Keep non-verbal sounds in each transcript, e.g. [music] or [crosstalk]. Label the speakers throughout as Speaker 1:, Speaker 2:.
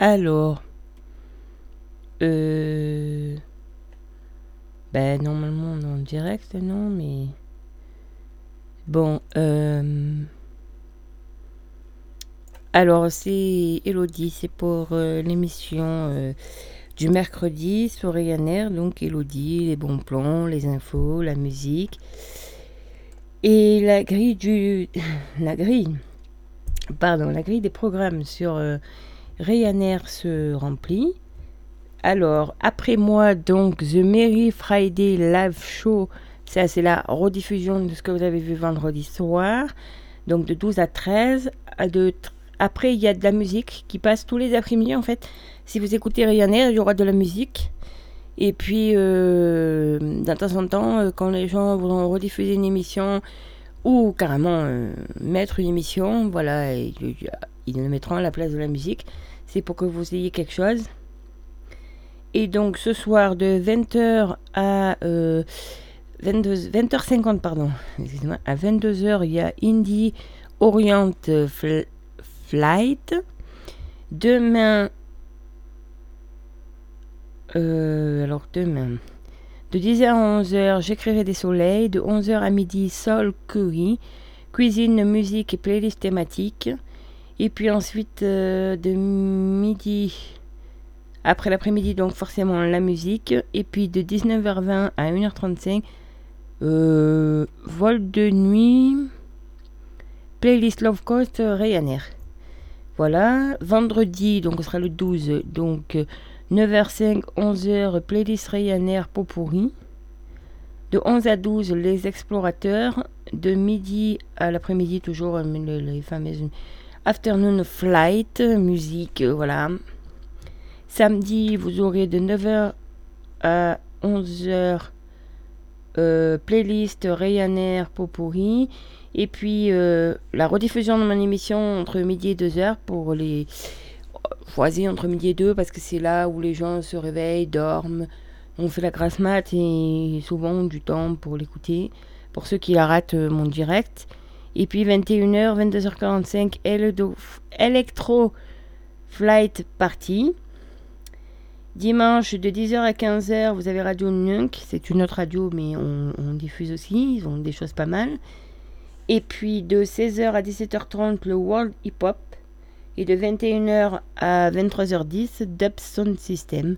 Speaker 1: Alors. Euh. Ben, normalement, on en direct, non, mais. Bon, euh. Alors, c'est Elodie, c'est pour euh, l'émission euh, du mercredi sur Ryanair. Donc, Elodie, les bons plans, les infos, la musique. Et la grille du. [laughs] La grille. Pardon, la grille des programmes sur Ryanair se remplit. Alors, après moi, donc, The Merry Friday Live Show. Ça, c'est la rediffusion de ce que vous avez vu vendredi soir. Donc, de 12 à 13. À de, après, il y a de la musique qui passe tous les après-midi, en fait. Si vous écoutez Ryanair, il y aura de la musique. Et puis, euh, de temps en temps, euh, quand les gens voudront rediffuser une émission ou carrément euh, mettre une émission, voilà, et, et, ils le mettront à la place de la musique. C'est pour que vous ayez quelque chose. Et donc, ce soir, de 20h à 22, 20h50, pardon, excusez-moi, à 22h, il y a Indie Orient Fl Flight. Demain, euh, alors demain, de 10h à 11h, j'écrirai des soleils. De 11h à midi, Sol Curry. Cuisine, musique et playlist thématique. Et puis ensuite, euh, de midi, après l'après-midi, donc forcément la musique. Et puis de 19h20 à 1h35, euh, vol de nuit, playlist Love Coast Ryanair. Voilà, vendredi, donc ce sera le 12, donc 9h05, 11h, playlist Ryanair Popourri. De 11 à 12, les explorateurs. De midi à l'après-midi, toujours les, les fameuses afternoon flight, musique, voilà. Samedi, vous aurez de 9h à 11h euh, playlist Ryanair Popourri. Et puis euh, la rediffusion de mon émission entre midi et 2h pour les choisir entre midi et 2 parce que c'est là où les gens se réveillent, dorment. On fait la grasse mat et souvent du temps pour l'écouter. Pour ceux qui la ratent, euh, mon direct. Et puis 21h, 22h45, Electro Flight Party. Dimanche de 10h à 15h, vous avez Radio Nunk. C'est une autre radio, mais on, diffuse aussi. Ils ont des choses pas mal. Et puis de 16h à 17h30, le World Hip Hop. Et de 21h à 23h10, Dub Sound System.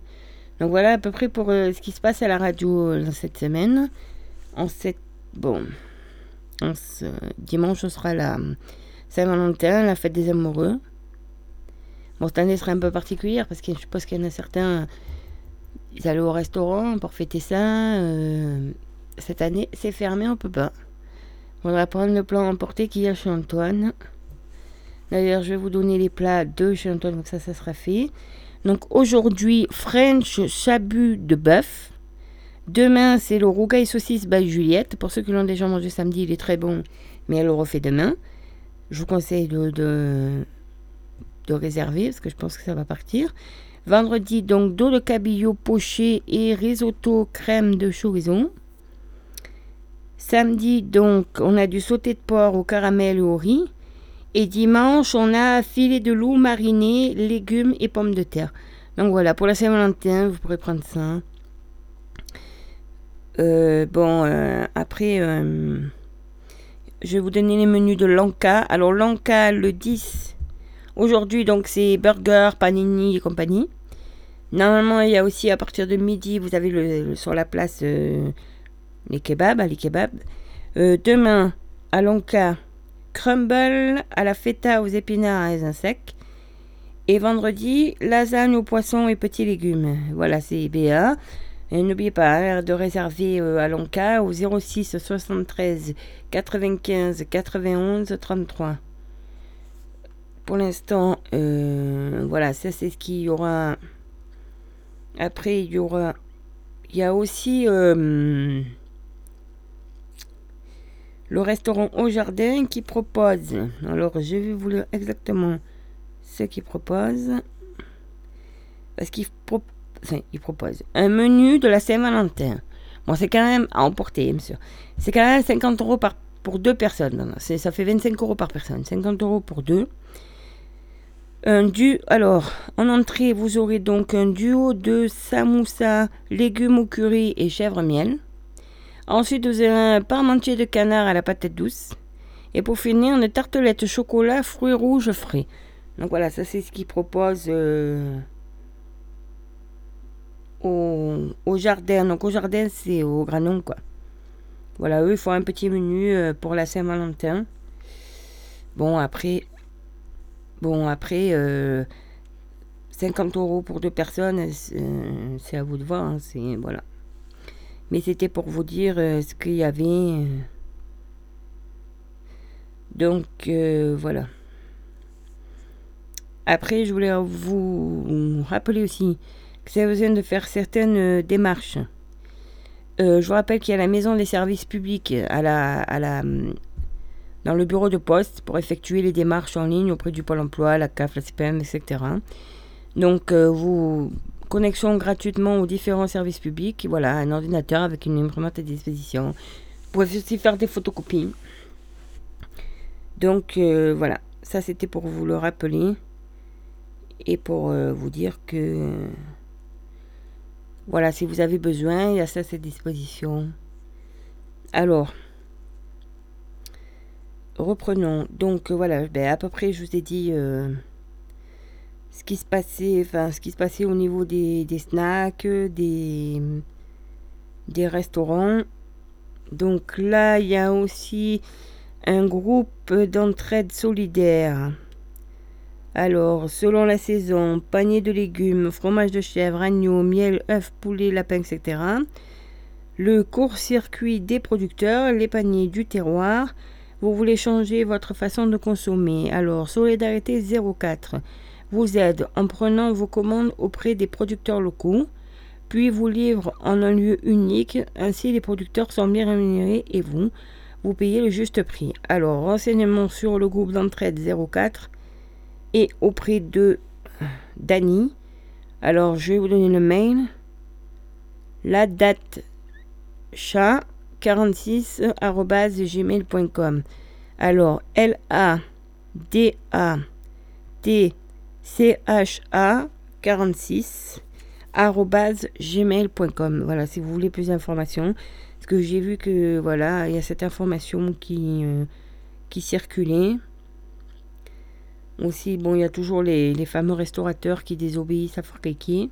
Speaker 1: Donc voilà à peu près pour euh, ce qui se passe à la radio euh, cette semaine. En cette. Bon. Ce, dimanche, ce sera la Saint-Valentin, la fête des amoureux. Bon, cette année sera un peu particulière parce que je suppose qu'il y en a certains. Ils allaient au restaurant pour fêter ça. Euh, cette année, c'est fermé, on peut pas. On va prendre le plan emporté qu'il y a chez Antoine. D'ailleurs, je vais vous donner les plats de chez Antoine, donc ça, ça sera fait. Donc aujourd'hui, French chabu de bœuf. Demain, c'est le rougail saucisse by Juliette. Pour ceux qui l'ont déjà mangé samedi, il est très bon, mais elle le refait demain. Je vous conseille de, de, de réserver parce que je pense que ça va partir. Vendredi, donc, dos de cabillaud poché et risotto crème de chorizo. Samedi, donc, on a du sauté de porc au caramel et au riz. Et dimanche, on a filet de loup mariné, légumes et pommes de terre. Donc voilà, pour la Saint-Valentin, vous pourrez prendre ça. Euh, bon, euh, après, euh, je vais vous donner les menus de Lanka. Alors, Lanka, le 10, aujourd'hui, donc c'est burger, panini et compagnie. Normalement, il y a aussi à partir de midi, vous avez sur la place les kebabs, les kebabs. demain, à Lanka, crumble à la feta aux épinards à raisins secs. Et vendredi, lasagne aux poissons et petits légumes. Voilà, c'est BA. Et n'oubliez pas hein, de réserver euh, à Lonca au 06 73 95 91 33. Pour l'instant, euh, voilà, ça c'est ce qu'il y aura. Après, il y aura. Il y a aussi. Euh, le restaurant Au Jardin qui propose, alors je vais vous lire exactement ce qu'il propose, parce qu'il pro, il propose un menu de la Saint-Valentin. Bon, c'est quand même à emporter, monsieur. C'est quand même 50 euros par, pour deux personnes. Ça fait 25 euros par personne. 50 euros pour deux. Un du alors, en entrée, vous aurez donc un duo de samoussa, légumes au curry et chèvre miel. Ensuite, vous avez un parmentier de canard à la patate douce. Et pour finir, une tartelette chocolat fruits rouges frais. Donc voilà, ça c'est ce qu'ils proposent euh, au, jardin. Donc au jardin, c'est au granon quoi. Voilà, eux, ils font un petit menu euh, pour la Saint-Valentin. Bon, après, Bon, après, 50 euh, euros pour deux personnes, c'est à vous de voir. Hein, c'est, voilà. Mais c'était pour vous dire euh, ce qu'il y avait. Donc, euh, voilà. Après, je voulais vous rappeler aussi a besoin de faire certaines démarches. je vous rappelle qu'il y a la maison des services publics à la, à la, dans le bureau de poste pour effectuer les démarches en ligne auprès du Pôle emploi, la CAF, la CPM, etc. Donc, euh, vous connexion gratuitement aux différents services publics. Voilà, un ordinateur avec une imprimante à disposition. Vous pouvez aussi faire des photocopies. Donc, euh, voilà, ça c'était pour vous le rappeler et pour euh, vous dire que voilà, si vous avez besoin, il y a ça à cette disposition. Alors, reprenons. Donc euh, voilà, ben, à peu près je vous ai dit euh, ce qui se passait, au niveau des, snacks, des restaurants. Donc là, il y a aussi un groupe d'entraide solidaire. Alors, selon la saison, panier de légumes, fromage de chèvre, agneau, miel, œufs, poulet, lapin, etc. Le court-circuit des producteurs, les paniers du terroir, vous voulez changer votre façon de consommer. Alors, Solidarité 04 vous aide en prenant vos commandes auprès des producteurs locaux, puis vous livre en un lieu unique. Ainsi, les producteurs sont bien rémunérés et vous, vous payez le juste prix. Alors, renseignements sur le groupe d'entraide 04 et auprès de Dany. Alors, je vais vous donner le mail. La date chat 46gmail.com. Alors, L-A-D-A-T-C-H-A 46 gmail.com. Voilà, si vous voulez plus d'informations. Parce que j'ai vu que, voilà, il y a cette information qui, euh, qui circulait. Aussi, bon, il y a toujours les, les fameux restaurateurs qui désobéissent à Frikiki.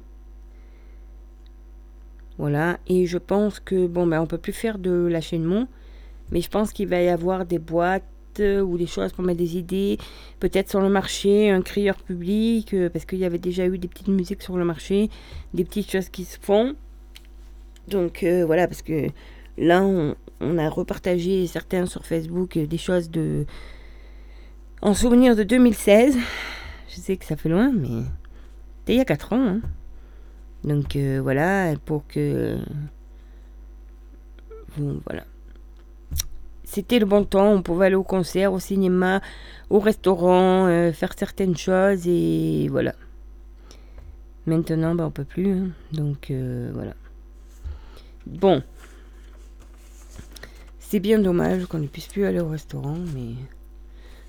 Speaker 1: Voilà, et je pense que, bon, ben, on peut plus faire de l'achèvement, mais je pense qu'il va y avoir des boîtes euh, ou des choses pour mettre des idées, peut-être sur le marché, un crieur public, euh, parce qu'il y avait déjà eu des petites musiques sur le marché, des petites choses qui se font. Donc euh, voilà, parce que là, on, a repartagé certains sur Facebook des choses de en souvenir de 2016. Je sais que ça fait loin, mais c'était il y a 4 ans. Hein. Donc euh, voilà, pour que... voilà. C'était le bon temps, on pouvait aller au concert, au cinéma, au restaurant, euh, faire certaines choses et voilà. Maintenant, ben, on peut plus. Hein. donc euh, voilà. Bon. C'est bien dommage qu'on ne puisse plus aller au restaurant, mais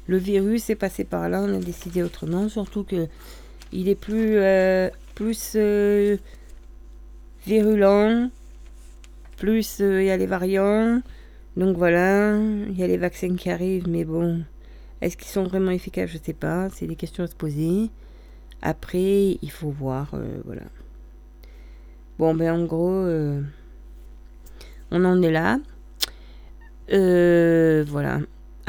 Speaker 1: le virus est passé par là, on a décidé autrement, surtout que il est plus plus euh, virulent, plus euh, il y a les variants. Donc voilà, il y a les vaccins qui arrivent, mais bon, est-ce qu'ils sont vraiment efficaces? Je ne sais pas, c'est des questions à se poser. Après, il faut voir, euh, voilà. Bon, ben en gros, on en est là. voilà.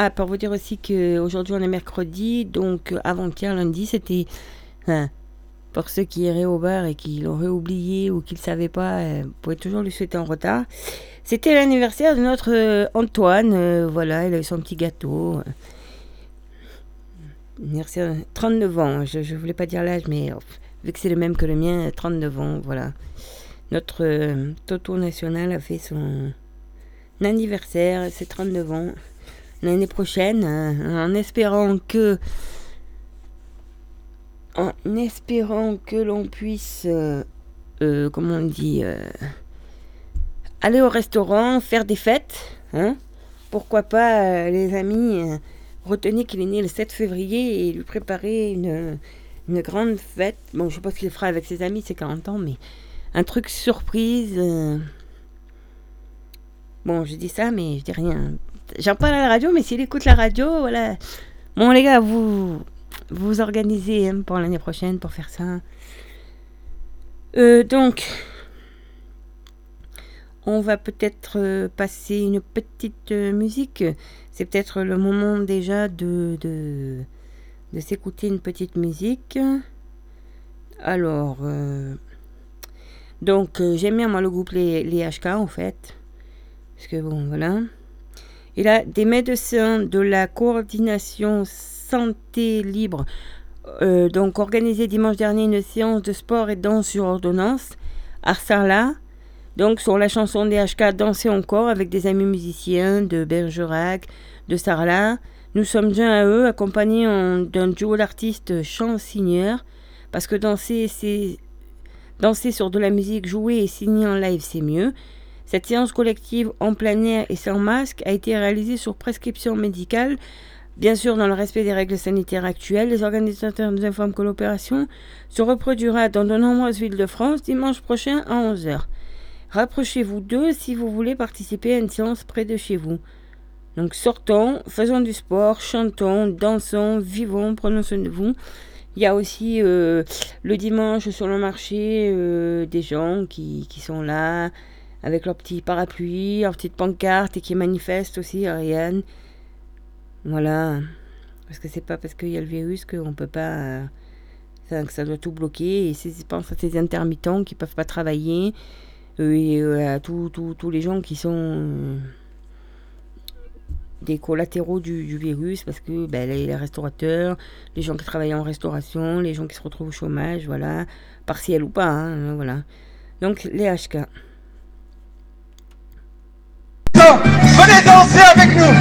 Speaker 1: Ah, pour vous dire aussi qu'aujourd'hui on est mercredi, donc avant-hier, lundi, c'était hein, pour ceux qui iraient au bar et qui l'auraient oublié ou qui ne savaient pas, euh, vous pouvez toujours lui souhaiter en retard. C'était l'anniversaire de notre euh, Antoine. Euh, voilà, il a eu son petit gâteau. Anniversaire 39 ans. Je ne voulais pas dire l'âge, mais vu que c'est le même que le mien, 39 ans. Voilà. Notre Toto National a fait son anniversaire, c'est 39 ans. L'année prochaine, en espérant que en espérant que l'on puisse, euh, euh, comment on dit, euh, aller au restaurant, faire des fêtes. Hein Pourquoi pas, les amis, retenez qu'il est né le 7 février et lui préparer une, une grande fête. Bon, je sais pas ce qu'il fera avec ses amis, c'est 40 ans, mais un truc surprise. euh. Bon, je dis ça, mais je dis rien. J'en parle à la radio, mais s'il écoute la radio, voilà. Bon, les gars, vous vous organisez hein, pour l'année prochaine pour faire ça. Euh, donc, on va peut-être euh, passer une petite euh, musique. C'est peut-être le moment déjà de, de, de s'écouter une petite musique. Alors, donc j'aime bien moi le groupe les, les HK en fait. Parce que bon, voilà. Et là, des médecins de la coordination santé libre, euh, donc organisé dimanche dernier une séance de sport et danse sur ordonnance à Sarlat. Donc sur la chanson des HK Danser encore avec des amis musiciens de Bergerac, de Sarlat. Nous sommes joints à eux, accompagnés d'un duo d'artistes chant-signeurs. Parce que danser, danser sur de la musique jouée et signée en live, c'est mieux. Cette séance collective en plein air et sans masque a été réalisée sur prescription médicale, bien sûr dans le respect des règles sanitaires actuelles. Les organisateurs nous informent que l'opération se reproduira dans de nombreuses villes de France dimanche prochain à 11h. Rapprochez-vous d'eux si vous voulez participer à une séance près de chez vous. Donc sortons, faisons du sport, chantons, dansons, vivons, prenons soin de vous. Il y a aussi euh, le dimanche sur le marché euh, des gens qui, qui sont là avec leur petit parapluie, leur petite pancarte et qui manifestent aussi, Ariane. Voilà. Parce que c'est pas parce qu'il y a le virus qu'on peut pas. euh, ça, que ça doit tout bloquer. Et c'est, je pense à ces intermittents qui peuvent pas travailler. euh, et euh, à tous les gens qui sont. des collatéraux du, du virus parce que ben, les, les restaurateurs, les gens qui travaillent en restauration, les gens qui se retrouvent au chômage, voilà, partiel ou pas, hein, voilà. Donc les HK.
Speaker 2: Venez danser avec nous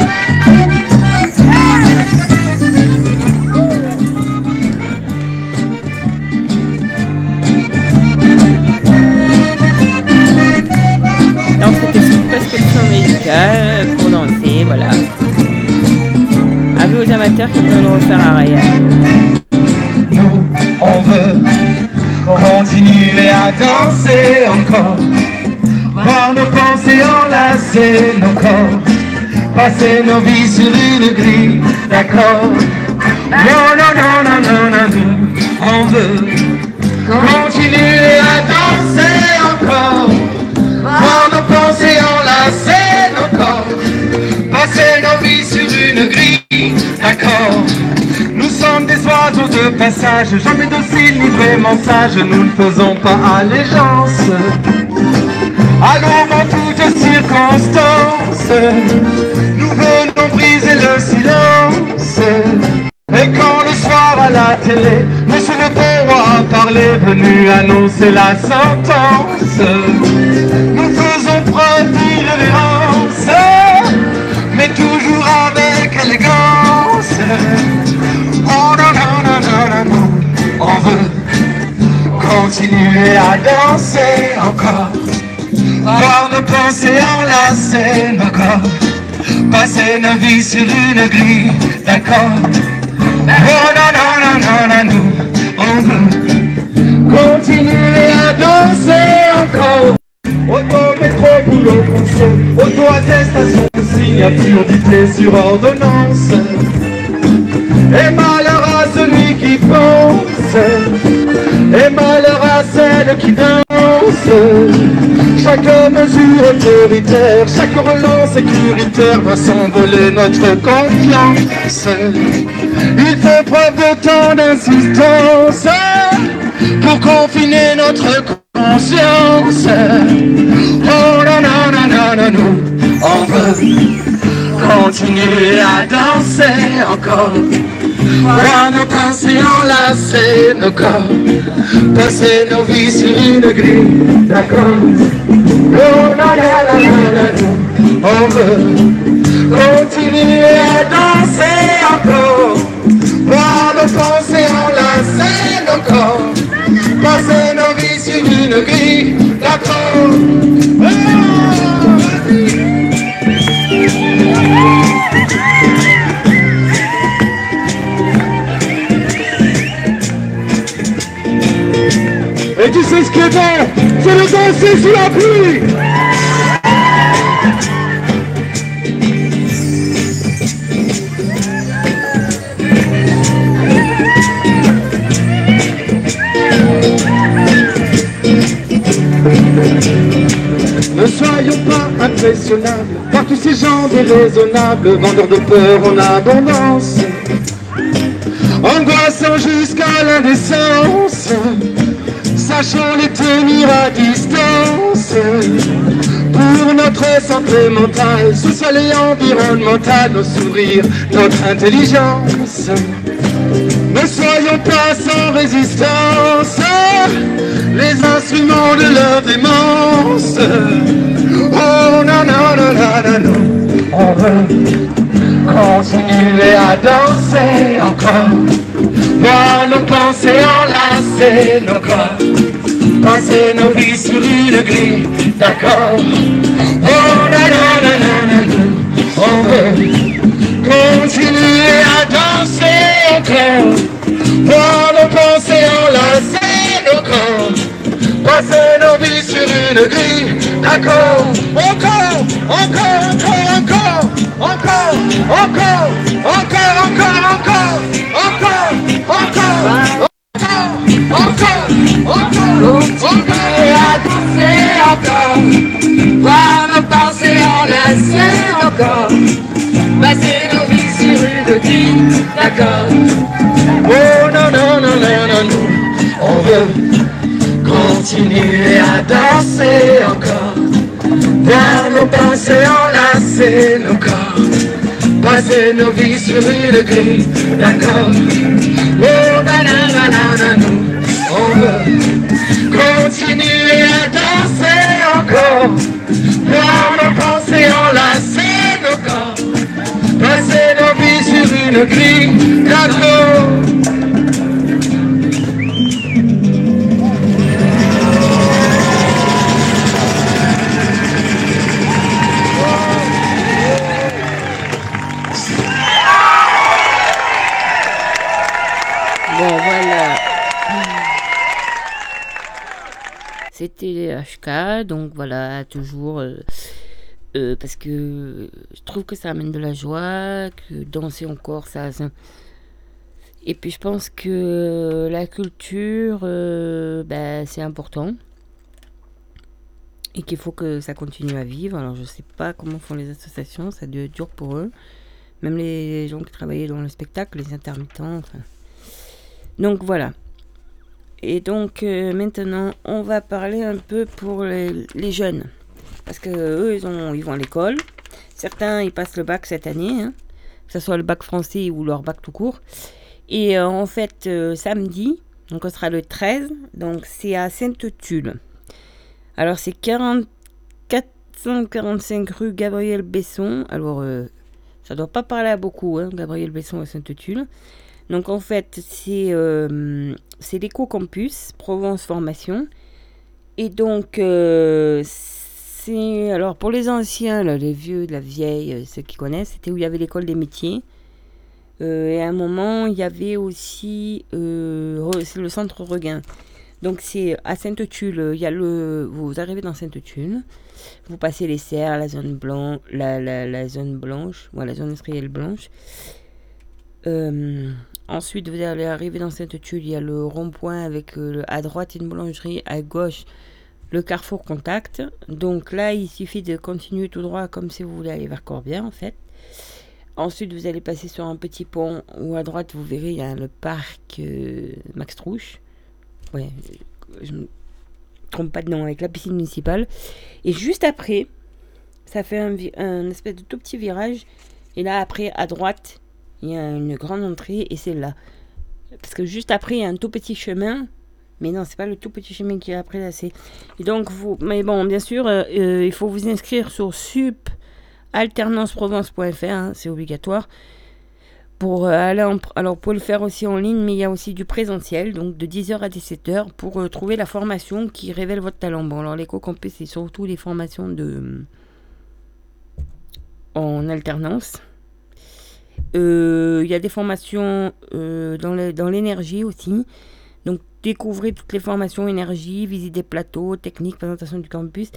Speaker 1: Donc c'était sous prescription médicale pour danser, voilà. Avis aux amateurs qui veulent le refaire à Ryan.
Speaker 2: Nous, on veut continuer à danser encore Voir nos pensées enlacer nos corps. Passer nos vies sur une grille d'accord. Non, non, non, non, non, non, on veut continuer à danser encore. Voir nos pensées enlacer nos corps. Passer nos vies sur une grille d'accord. Nous sommes des oiseaux de passage, jamais dociles ni vraiment sages, nous ne faisons pas allégeance. Allons dans toutes circonstances, nous venons briser le silence. Et quand le soir à la télé, Monsieur le roi parlé, venu annoncer la sentence, nous faisons preuve d'irrévérence, mais toujours avec élégance. Oh non, non, non, non, non, non, on veut continuer à danser encore, voir nos pensées enlacer nos corps, passer nos vies sur une grille, d'accord Oh non, non, non, non, non, nous, on veut continuer à danser encore. Auto, métro, boulot, fonction, auto-attestation, signature dictée sur ordonnance. Et malheur à celui qui pense, et malheur à celle qui danse. Chaque mesure autoritaire, chaque relance sécuritaire va s'envoler notre confiance. Il fait preuve de tant d'insistance pour confiner notre conscience. Oh non, non, non, non, non, nous, on veut continuer à danser encore. Voir nos pensées enlacer nos corps, passer nos vies sur une grille, d'accord. On veut continuer à danser encore. Voir nos pensées enlacer nos corps, passer nos vies sur une grille, d'accord Et tu sais ce qui est bon, c'est de danser sous la pluie. Ne soyons pas impressionnables ces gens déraisonnables, vendeurs de peur en abondance, angoissant jusqu'à l'indécence, sachant les tenir à distance. Pour notre santé mentale, sociale et environnementale, nos sourires, notre intelligence. Ne soyons pas sans résistance, les instruments de leur démence. On veut continuer à danser encore. Voir nos pensées enlacer nos corps. Passer nos vies sur une grille, d'accord. On veut continuer à danser encore. Passer nos vies sur une grille, d'accord. Encore, encore, encore, encore, encore, encore, encore, encore, encore, encore, encore, encore, encore,
Speaker 3: Continuer à danser encore, voir nos pensées enlacer encore, passer nos vies sur une grille, d'accord.
Speaker 2: Oh non, non, non, non, non. On veut continuer à danser encore. Voir nos pensées enlacer nos corps. Passer nos vies sur une grille, d'accord. Oh banana, banana, On veut continuer à danser encore. Voir nos pensées enlacer nos corps. Passer nos vies sur une grille, d'accord.
Speaker 1: HK, donc voilà, toujours. euh, euh, parce que je trouve que ça amène de la joie, que danser encore, ça. Et puis je pense que la culture, euh, bah, c'est important. Et qu'il faut que ça continue à vivre. Alors je sais pas comment font les associations, ça doit être dur pour eux. Même les gens qui travaillaient dans le spectacle, les intermittents. enfin. Donc voilà. Et donc euh, maintenant, on va parler un peu pour les, jeunes. Parce que eux, ils, ont, vont à l'école. Certains, ils passent le bac cette année, hein, que ce soit le bac français ou leur bac tout court. Et euh, en fait, euh, samedi, donc on sera le 13, donc c'est à Sainte-Tulle. Alors c'est 40 445 rue Gabriel Besson. Alors, ça doit pas parler à beaucoup, hein, Gabriel Besson à Sainte-Tulle. Donc en fait, c'est euh, l'éco-campus Provence Formation. Et donc, euh, c'est. Alors pour les anciens, les vieux, la vieille, euh, ceux qui connaissent, c'était où il y avait l'école des métiers. Et à un moment, il y avait aussi. le centre Regain. Donc c'est à Sainte-Tulle. Vous arrivez dans Sainte-Tulle. Vous passez les serres, la zone blanche, la, la, zone blanche, ouais, la zone industrielle blanche. Ensuite, vous allez arriver dans Sainte-Tulle, il y a le rond-point avec euh, à droite une boulangerie, à gauche le carrefour contact. Donc là, il suffit de continuer tout droit comme si vous voulez aller vers Corbière en fait. Ensuite, vous allez passer sur un petit pont où à droite, vous verrez, il y a le parc euh, Max Trouche. Ouais, je me trompe pas de nom, avec la piscine municipale. Et juste après, ça fait un espèce de tout petit virage. Et là, après, à droite, il y a une grande entrée et c'est là. Parce que juste après, il y a un tout petit chemin. Mais non, c'est pas le tout petit chemin qui est après là. C'est... Donc, vous... Mais bon, bien sûr, euh, euh, il faut vous inscrire sur sup alternanceprovence.fr, hein, c'est obligatoire. Pour euh, aller en... Alors, pour le faire aussi en ligne, mais il y a aussi du présentiel, donc de 10h à 17h, pour trouver la formation qui révèle votre talent. Bon, alors, l'éco-campus, c'est surtout les formations de... en alternance. Euh, Il y a des formations euh, dans l'énergie aussi. Donc découvrez toutes les formations énergie, visite des plateaux, techniques, présentation du campus.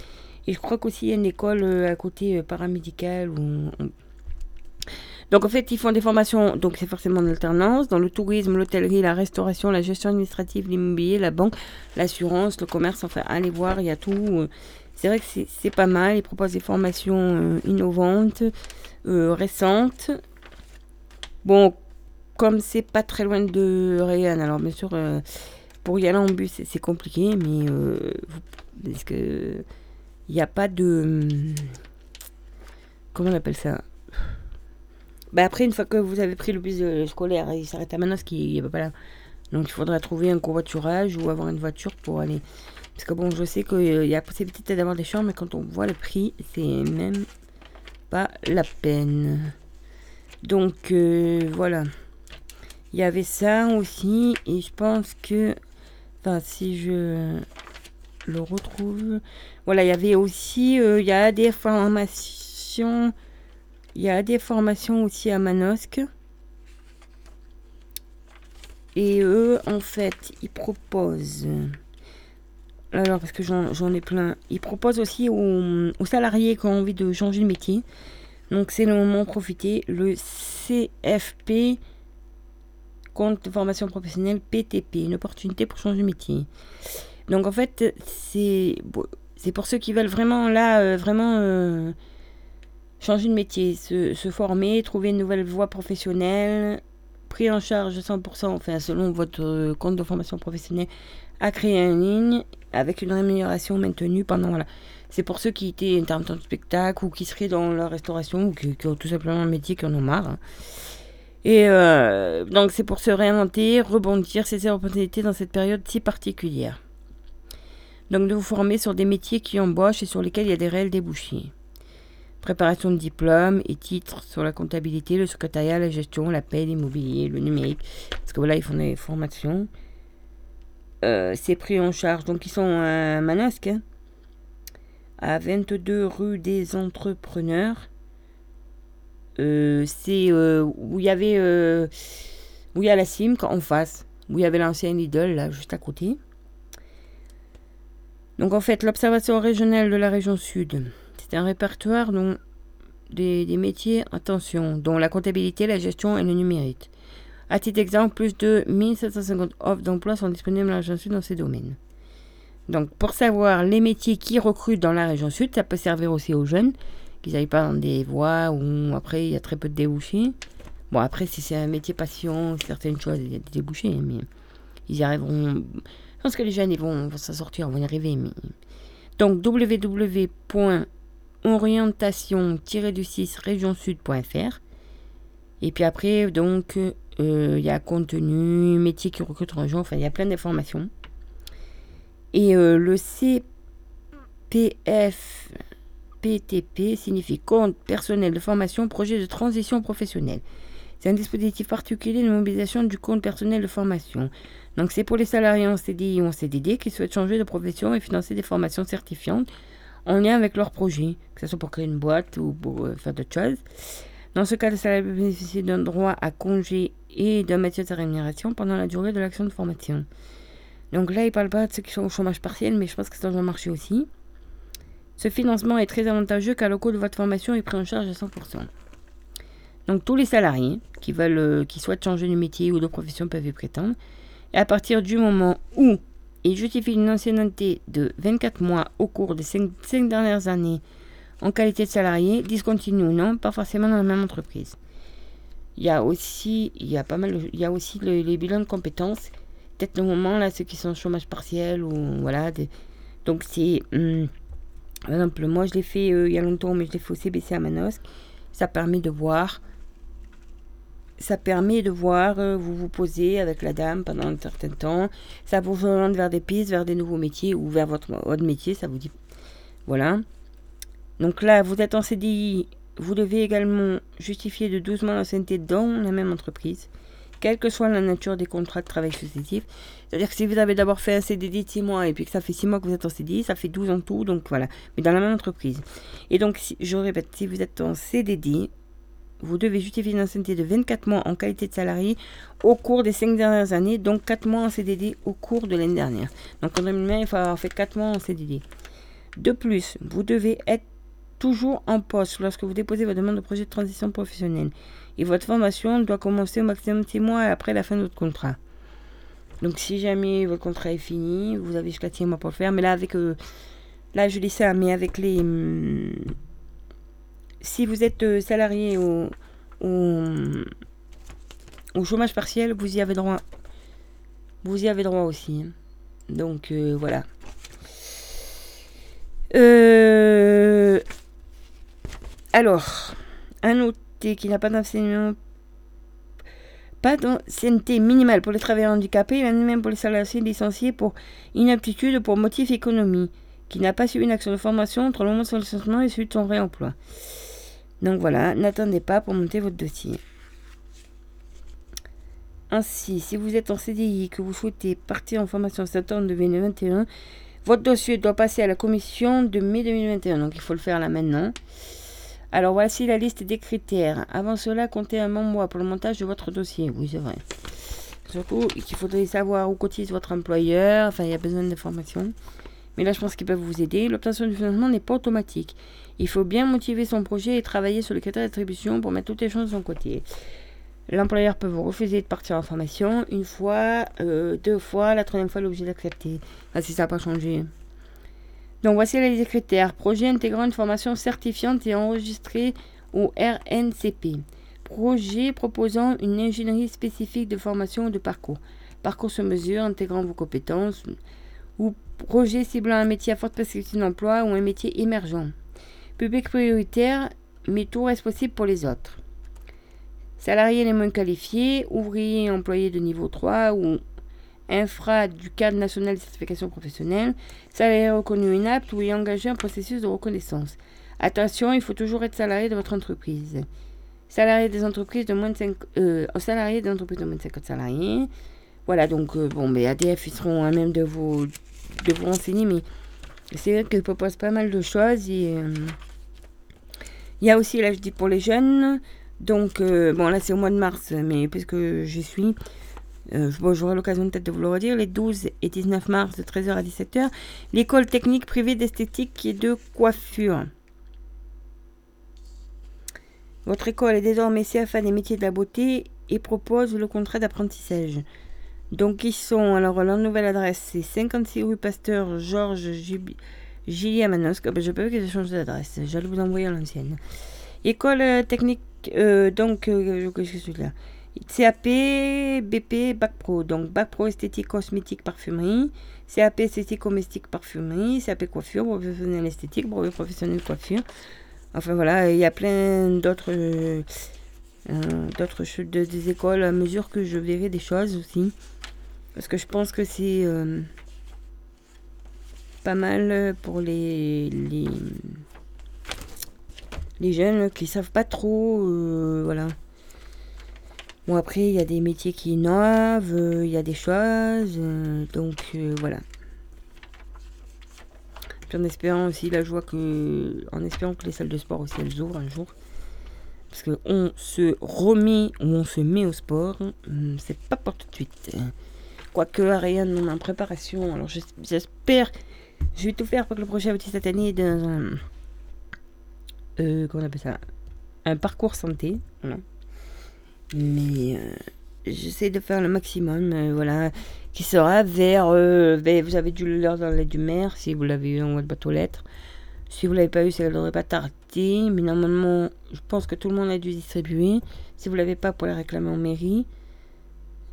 Speaker 1: Et je crois qu'aussi il y a une école euh, à côté paramédicale. Donc en fait, ils font des formations, donc c'est forcément en alternance, dans le tourisme, l'hôtellerie, la restauration, la gestion administrative, l'immobilier, la banque, l'assurance, le commerce, enfin allez voir, il y a tout. C'est vrai que c'est pas mal, ils proposent des formations innovantes, récentes. Bon, comme c'est pas très loin de Réan, alors bien sûr, euh, pour y aller en bus, c'est compliqué, mais euh, parce que il n'y a pas de. Comment on appelle ça? Bah Après, une fois que vous avez pris le bus euh, scolaire, il s'arrête à Manos, qui n'est pas là. Donc il faudra trouver un covoiturage ou avoir une voiture pour aller. Parce que bon, je sais qu'il y a possibilité d'avoir des chambres, mais quand on voit le prix, c'est même pas la peine. Donc voilà. Il y avait ça aussi, et je pense que, enfin, si je le retrouve, voilà, il y avait aussi, euh, il y a des formations, il y a des formations aussi à Manosque. Et eux, en fait, ils proposent, alors parce que j'en ai plein, ils proposent aussi aux, aux, salariés qui ont envie de changer de métier. Donc c'est le moment de profiter, le CFP compte de formation professionnelle PTP, une opportunité pour changer de métier. Donc en fait, c'est pour ceux qui veulent vraiment là, euh, vraiment euh, changer de métier, se, former, trouver une nouvelle voie professionnelle, pris en charge 100%, enfin selon votre compte de formation professionnelle, à créer en ligne avec une rémunération maintenue pendant. C'est pour ceux qui étaient intermittents de spectacle ou qui seraient dans la restauration ou qui, ont tout simplement un métier qui en ont marre. Et euh, donc c'est pour se réinventer, rebondir, saisir opportunités dans cette période si particulière. Donc de vous former sur des métiers qui embauchent et sur lesquels il y a des réels débouchés. Préparation de diplômes et titres sur la comptabilité, le secrétariat, la gestion, la paie, l'immobilier, le numérique. Parce que voilà, ils font des formations. Euh, c'est pris en charge. Donc ils sont à Manosque, hein, à 22 rue des Entrepreneurs. Euh, c'est euh, où il y avait euh, où il y a la cime en face, où il y avait l'ancien Lidl là juste à côté. Donc en fait, l'observation régionale de la région sud, c'est un répertoire dont des, métiers, attention, dont la comptabilité, la gestion et le numérique. À titre d'exemple, plus de 1750 offres d'emploi sont disponibles dans la région sud dans ces domaines. Donc pour savoir les métiers qui recrutent dans la région sud, ça peut servir aussi aux jeunes qu'ils n'aillent pas dans des voies où après il y a très peu de débouchés. Bon, après, si c'est un métier passion, certaines choses, il y a des débouchés, mais ils y arriveront. Je pense que les jeunes, ils vont, s'en sortir, vont y arriver. Donc, www.orientation-du-6 région-sud.fr. Et puis après, donc, euh, il y a contenu, métier qui recrute en région, enfin, il y a plein d'informations. Et euh, le CPF PTP signifie compte personnel de formation, projet de transition professionnelle. C'est un dispositif particulier de mobilisation du compte personnel de formation. Donc c'est pour les salariés en CDI ou en CDD qui souhaitent changer de profession et financer des formations certifiantes en lien avec leur projet, que ce soit pour créer une boîte ou pour euh, faire d'autres choses. Dans ce cas, le salarié peut bénéficier d'un droit à congé et d'un maintien de rémunération pendant la durée de l'action de formation. Donc là, il parle pas de ceux qui sont au chômage partiel, mais je pense que c'est dans un marché aussi. Ce financement est très avantageux car le coût de votre formation est pris en charge à 100%. Donc tous les salariés qui veulent, euh, qui souhaitent changer de métier ou de profession peuvent y prétendre. Et à partir du moment où ils justifient une ancienneté de 24 mois au cours des 5, dernières années en qualité de salarié, discontinue ou non, pas forcément dans la même entreprise. Il y a aussi, il y a pas mal, il y a aussi les bilans de compétences. Peut-être le moment là, ceux qui sont au chômage partiel ou voilà. donc c'est hum, par exemple, moi je l'ai fait euh, il y a longtemps, mais je l'ai fait au CBC à Manosque. Ça permet de voir. Ça permet de voir, euh, vous vous posez avec la dame pendant un certain temps. Ça vous oriente vers des pistes, vers des nouveaux métiers ou vers votre, votre métier, ça vous dit. Voilà. Donc là, vous êtes en CDI, vous devez également justifier de 12 mois d'ancienneté dans la même entreprise quelle que soit la nature des contrats de travail successifs. C'est-à-dire que si vous avez d'abord fait un CDD de 6 mois et puis que ça fait 6 mois que vous êtes en CDI, ça fait 12 en tout, donc voilà. Mais dans la même entreprise. Et donc, je répète, si vous êtes en CDD, vous devez justifier une ancienneté de 24 mois en qualité de salarié au cours des 5 dernières années, donc 4 mois en CDD au cours de l'année dernière. Donc en 2020, il faut avoir fait 4 mois en CDD. De plus, vous devez être toujours en poste lorsque vous déposez votre demande de projet de transition professionnelle. Et votre formation doit commencer au maximum 6 mois après la fin de votre contrat. Donc si jamais votre contrat est fini, vous avez jusqu'à 6 mois pour le faire. Mais là, avec... Euh, là, je dis ça, mais avec les... Hum, si vous êtes euh, salarié au, au, chômage partiel, vous y avez droit. Vous y avez droit aussi. Hein. Donc euh, voilà. alors, un qui n'a pas d'enseignement pas d'ancienneté minimale pour les travailleurs handicapés, et même pour les salariés licenciés pour inaptitude pour motif économie, qui n'a pas suivi une action de formation entre le moment de son licenciement et celui de son réemploi. Donc voilà, n'attendez pas pour monter votre dossier. Ainsi, si vous êtes en CDI et que vous souhaitez partir en formation en septembre 2021, votre dossier doit passer à la commission de mai 2021. Donc il faut le faire là maintenant. Alors voici la liste des critères. Avant cela, comptez un mois pour le montage de votre dossier. Oui, c'est vrai. Surtout qu'il faudrait savoir où cotise votre employeur. Enfin, il y a besoin d'informations. Mais là, je pense qu'ils peuvent vous aider. L'obtention du financement n'est pas automatique. Il faut bien motiver son projet et travailler sur le critères d'attribution pour mettre toutes les choses de son côté. L'employeur peut vous refuser de partir en formation une fois, euh, deux fois, la troisième fois, l'objet d'accepter. Ah, si ça n'a pas changé. Donc voici les critères. Projet intégrant une formation certifiante et enregistrée au RNCP. Projet proposant une ingénierie spécifique de formation ou de parcours. Parcours sur mesure intégrant vos compétences. Ou projet ciblant un métier à forte perspective d'emploi ou un métier émergent. Public prioritaire, mais tout reste possible pour les autres. Salariés les moins qualifiés, ouvriers employés de niveau 3 ou infra du cadre national de certification professionnelle, salarié reconnu inapte ou engagé un processus de reconnaissance. Attention, il faut toujours être salarié de votre entreprise. Salarié des entreprises de moins de 5, euh, de moins de 50 salariés. Voilà, donc euh, bon, mais ADF, ils seront à même de vous, de vous renseigner, mais c'est vrai qu'ils proposent pas mal de choses. Euh, il y a aussi, là je dis pour les jeunes, donc bon là c'est au mois de mars, mais puisque j'y suis, euh, j'aurai l'occasion peut-être de vous le redire, les 12 et 19 mars de 13h à 17h, l'école technique privée d'esthétique et de coiffure. Votre école est désormais CFA des métiers de la beauté et propose le contrat d'apprentissage. Donc ils sont, alors leur nouvelle adresse c'est 56 rue Pasteur Georges Gilles Manosque. Ah ben, je peux qu'ils changent d'adresse, j'allais vous envoyer l'ancienne. École euh, technique, euh, donc, qu'est-ce que c'est là CAP, BP, Bac Pro. Donc, Bac Pro esthétique, cosmétique, parfumerie. CAP esthétique, domestique, parfumerie. CAP coiffure, professionnel esthétique, brevet professionnel coiffure. Enfin voilà, il y a plein d'autres euh, d'autres des écoles à mesure que je verrai des choses aussi. Parce que je pense que c'est euh, pas mal pour les, les, les jeunes qui savent pas trop. Euh, voilà. Bon, après, il y a des métiers qui innovent, euh, il y a des choses, euh, donc euh, voilà. Puis en espérant aussi, là, je vois que, en espérant que les salles de sport aussi, elles ouvrent un jour. Parce qu'on se remet ou on se met au sport, hum, c'est pas pour tout de suite. Quoique, rien on est en préparation. Alors j'espère, je vais tout faire pour que le projet aboutit cette année dans un. comment on appelle ça? Un parcours santé. Voilà. Mais euh, j'essaie de faire le maximum, euh, voilà, qui sera vers, euh, vous avez dû l'heure dans l'aide du maire, si vous l'avez eu en votre boîte aux lettres. Si vous l'avez pas eu, ça ne devrait pas tarder, mais normalement, je pense que tout le monde a dû distribuer. Si vous l'avez pas, pour les réclamer en mairie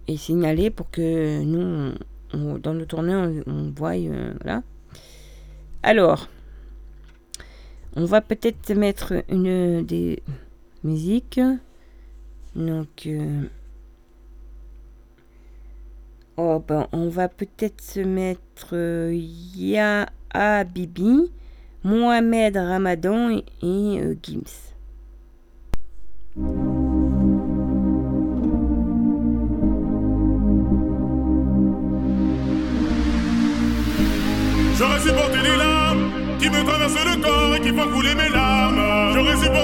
Speaker 1: et signaler pour que nous, dans le tournée, on, on voie, voilà. Alors, on va peut-être mettre une des musiques. Donc, euh, oh, ben, on va peut-être se mettre euh, Ya Bibi, Mohamed Ramadan et, euh, Gims.
Speaker 4: J'aurais supporté les larmes qui me traversent le corps et qui font couler mes larmes. J'aurais supporté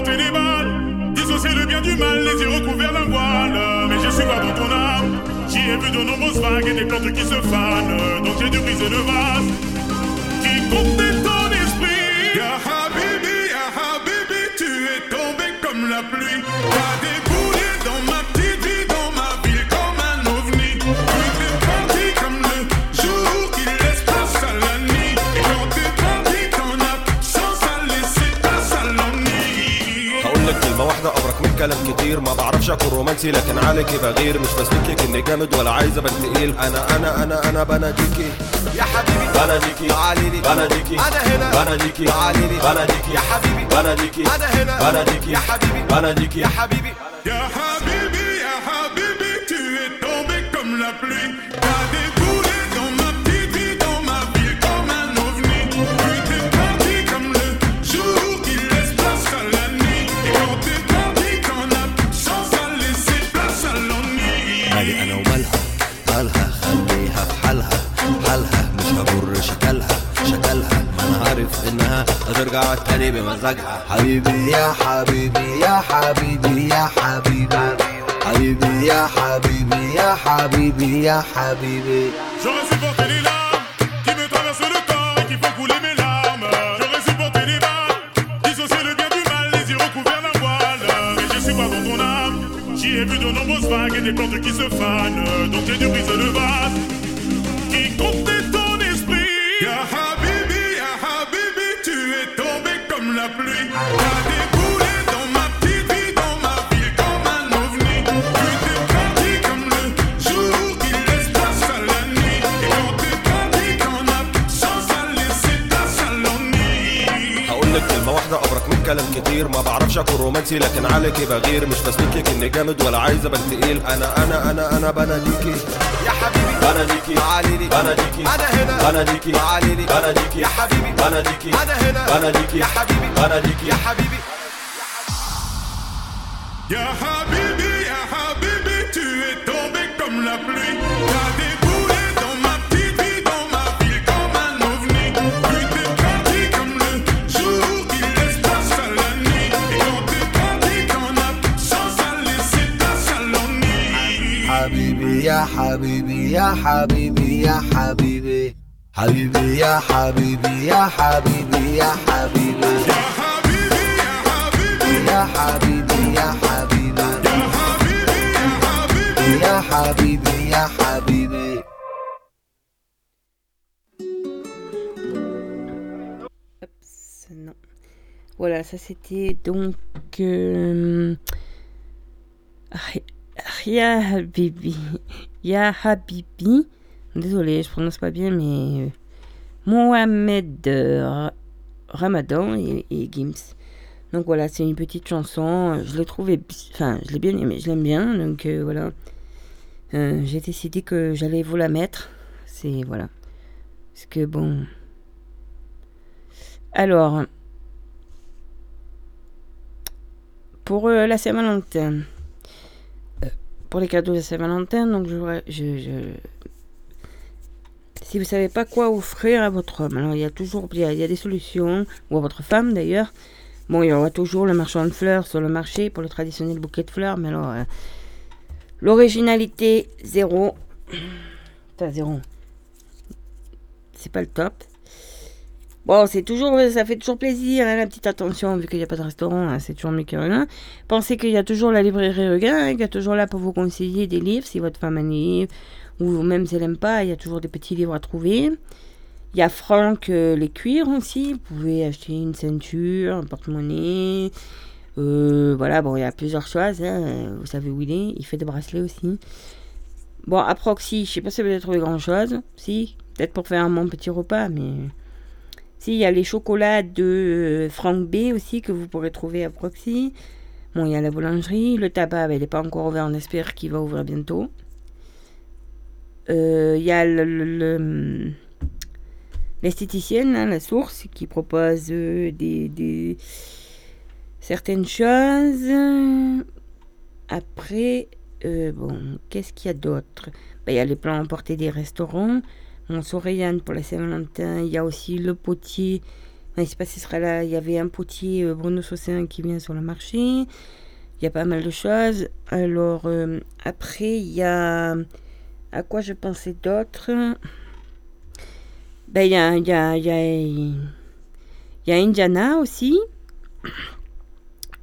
Speaker 4: du mal, les yeux recouverts d'un voile. Mais je suis pas dans ton âme. J'y ai vu de nombreuses vagues et des plantes qui se fanent. Donc j'ai dû briser le vase qui contenait ton esprit. Ya Habibi, Ya Habibi, tu es tombé comme la pluie. Déboulé
Speaker 5: كلام كتير ما بعرفش أكون رومانسي لكن عليكي بغير مش لك إني جامد ولا عايز أبقى تقيل. أنا أنا أنا أنا بناديكي. يا حبيبي بناديكي. تعالي لي بناديكي. أنا هنا. بناديكي. تعالي لي بناديكي. يا حبيبي. بناديكي. أنا هنا. بناديكي. يا حبيبي. بناديكي. يا حبيبي.
Speaker 4: Ya Habibi,
Speaker 5: انها هترجع تاني بمزاجها حبيبي يا حبيبي يا حبيبي يا حبيبي حبيبي يا حبيبي يا حبيبي يا حبيبي
Speaker 4: J'aurais supporté les larmes qui me traversent le corps et qui font couler mes larmes. J'aurais supporté les balles, dissocier le bien du mal, les yeux recouverts d'un voile. Mais je suis pas dans ton âme. J'y ai vu de nombreuses vagues et des plantes qui se fanent. Donc j'ai dû briser le vase
Speaker 5: كلام كتير. ما بعرفش أكون رومانسي لكن عليكي بغير. مش لك إني جامد ولا عايز أبقى تقيل. أنا أنا أنا أنا بناديكي يا حبيبي بناديكي تعالي لي. بناديكي أنا هنا. بناديكي تعالي لي. بناديكي يا حبيبي. بناديكي أنا هنا. بناديكي يا حبيبي. بناديكي يا حبيبي.
Speaker 4: Ya Habibi,
Speaker 5: يا حبيبي يا حبيبي يا حبيبي حبيبي يا حبيبي يا حبيبي يا حبيبي
Speaker 4: Ya Habibi, Ya Habibi,
Speaker 5: يا حبيبي يا حبيبي
Speaker 4: Ya Habibi, Ya Habibi.
Speaker 5: يا حبيبي يا حبيبي
Speaker 1: Oups, non. Voilà, ça c'était donc. Euh, Ri- Ria Habibi. Ya Habibi. Désolé, je prononce pas bien, mais. euh, Mohamed euh, Ra- Ramadan et, Gims. Donc voilà, c'est une petite chanson. Je l'ai trouvée. Enfin, je l'ai bien aimée, je l'aime bien. Donc euh, voilà. J'ai décidé que j'allais vous la mettre. C'est. Voilà. Parce que bon. Alors, pour la Saint-Valentin, pour les cadeaux de Saint-Valentin, donc je, si vous savez pas quoi offrir à votre homme, alors il y a toujours, il y a des solutions, ou à votre femme d'ailleurs. Bon, il y aura toujours le marchand de fleurs sur le marché pour le traditionnel bouquet de fleurs, mais alors euh, l'originalité zéro, enfin zéro, c'est pas le top. Bon, c'est toujours, ça fait toujours plaisir, hein, la petite attention, vu qu'il n'y a pas de restaurant, hein, c'est toujours mieux que rien. Pensez qu'il y a toujours la librairie Regain, hein, qui est toujours là pour vous conseiller des livres, si votre femme a un livre, ou même si elle n'aime pas, il y a toujours des petits livres à trouver. Il y a Franck euh, les cuirs aussi, vous pouvez acheter une ceinture, un porte-monnaie. Euh, voilà, bon, il y a plusieurs choses, hein, vous savez où il est, il fait des bracelets aussi. Bon, à Proxy, je sais pas si vous avez trouvé grand chose, si, peut-être pour faire un bon petit repas, mais. Si, il y a les chocolats de euh, Franck B aussi que vous pourrez trouver à Proxy. Bon, il y a la boulangerie. Le tabac, ben, il n'est pas encore ouvert. On espère qu'il va ouvrir bientôt. Euh, Il y a le- l'esthéticienne, hein, la source, qui propose euh, des, des- certaines choses. Après, bon, qu'est-ce qu'il y a d'autre? Ben, Il y a les plans emportés des restaurants. Mon Sorayane pour la Saint-Valentin. Il y a aussi le potier. Je ne sais pas si ce sera là. Il y avait un potier euh, Bruno Saussin qui vient sur le marché. Il y a pas mal de choses. Alors, euh, après, il y a. À quoi je pensais d'autre? Ben, il y a, il y, a, il y, a, il y a Indiana aussi.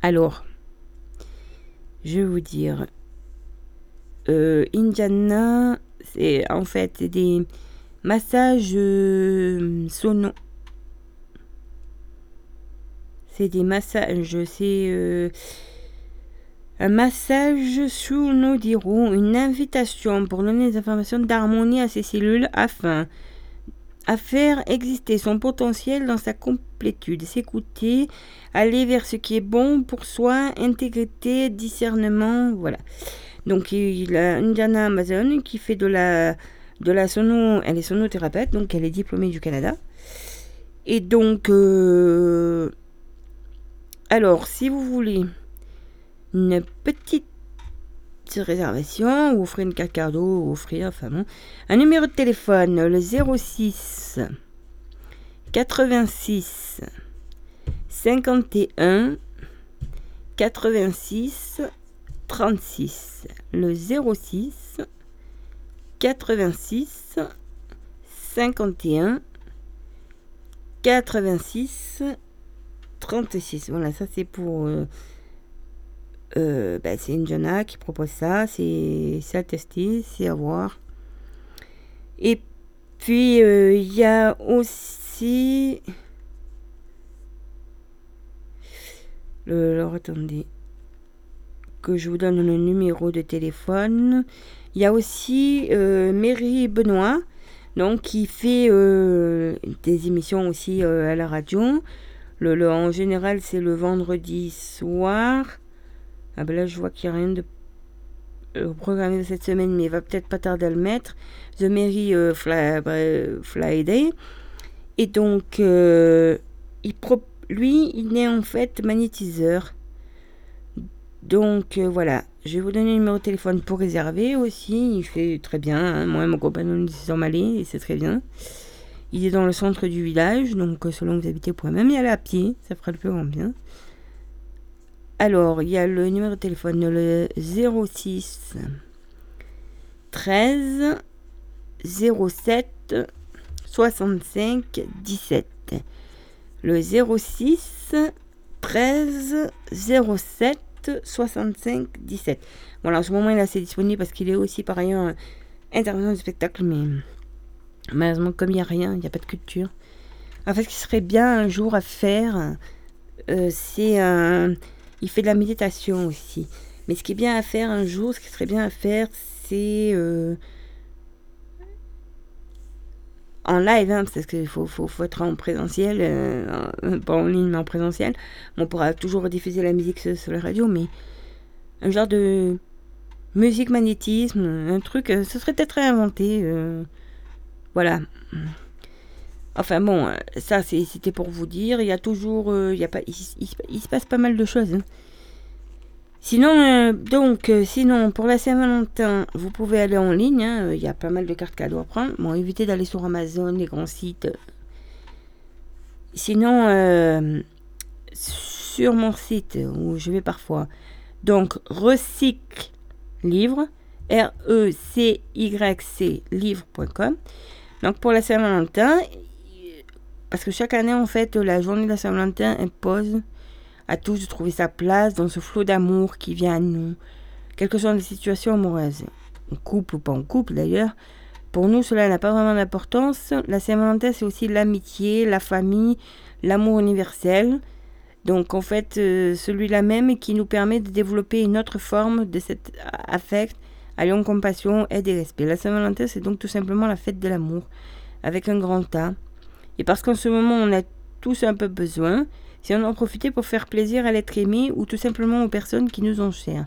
Speaker 1: Alors, je vais vous dire. Euh, Indiana, c'est en fait des massages euh, sono. C'est des massages, c'est euh, un massage sous nos une invitation pour donner des informations d'harmonie à ces cellules afin à faire exister son potentiel dans sa complétude, s'écouter, aller vers ce qui est bon pour soi, intégrité, discernement, voilà. Donc il a Indiana Amazon qui fait de la de la sono, elle est sonothérapeute, donc elle est diplômée du Canada. Et donc euh, alors si vous voulez une petite réservation ou offrir une carte cadeau ou offrir enfin bon, un numéro de téléphone le 06 86 51 86 36 le 06 86 51 86 36 voilà ça c'est pour euh, euh, bah, c'est jeune qui propose ça, c'est à tester, c'est à voir. Et puis euh, il y a aussi. Le, alors attendez. Que je vous donne le numéro de téléphone. Il y a aussi euh, Mary Benoît, donc qui fait des émissions aussi à la radio. Le, en général, c'est le vendredi soir. Ah ben là, je vois qu'il n'y a rien de euh, programmé cette semaine, mais il va peut-être pas tarder à le mettre. The Mary euh, Friday. Et donc, euh, il lui, il est en fait magnétiseur. Donc voilà, je vais vous donner le numéro de téléphone pour réserver aussi. Il fait très bien. Hein. Moi, mon compagnon nous s'en aller et c'est très bien. Il est dans le centre du village, donc selon que vous habitez, vous pouvez même y aller à pied. Ça fera le plus grand bien. Alors, il y a le numéro de téléphone, le 06 13 07 65 17. Le 06 13 07 65 17. Voilà, en ce moment, il est assez disponible parce qu'il est aussi par ailleurs intervenant du spectacle, mais malheureusement, comme il n'y a rien, il n'y a pas de culture. En fait, ce qui serait bien un jour à faire, euh, c'est. Il fait de la méditation aussi. Mais ce qui est bien à faire un jour, ce qui serait bien à faire, c'est euh, en live, hein, parce qu'il faut, être en présentiel, euh, pas en ligne, mais en présentiel. On pourra toujours diffuser la musique sur, la radio, mais un genre de musique magnétisme, un truc, euh, ce serait peut-être réinventé. voilà. Enfin bon, euh, ça c'était pour vous dire. Il y a toujours, euh, il, a pas, il, se passe pas mal de choses. Hein. Sinon, euh, donc, sinon pour la Saint-Valentin, vous pouvez aller en ligne. Hein. Il y a pas mal de cartes cadeaux à prendre. Évitez d'aller sur Amazon, les grands sites. Sinon, sur mon site où je vais parfois, donc recycle livre, R-E-C-Y-C livre.com. Donc pour la Saint-Valentin, parce que chaque année, en fait, la journée de la Saint-Valentin impose à tous de trouver sa place dans ce flot d'amour qui vient à nous, quelles que soient les situations amoureuses, en couple ou pas en couple d'ailleurs. Pour nous, cela n'a pas vraiment d'importance. La Saint-Valentin, c'est aussi l'amitié, la famille, l'amour universel. Donc, en fait, euh, celui-là même qui nous permet de développer une autre forme de cet affect, alliant compassion, aide et respect. La Saint-Valentin, c'est donc tout simplement la fête de l'amour, avec un grand A. Et parce qu'en ce moment, on a tous un peu besoin, si on en profitait pour faire plaisir à l'être aimé ou tout simplement aux personnes qui nous ont chères.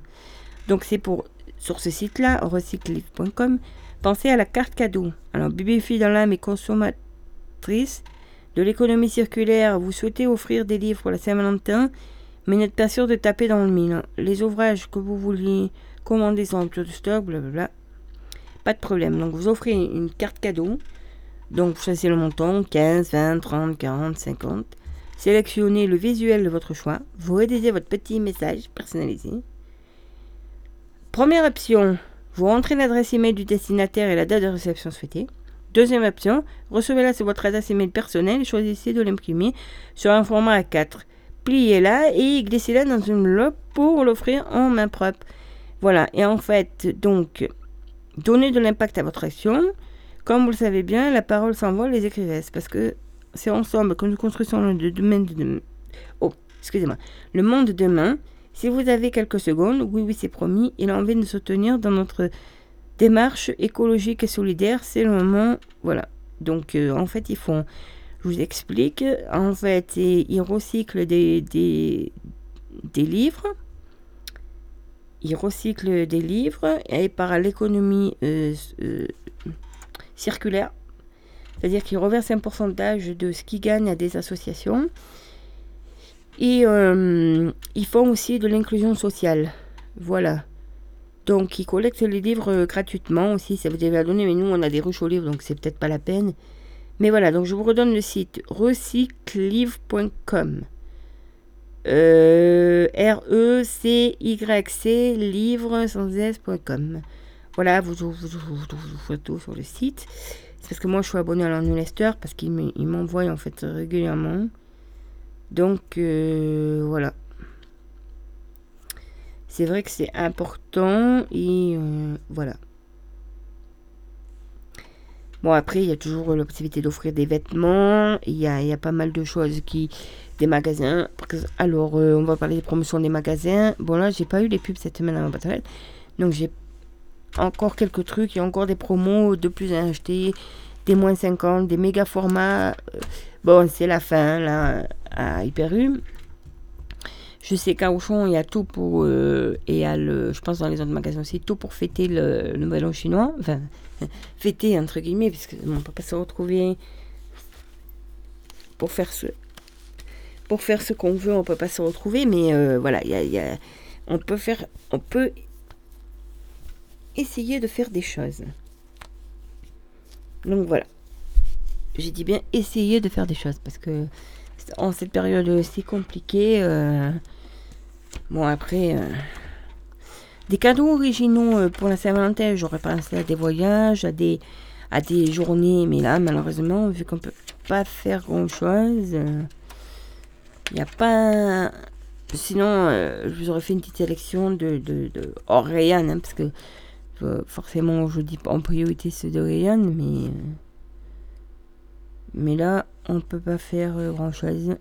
Speaker 1: Donc c'est pour, sur ce site-là, recyclelive.com, pensez à la carte cadeau. Alors, bébé fille dans l'âme et consommatrice de l'économie circulaire, vous souhaitez offrir des livres pour la Saint-Valentin, mais n'êtes pas sûr de taper dans le mille. Les ouvrages que vous vouliez commander sont en de stock, blablabla. Pas de problème. Donc vous offrez une carte cadeau donc, choisissez le montant 15, 20, 30, 40, 50. Sélectionnez le visuel de votre choix. Vous rédigez votre petit message personnalisé. Première option, vous rentrez l'adresse email du destinataire et la date de réception souhaitée. Deuxième option, recevez-la sur votre adresse email personnelle et choisissez de l'imprimer sur un format A4. Pliez-la et glissez-la dans une enveloppe pour l'offrir en main propre. Voilà, et en fait, donc, donnez de l'impact à votre action. Comme vous le savez bien, la parole s'envole, les écrivains, parce que c'est ensemble que nous construisons le de... Oh, excusez-moi. Le monde de demain. Si vous avez quelques secondes, oui, oui, c'est promis, il a envie de nous soutenir dans notre démarche écologique et solidaire. C'est le moment, voilà. Donc, euh, en fait, ils font... Je vous explique. En fait, et- ils recyclent des, des, des livres. Ils recyclent des livres et par l'économie euh, euh, circulaire. C'est-à-dire qu'ils reversent un pourcentage de ce qu'ils gagnent à des associations. Et euh, ils font aussi de l'inclusion sociale. Voilà. Donc ils collectent les livres euh, gratuitement aussi, ça vous avez à donner, mais nous on a des ruches aux livres, donc c'est peut-être pas la peine. Mais voilà, donc je vous redonne le site recyclelive.com. Euh, R-E-C-Y-C livre sans S.com. Voilà, vous, faites tout sur le site. Parce que moi je suis abonné à leur parce qu'ils me- ils m'envoient en fait régulièrement. Donc euh, voilà. C'est vrai que c'est important et euh, voilà. Bon, après, il y a toujours possibilité d'offrir des vêtements. Il y a, pas mal de choses qui. Des magasins. Alors, euh, on va parler des promotions des magasins. Bon, là, j'ai pas eu les pubs cette semaine à ma lettres. Donc, j'ai encore quelques trucs. Il y a encore des promos de plus à acheter. Des moins 50, des méga formats. Euh, Bon, c'est la fin, là, à Hyper U. Je sais qu'à Auchan, il y a tout pour. euh, et à le, je pense dans les autres magasins aussi, tout pour fêter le, le nouvel an chinois. Enfin, [laughs] fêter entre guillemets, puisque on ne peut pas se retrouver pour faire ce. Pour faire ce qu'on veut, on peut pas se retrouver, mais euh, voilà, y a- on peut faire, on peut essayer de faire des choses. Donc voilà, j'ai dit bien essayer de faire des choses parce que en cette période si compliquée, euh, bon après, euh, des cadeaux originaux euh, pour la Saint-Valentin, j'aurais pensé à des voyages, à des, à des journées, mais là malheureusement, vu qu'on peut pas faire grand chose, il n'y a pas. Sinon, euh, je vous aurais fait une petite sélection de, de, Rayanne, hein, parce que euh, forcément, je dis pas en priorité ceux de Rayanne, mais. euh, mais là, on peut pas faire grand chose.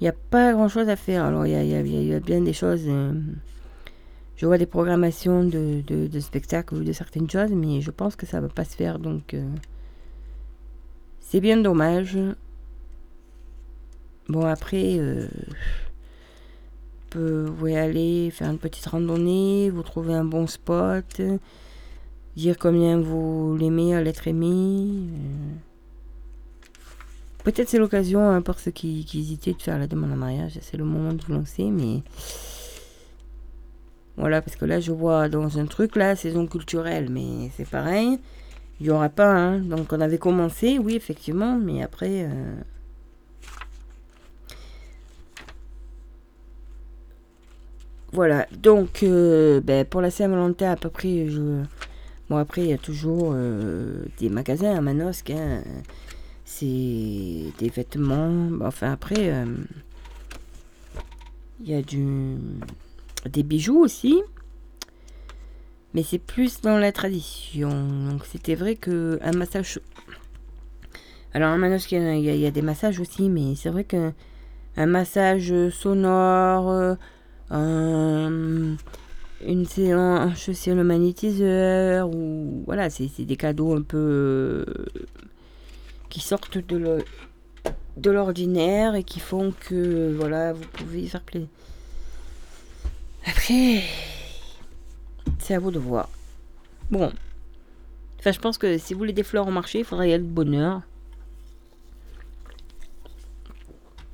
Speaker 1: Il n'y a pas grand chose à faire. Alors, il y y y a- bien des choses. euh, je vois des programmations de, de, de spectacles ou de certaines choses, mais je pense que ça va pas se faire. Donc, euh, c'est bien dommage. Bon, après, euh, vous pouvez aller faire une petite randonnée, vous trouvez un bon spot, dire combien vous l'aimez à l'être aimé. euh. Peut-être c'est l'occasion hein, pour ceux qui, hésitaient de faire la demande en mariage, c'est le moment de vous lancer, mais voilà, parce que là je vois dans un truc là, saison culturelle, mais c'est pareil, il y aura pas, hein. donc on avait commencé, oui effectivement, mais après. euh, Voilà, donc euh, ben, pour la Saint-Valentin à peu près, je... bon après il y a toujours euh, des magasins à Manosque, hein. c'est des vêtements, enfin après euh, il y a du des bijoux aussi, mais c'est plus dans la tradition. Donc c'était vrai que un massage, alors à Manosque il y a- des massages aussi, mais c'est vrai qu'un un massage sonore. Euh, euh, une séance sur le magnétiseur ou voilà c'est des cadeaux un peu euh, qui sortent de l'ordinaire et qui font que voilà vous pouvez faire plaisir. Après c'est à vous de voir. Bon. Enfin je pense que si vous voulez des fleurs au marché il faudrait y aller de bonne heure.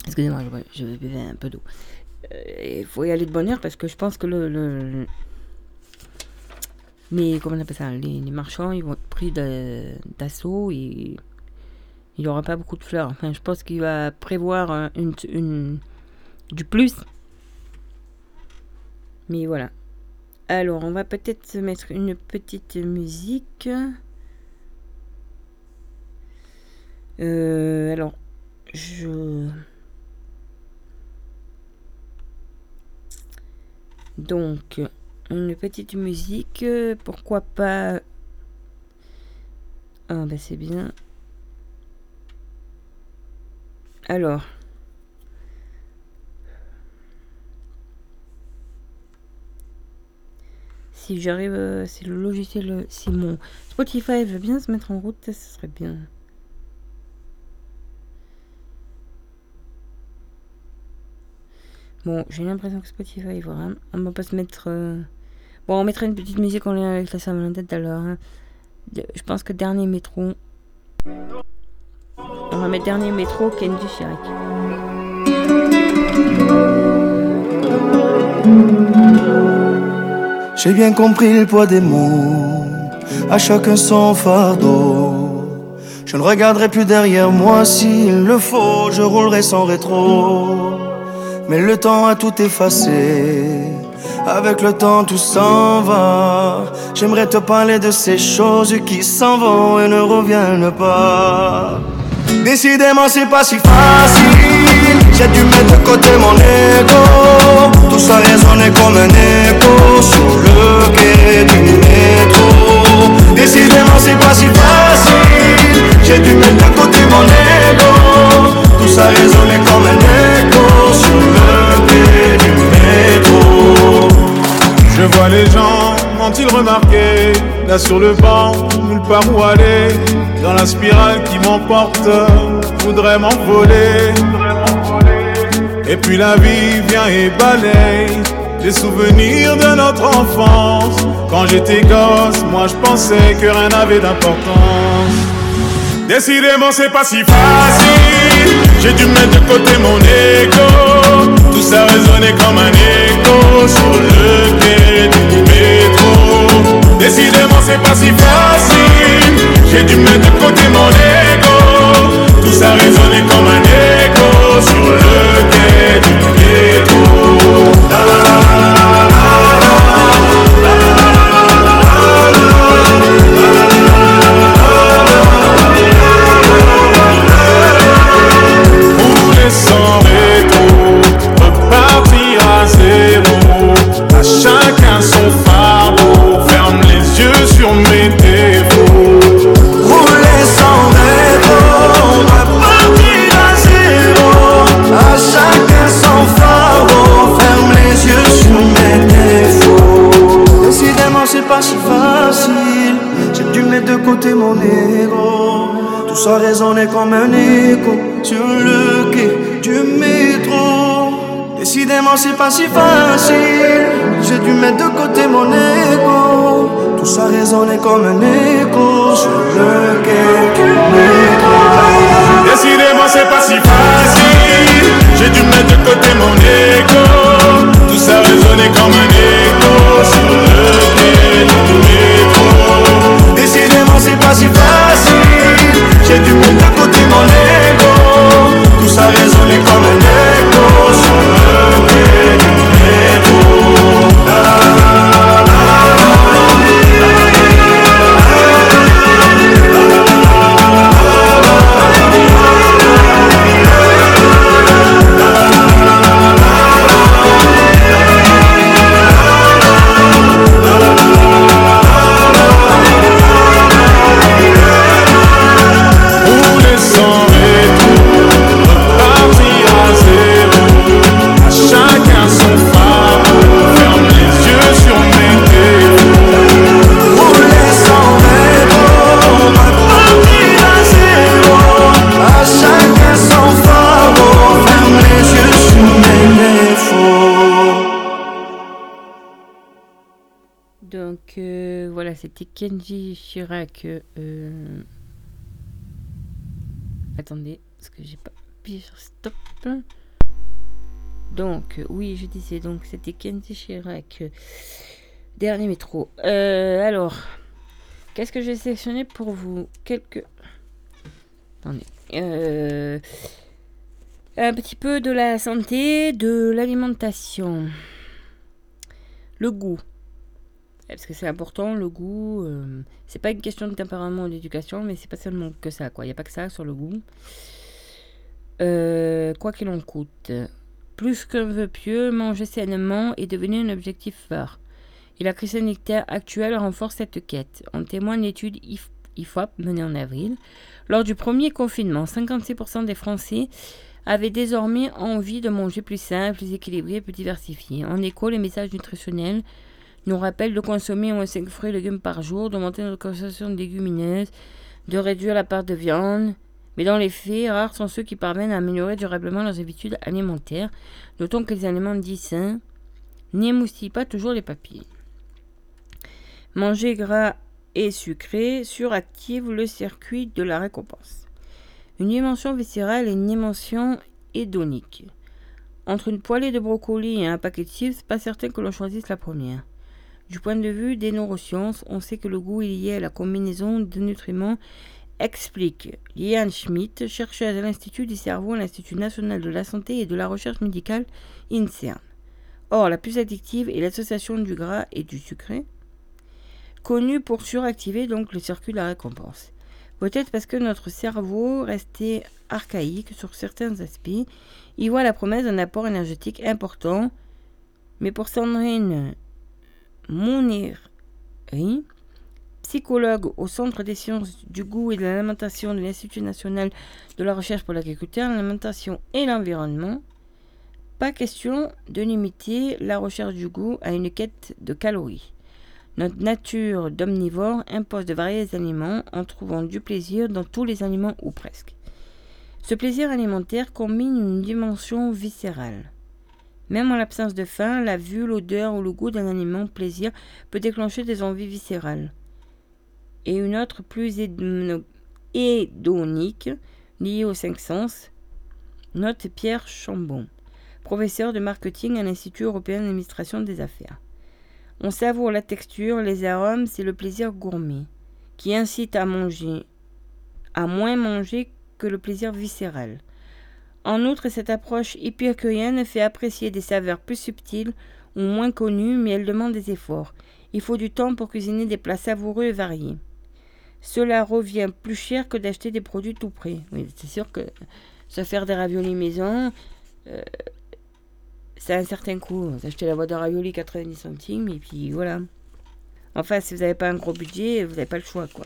Speaker 1: Excusez-moi je, je buvais un peu d'eau il faut y aller de bonne heure parce que je pense que le, mais comment on appelle ça les, marchands ils vont être pris d'assaut et il n'y aura pas beaucoup de fleurs. Enfin je pense qu'il va prévoir un- une, une- du plus. Mais voilà. Alors, on va peut-être se mettre une petite musique. Euh, alors, je... Donc, une petite musique, pourquoi pas... Ah bah c'est bien. Alors. Si j'arrive, euh, si le logiciel, euh, si mon Spotify veut bien se mettre en route, ce serait bien. Bon, j'ai l'impression que Spotify vraiment- on va pas se mettre. euh, Bon, on mettra une petite musique en lien avec la Saint-Valentin alors. hein. De- Je pense que dernier métro. On va mettre dernier métro, Kenji Chirac.
Speaker 2: J'ai bien compris le poids des mots, à chacun son fardeau. Je ne regarderai plus derrière moi s'il le faut, je roulerai sans rétro. Mais le temps a tout effacé, avec le temps tout s'en va. J'aimerais te parler de ces choses qui s'en vont et ne reviennent pas. Décidément c'est pas si facile. J'ai dû mettre de côté mon ego. Tout ça résonnait comme un écho Sur le quai du métro. Décidément c'est pas si facile. J'ai dû mettre de côté mon ego. Tout ça résonnait comme un écho Sur le
Speaker 4: Je vois les gens, m'ont-ils remarqué Là sur le banc, nulle part où aller Dans la spirale qui m'emporte, voudrait m'envoler. Et puis la vie vient et balaye Les souvenirs de notre enfance. Quand j'étais gosse, moi je pensais que rien n'avait d'importance Décidément c'est pas si facile. J'ai dû mettre de côté mon ego Tout ça résonnait comme un écho Sur le quai du métro. Décidément c'est pas si facile. J'ai dû mettre de côté mon ego Tout ça résonnait comme un écho Sur le quai du
Speaker 2: ça résonnait comme un écho sur le quai du métro. Décidément, c'est pas si facile. J'ai dû mettre de côté mon ego. Tout ça résonnait comme un écho sur le quai du métro.
Speaker 4: Décidément c'est pas si facile J'ai dû mettre de côté mon ego Tout ça résonnait comme un écho Sur le quai du métro
Speaker 2: Décidément, c'est pas si facile. c'est du monde à côté dans l'ego Tout ça
Speaker 1: résonne Kenji Chirac. euh, Attendez, parce que j'ai pas appuyé sur stop. Donc euh, oui, je disais donc c'était Kenji Chirac. euh, Dernier métro. Alors, qu'est-ce que j'ai sélectionné pour vous? Quelques. Attendez. Un petit peu de la santé, de l'alimentation. Le goût. Parce que c'est important, le goût. euh, c'est pas une question de tempérament ou d'éducation, mais c'est pas seulement que ça, quoi. Il n'y a pas que ça sur le goût. Euh, quoi qu'il en coûte. Plus qu'un vœu pieux, manger sainement est devenu un objectif phare. Et la crise sanitaire actuelle renforce cette quête. En témoigne l'étude IF- IFOP menée en avril. Lors du premier confinement, 56% des Français avaient désormais envie de manger plus sain, plus équilibré, plus diversifié. En écho, les messages nutritionnels nous rappellent de consommer au moins 5 fruits et légumes par jour, d'augmenter notre consommation de légumineuses, de réduire la part de viande. Mais dans les faits, rares sont ceux qui parviennent à améliorer durablement leurs habitudes alimentaires, d'autant que les aliments dits sains n'émoustillent pas toujours les papilles. Manger gras et sucré suractive le circuit de la récompense. Une dimension viscérale et une dimension hédonique. Entre une poêlée de brocoli et un paquet de chips, pas certain que l'on choisisse la première. Du point de vue des neurosciences, on sait que le goût est lié à la combinaison de nutriments, explique Liane Schmidt, chercheuse à l'Institut du cerveau l'Institut national de la santé et de la recherche médicale INSERM. Or, la plus addictive est l'association du gras et du sucré, connue pour suractiver donc le circuit de la récompense. Peut-être parce que notre cerveau, resté archaïque sur certains aspects, y voit la promesse d'un apport énergétique important, mais pour Sandrine Moneri, psychologue au Centre des sciences du goût et de l'alimentation de l'Institut national de la recherche pour l'agriculture, l'alimentation et l'environnement, pas question de limiter la recherche du goût à une quête de calories. Notre nature d'omnivore impose de varier les aliments en trouvant du plaisir dans tous les aliments ou presque. Ce plaisir alimentaire combine une dimension viscérale. Même en l'absence de faim, la vue, l'odeur ou le goût d'un aliment plaisir peut déclencher des envies viscérales. Et une autre plus hédonique, liée aux cinq sens, note Pierre Chambon, professeur de marketing à l'Institut européen d'administration des affaires. On savoure la texture, les arômes, c'est le plaisir gourmet, qui incite à manger, à moins manger que le plaisir viscéral. En outre, cette approche épicurienne fait apprécier des saveurs plus subtiles ou moins connues, mais elle demande des efforts. Il faut du temps pour cuisiner des plats savoureux et variés. Cela revient plus cher que d'acheter des produits tout prêts. Oui, c'est sûr que se faire des raviolis maison, euh, c'est un certain coût. Vous achetez la boîte de raviolis 90 centimes et puis voilà. Enfin, si vous n'avez pas un gros budget, vous n'avez pas le choix, quoi.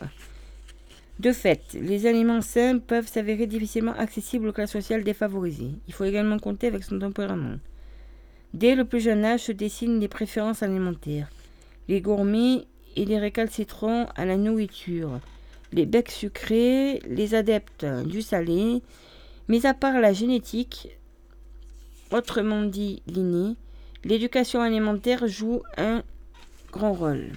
Speaker 1: De fait, les aliments sains peuvent s'avérer difficilement accessibles aux classes sociales défavorisées. Il faut également compter avec son tempérament. Dès le plus jeune âge se dessinent les préférences alimentaires. Les gourmets et les récalcitrants à la nourriture. Les becs sucrés, les adeptes du salé. Mais à part la génétique, autrement dit l'inné, l'éducation alimentaire joue un grand rôle.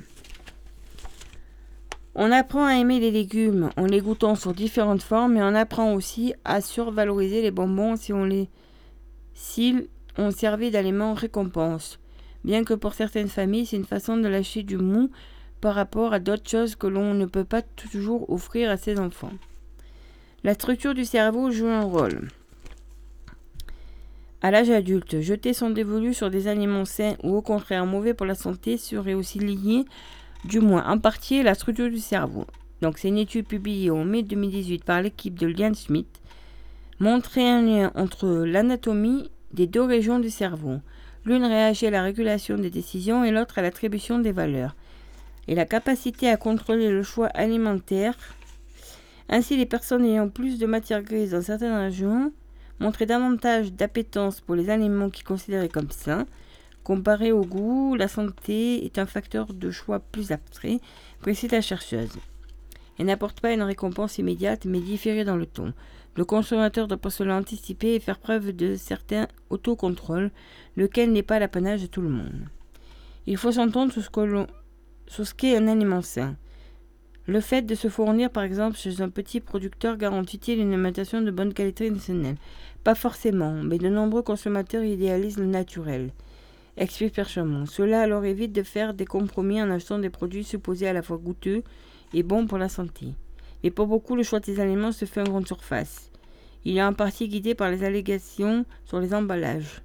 Speaker 1: On apprend à aimer les légumes en les goûtant sous différentes formes, mais on apprend aussi à survaloriser les bonbons si on les s'ils ont servi d'aliments récompense. Bien que pour certaines familles, c'est une façon de lâcher du mou par rapport à d'autres choses que l'on ne peut pas toujours offrir à ses enfants. La structure du cerveau joue un rôle. À l'âge adulte, jeter son dévolu sur des aliments sains ou au contraire mauvais pour la santé serait aussi lié du moins en partie la structure du cerveau. Donc c'est une étude publiée en mai 2018 par l'équipe de Lian Schmidt montrait un lien entre l'anatomie des deux régions du cerveau. L'une réagit à la régulation des décisions et l'autre à l'attribution des valeurs. Et la capacité à contrôler le choix alimentaire. Ainsi, les personnes ayant plus de matière grise dans certaines régions montraient davantage d'appétence pour les aliments qui considéraient comme sains, Comparé au goût, la santé est un facteur de choix plus abstrait, précise la chercheuse. Elle n'apporte pas une récompense immédiate, mais différée dans le temps. Le consommateur doit pour cela anticiper et faire preuve de certains autocontrôles, lequel n'est pas l'apanage de tout le monde. Il faut s'entendre sur ce qu'est un aliment sain. Le fait de se fournir, par exemple, chez un petit producteur garantit-il une alimentation de bonne qualité nutritionnelle? Pas forcément, mais de nombreux consommateurs idéalisent le naturel explique Perchamon. Cela alors évite de faire des compromis en achetant des produits supposés à la fois goûteux et bons pour la santé. Mais pour beaucoup, le choix des aliments se fait en grande surface. Il est en partie guidé par les allégations sur les emballages.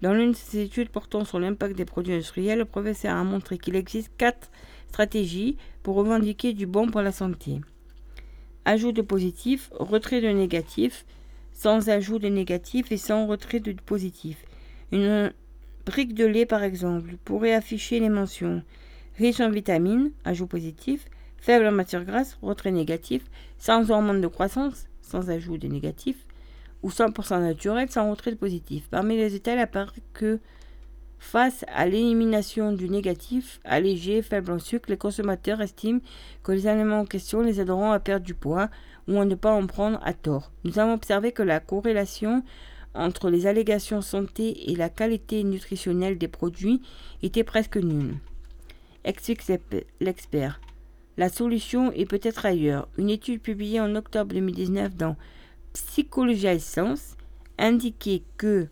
Speaker 1: Dans l'une de ses études portant sur l'impact des produits industriels, le professeur a montré qu'il existe quatre stratégies pour revendiquer du bon pour la santé. Ajout de positif, retrait de négatif, sans ajout de négatif et sans retrait de positif. Une brique de lait, par exemple, pourrait afficher les mentions riche en vitamines, ajout positif, faible en matière grasse, retrait négatif, sans hormones de croissance, sans ajout de négatif, ou 100% naturel, sans retrait de positif. Parmi les états, il apparaît que face à l'élimination du négatif, allégé, faible en sucre, les consommateurs estiment que les aliments en question les aideront à perdre du poids ou à ne pas en prendre à tort. Nous avons observé que la corrélation entre les allégations santé et la qualité nutritionnelle des produits était presque nulle. Explique l'expert. La solution est peut-être ailleurs. Une étude publiée en octobre 2019 dans Psychologie et Sciences indiquait que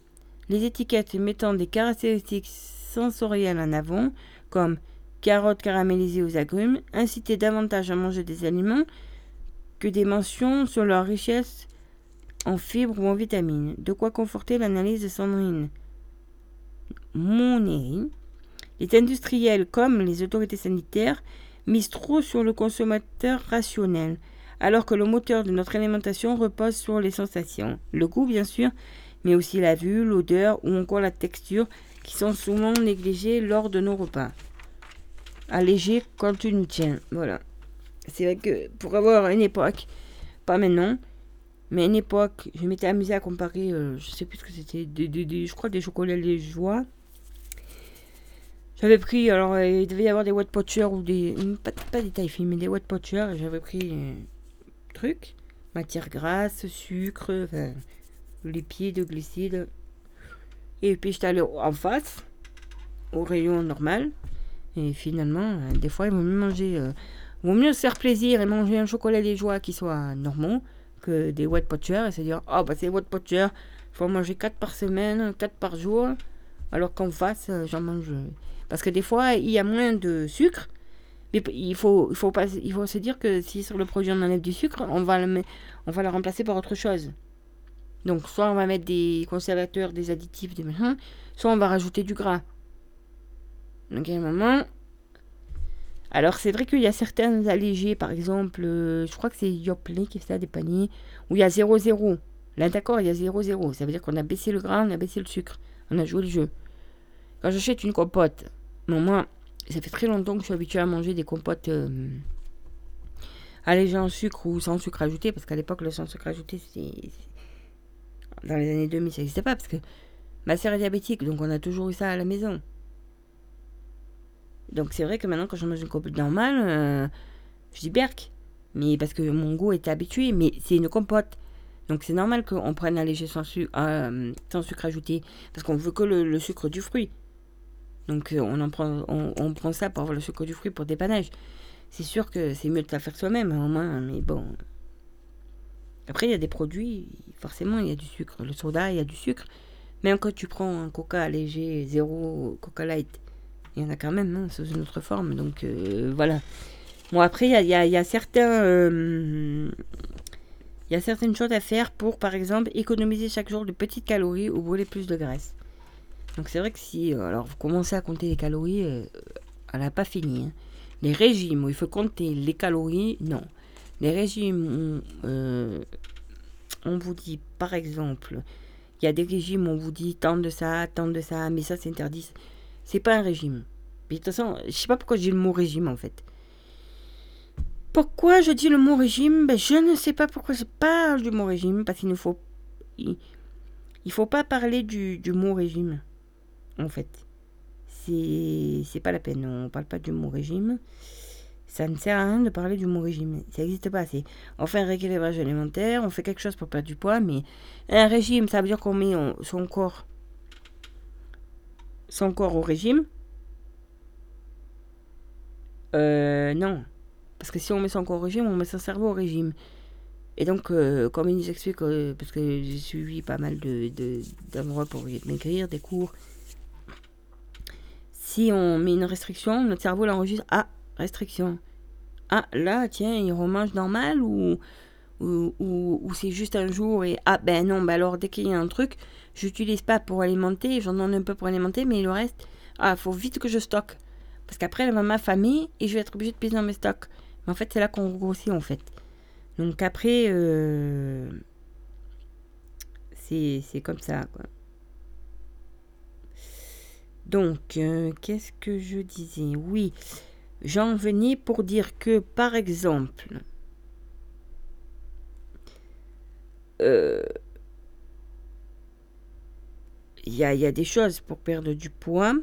Speaker 1: les étiquettes mettant des caractéristiques sensorielles en avant, comme carottes caramélisées aux agrumes, incitaient davantage à manger des aliments que des mentions sur leur richesse en fibres ou en vitamines. De quoi conforter l'analyse de Sandrine Moneri. Les industriels comme les autorités sanitaires misent trop sur le consommateur rationnel, alors que le moteur de notre alimentation repose sur les sensations. Le goût, bien sûr, mais aussi la vue, l'odeur ou encore la texture qui sont souvent négligées lors de nos repas. Alléger quand tu nous tiens. Voilà. C'est vrai que pour avoir une époque, pas maintenant, mais à une époque, je m'étais amusé à comparer, euh, je sais plus ce que c'était, je crois des chocolats joies. J'avais pris, alors euh, il devait y avoir des Watt Potcher ou des. Pas, pas des tailles mais des Watt Potcher, et j'avais pris un truc, matière grasse, sucre, enfin, de glucides. Et puis j'étais allé en face, au rayon normal. Et finalement, euh, des fois, il vaut mieux manger. Euh, vaut mieux se faire plaisir et manger un chocolat des joies qui soit normaux des White Potcher et se dire Oh, bah c'est White Potcher, il faut manger 4 par semaine, 4 par jour. Alors qu'en face, euh, j'en mange. Parce que des fois, il y a moins de sucre. Mais il faut, il faut, pas, il faut se dire que si sur le produit on enlève du sucre, on va le, on va le remplacer par autre chose. Donc, soit on va mettre des conservateurs, des additifs, des machins, soit on va rajouter du gras. Donc, à un moment. Alors, c'est vrai qu'il y a certains allégés, par exemple, euh, je crois que c'est Yoplait qui fait ça, des paniers, où il y a 0,0. Là, d'accord, il y a 0,0. Ça veut dire qu'on a baissé le gras, on a baissé le sucre. On a joué le jeu. Quand j'achète une compote, moi, ça fait très longtemps que je suis habituée à manger des compotes euh, allégées en sucre ou sans sucre ajouté, parce qu'à l'époque, le sans sucre ajouté, c'est dans les années 2000, ça n'existait pas parce que ma sœur est diabétique, donc on a toujours eu ça à la maison. Donc c'est vrai que maintenant, quand je mange une compote normale, euh, je dis berk. Mais parce que mon goût est habitué, mais c'est une compote. Donc c'est normal qu'on prenne un léger sans, euh, sucre ajouté. Parce qu'on veut que le, sucre du fruit. Donc euh, on, en prend, on, prend ça pour avoir le sucre du fruit pour dépannage. C'est sûr que c'est mieux de la faire soi-même, au moins, mais bon. Après, il y a des produits, forcément, il y a du sucre. Le soda, il y a du sucre. Même quand tu prends un coca léger, zéro, coca light, il y en a quand même, hein, sous une autre forme. Donc euh, voilà. Bon, après, il y a, certains. Euh, il y a certaines choses à faire pour, par exemple, économiser chaque jour de petites calories ou brûler plus de graisse. Donc c'est vrai que si euh, alors vous commencez à compter les calories, elle n'a pas fini. Hein. Les régimes où il faut compter les calories, non. Les régimes, euh, on vous dit par exemple, il y a des régimes où on vous dit tant de ça, tant de ça, mais ça c'est interdit. C'est pas un régime. Mais de toute façon, je sais pas pourquoi je dis le mot régime en fait. Pourquoi je dis le mot régime? Ben, Je ne sais pas pourquoi je parle du mot régime, parce qu'il ne faut. Il, faut pas parler du, mot régime, en fait. C'est pas la peine, on parle pas du mot régime. Ça ne sert à rien de parler du mot régime. Ça n'existe pas. On fait un rééquilibrage alimentaire, on fait quelque chose pour perdre du poids, mais un régime, ça veut dire qu'on met son corps son corps au régime. Euh, non. Parce que si on met son corps au régime, on met son cerveau au régime. Et donc, euh, comme il nous explique, euh, parce que j'ai suivi pas mal de, d'endroits pour maigrir, des cours, si on met une restriction, notre cerveau l'enregistre à restriction ah là, tiens, il remange normal ou, ou, ou- ou c'est juste un jour et ah ben non, ben alors dès qu'il y a un truc, j'utilise pas pour alimenter, j'en donne un peu pour alimenter, mais le reste, ah, faut vite que je stocke. Parce qu'après, elle va m'affamer et je vais être obligée de payer dans mes stocks. Mais en fait, c'est là qu'on grossit en fait. Donc après, euh, c'est comme ça. Donc, euh, qu'est-ce que je disais? Oui, j'en venais pour dire que, par exemple, euh, il y, a, des choses pour perdre du poids.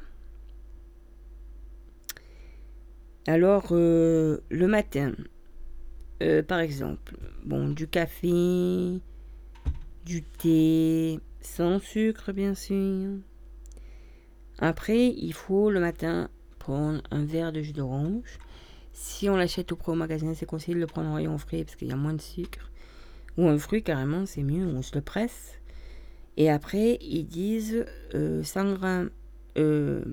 Speaker 1: Alors, euh, le matin, euh, par exemple, bon, du café, du thé, sans sucre, bien sûr. Après, il faut le matin prendre un verre de jus d'orange. Si on l'achète au pro magasin, c'est conseillé de le prendre en rayon frais parce qu'il y a moins de sucre. Ou un fruit carrément, c'est mieux, on se le presse. Et après, ils disent euh, 100 grammes, euh,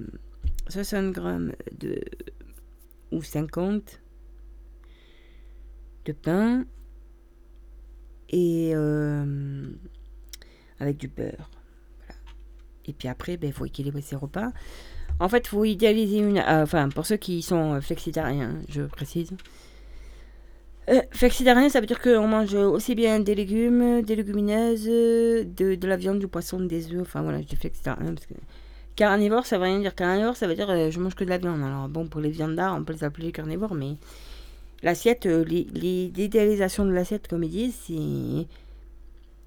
Speaker 1: 60 grammes de, ou 50 de pain et euh, avec du beurre. Et puis après, il faut équilibrer ses repas. En fait, il faut idéaliser une. euh, enfin, pour ceux qui sont euh, flexitariens, je précise. Euh, ça veut dire qu'on mange aussi bien des légumes, des légumineuses, de, de la viande, du poisson, des œufs. Enfin voilà, je dis flexitarien parce que. Carnivore, ça veut rien dire. Carnivore, ça veut dire euh, je mange que de la viande. Alors bon, pour les viandards, on peut les appeler carnivores, mais l'assiette, euh, l'idéalisation de l'assiette, comme ils disent, c'est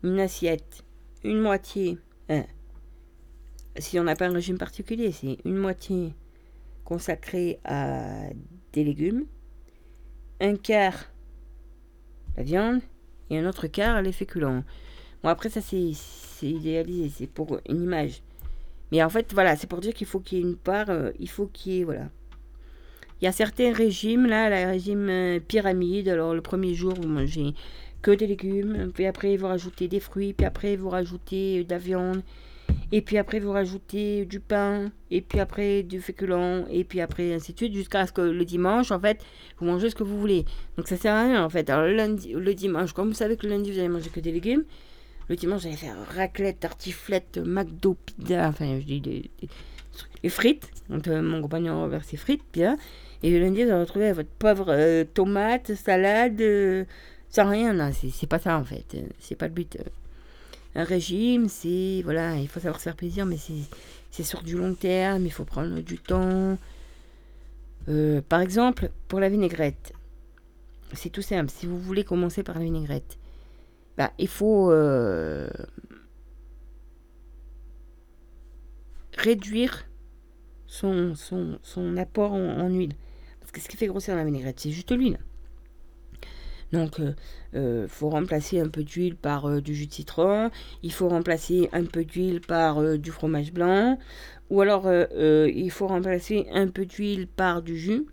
Speaker 1: une assiette, une moitié. hein, si on n'a pas un régime particulier, c'est une moitié consacrée à des légumes, un quart la viande et un autre quart les féculents. Bon, après, ça, c'est idéalisé, c'est pour une image. Mais en fait, voilà, c'est pour dire qu'il faut qu'il y ait une part, euh, il faut qu'il y ait, voilà. Il y a certains régimes, là, le régime euh, pyramide. Alors, le premier jour, vous mangez que des légumes, puis après, vous rajoutez des fruits, puis après, vous rajoutez euh, de la viande, et puis après, vous rajoutez du pain, et puis après, du féculent, et puis après, ainsi de suite, jusqu'à ce que le dimanche, en fait, vous mangez ce que vous voulez. Donc, ça sert à rien, en fait. Alors, le, lundi, le dimanche, comme vous savez que le lundi, vous allez manger que des légumes, le dimanche, vous allez faire raclette, tartiflette, McDo, pizza, enfin, je dis des, des- des frites. Donc, euh, mon compagnon vers ses frites, bien. Et le lundi, vous allez retrouver votre pauvre euh, tomate, salade, euh, sans rien, là. C'est pas ça, en fait. Euh, C'est pas le but. Un régime, c'est. Voilà, il faut savoir se faire plaisir, mais c'est sur du long terme, il faut prendre du temps. Euh, par exemple, pour la vinaigrette, c'est tout simple. Si vous voulez commencer par la vinaigrette, bah, il faut euh, réduire son apport en, en huile. Parce que ce qui fait grossir la vinaigrette, c'est juste l'huile. Donc, il faut remplacer un peu d'huile par euh, du jus de citron. Il faut remplacer un peu d'huile par euh, du fromage blanc. Ou alors, euh, euh, il faut remplacer un peu d'huile par du jus.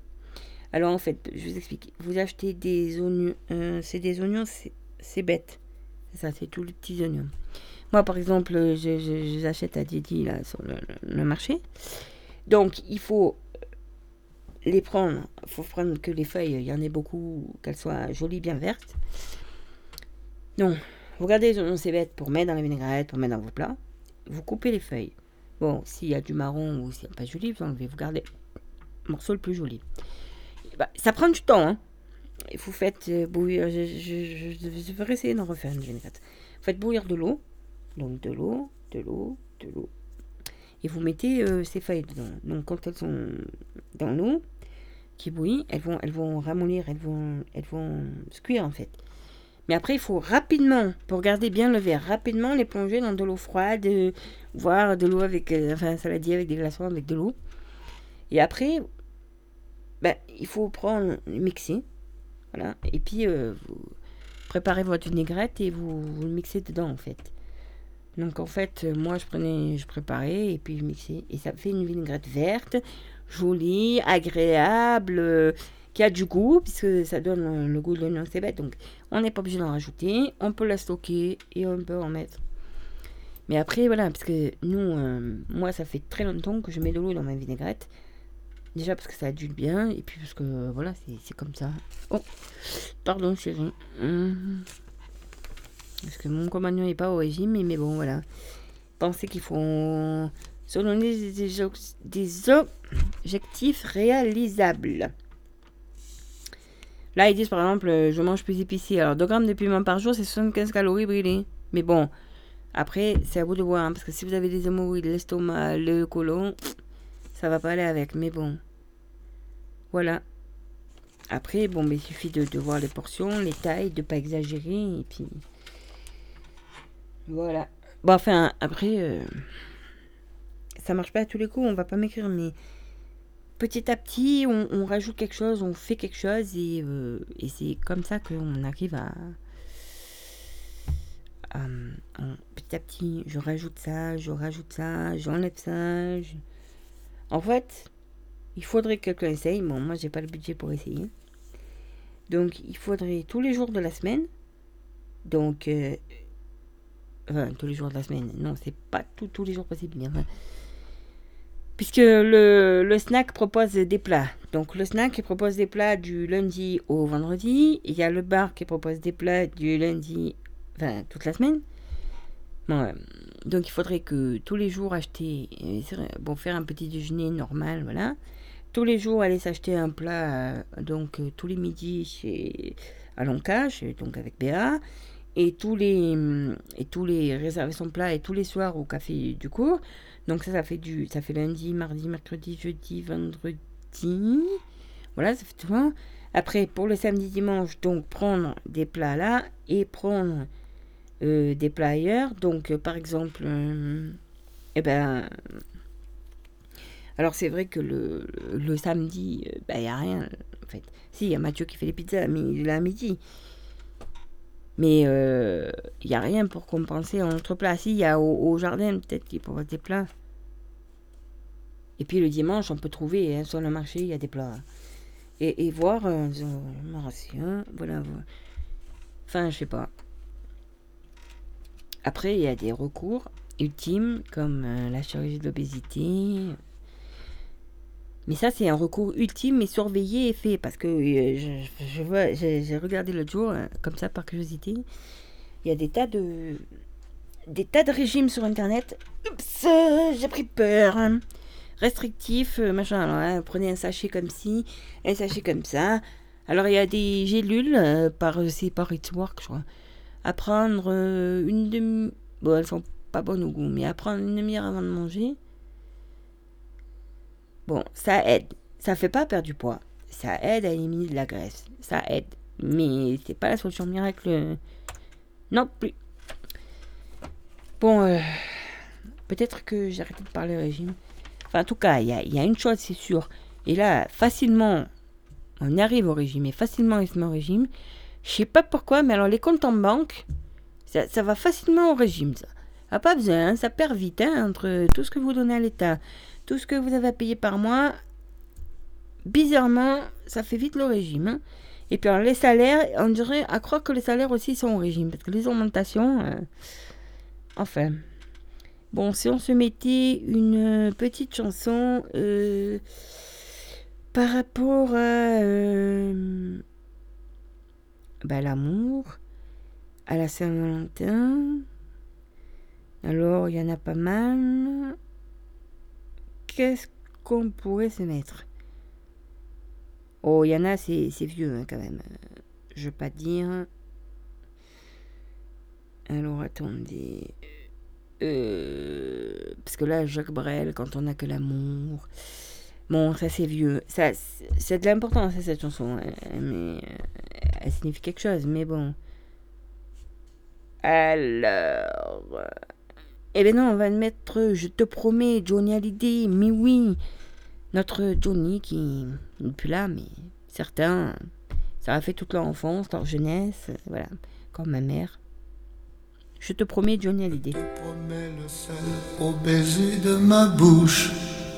Speaker 1: Alors, en fait, je vous explique. Vous achetez des oignons. euh, c'est des oignons, c'est bête. Ça, c'est tous les petits oignons. Moi, par exemple, je, je- à Didi, là, sur le marché. Donc, il faut les prendre. Faut prendre que les feuilles, il y en ait beaucoup, qu'elles soient jolies, bien vertes. Donc, vous regardez les oignons, c'est bête pour mettre dans la vinaigrette, pour mettre dans vos plats. Vous coupez les feuilles. Bon, s'il y a du marron ou s'il n'y a pas joli, vous enlevez, vous gardez le morceau le plus joli. Bah, ça prend du temps, hein. Vous faites euh, bouillir, je, je, je, je vais essayer d'en refaire une vinaigrette. Vous faites bouillir de l'eau, donc de l'eau, de l'eau, de l'eau. Et vous mettez euh, ces feuilles dedans. Donc quand elles sont dans l'eau, qui bouillit, elles vont, elles vont ramollir, elles vont, elles vont se cuire en fait. Mais après, il faut rapidement, pour garder bien le verre, rapidement les plonger dans de l'eau froide, euh, voire de l'eau avec, euh, enfin, un saladier avec des glaçons, avec de l'eau. Et après, ben, il faut prendre, mixer, voilà. Et puis, vous préparez votre vinaigrette et vous, vous le mixez dedans en fait. Donc en fait, euh, moi je prenais, je préparais et puis je mixais. Et ça fait une vinaigrette verte, jolie, agréable, euh, qui a du goût, puisque ça donne euh, le goût de l'oignon, bête. Donc on n'est pas obligé d'en rajouter, on peut la stocker et on peut en mettre. Mais après, voilà, parce que nous, moi ça fait très longtemps que je mets de l'eau dans ma vinaigrette. Déjà parce que ça adulte bien, et puis parce que voilà, c'est comme ça. Oh, pardon chérie. Hum. que mon compagnon n'est pas au régime, mais, bon, voilà. Pensez qu'il faut se donner des, objectifs réalisables. Là, ils disent par exemple, euh, je mange plus épicé. Alors, 2 grammes de piment par jour, c'est 75 calories brûlées. Mais bon, après, c'est à vous de voir. hein, parce que si vous avez des hémorroïdes, l'estomac, le côlon, ça va pas aller avec. Mais bon. Voilà. Après, bon, mais il suffit de, de voir les portions, les tailles, de pas exagérer. Et puis. Voilà. Bon, enfin, après. euh, ça marche pas à tous les coups, on va pas m'écrire, mais petit à petit, on, rajoute quelque chose, on fait quelque chose, et, euh, c'est comme ça qu'on arrive à, Petit à petit, je rajoute ça, je rajoute ça, j'enlève ça. En fait, il faudrait que quelqu'un essaye. Bon, moi, j'ai pas le budget pour essayer. Donc, il faudrait tous les jours de la semaine. Donc, euh, tous les jours de la semaine. Non, c'est pas tout- tous les jours possible. Puisque le, snack propose des plats. Donc le snack propose des plats du lundi au vendredi. Il y a le bar qui propose des plats du lundi, enfin toute la semaine. Euh, donc il faudrait que tous les jours acheter, euh, bon faire un petit déjeuner normal, voilà. Tous les jours aller s'acheter un plat, euh, donc tous les midis chez à Lonca, donc avec Béa. Et tous les hum, et tous les réserver son plat et tous les soirs au café du cours. Donc ça, ça fait du, ça fait lundi, mardi, mercredi, jeudi, vendredi. Voilà, ça fait tout. Après, pour le samedi, dimanche, donc prendre des plats là et prendre euh, des plats ailleurs. Donc, euh, par exemple, euh, eh ben, alors c'est vrai que le, samedi, il n'y a rien. En fait, si, il y a Mathieu qui fait les pizzas, mais il est à midi. Mais il n'y a rien pour compenser en autre plat. Si, il y a au, jardin peut-être qui propose des plats. Et puis le dimanche, on peut trouver hein, sur le marché, il y a des plats. Et, voir, euh, voilà. voilà. Enfin, je sais pas. Après, il y a des recours ultimes comme euh, la chirurgie de l'obésité. Mais ça, c'est un recours ultime mais surveillé et fait. Parce que euh, je, je vois, j'ai regardé l'autre jour, euh, comme ça par curiosité. Il y a des tas de. Des tas de régimes sur internet. Oups, j'ai pris peur. hein. Restrictif, euh, machin. Alors, hein, prenez un sachet comme ci, un sachet comme ça. Alors, il y a des gélules euh, par. C'est par It's Work, je crois. À prendre une demi. Bon, elles pas bonnes au goût, mais à prendre une demi-heure avant de manger. Bon, ça aide. Ça fait pas perdre du poids. Ça aide à éliminer de la graisse. Ça aide. Mais c'est pas la solution miracle. Non plus. Bon, euh, peut-être que j'ai arrêté de parler régime. Enfin, en tout cas, il y a, a une chose, c'est sûr. Et là, facilement, on arrive au régime. Et facilement, il se met au régime. Je sais pas pourquoi, mais alors les comptes en banque, ça, va facilement au régime, ça. Ah, pas besoin, hein, ça perd vite, hein, entre tout ce que vous donnez à l'État, tout ce que vous avez à payer par mois. Bizarrement, ça fait vite le régime. hein. Et puis les salaires, on dirait à croire que les salaires aussi sont au régime, parce que les augmentations, euh, enfin. Bon, si on se mettait une euh, petite chanson euh, par rapport à bah, l'amour, à la Saint-Valentin, alors il y en a pas mal. Qu'est-ce qu'on pourrait se mettre? Oh, il c'est vieux hein, quand même. Je veux pas dire. Alors attendez. Euh, parce que là, Jacques Brel, quand on n'a que l'amour. Bon, ça c'est vieux. Ça, c'est- c'est de l'importance hein, cette chanson, hein, mais euh, elle signifie quelque chose. Mais bon. Alors. Eh ben non, on va mettre Je te promets, Johnny Hallyday. Mais oui, notre Johnny qui n'est plus là, mais certains, ça a fait toute leur enfance, leur jeunesse, voilà, comme ma mère. Je te promets, Johnny Hallyday.
Speaker 6: promets le sel au baiser de ma bouche.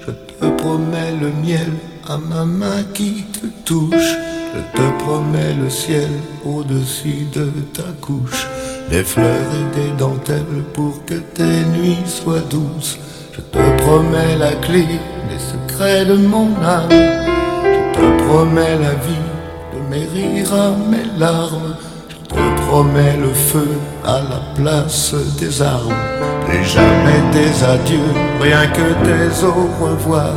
Speaker 6: Je te promets le miel à ma main qui te touche. Je te promets le ciel au-dessus de ta couche. Des fleurs et des dentelles pour que tes nuits soient douces. Je te promets la clé des secrets de mon âme. Je te promets la vie de mes rires à mes larmes. Je te promets
Speaker 7: le feu à la place des armes. Et jamais des adieux, rien que des au revoir.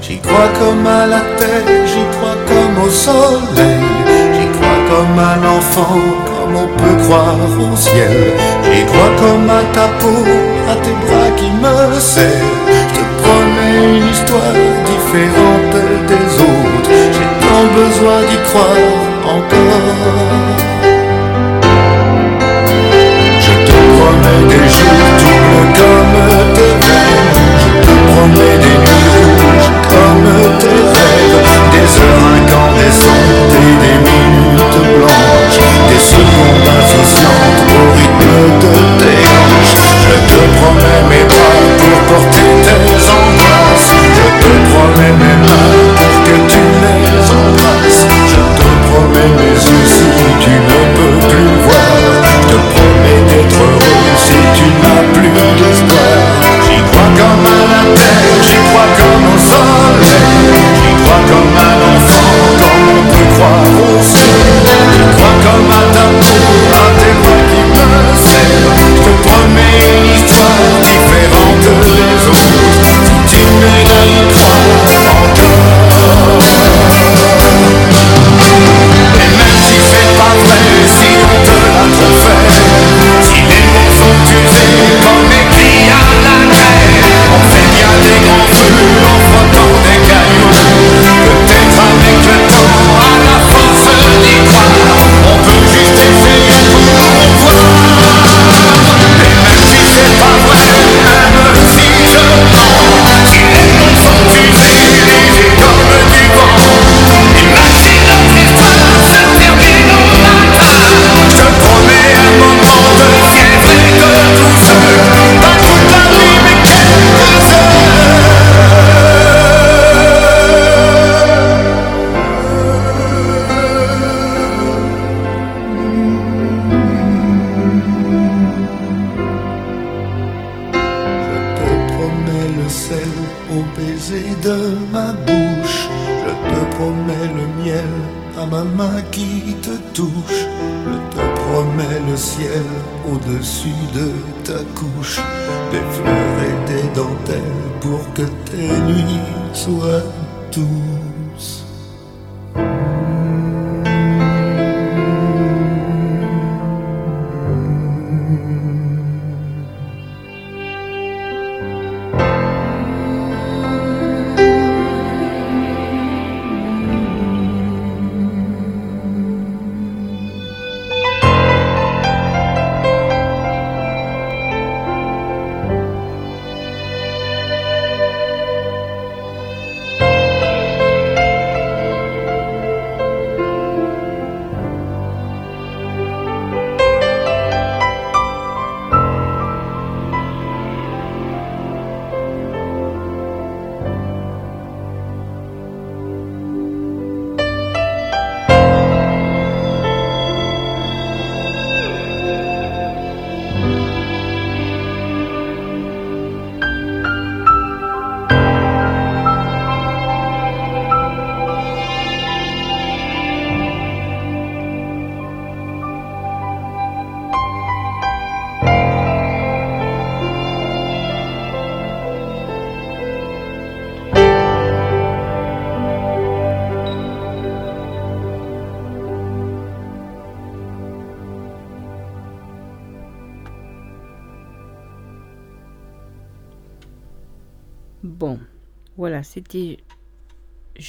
Speaker 7: J'y crois comme à la terre, j'y crois comme au soleil. J'y crois comme un enfant, on peut croire au ciel. J'y crois comme à ta peau, à tes bras qui me serrent. Je te promets une histoire différente des autres. J'ai tant besoin d'y croire encore. Je te promets des jours doubles comme tes veines. Je te promets des nuits rouges comme tes rêves. Des heures incandescentes et des minutes blanches. Des secondes insouciantes au rythme de tes hanches. Je te promets comme ta peau, à tes bras qui me serrent. Je te promets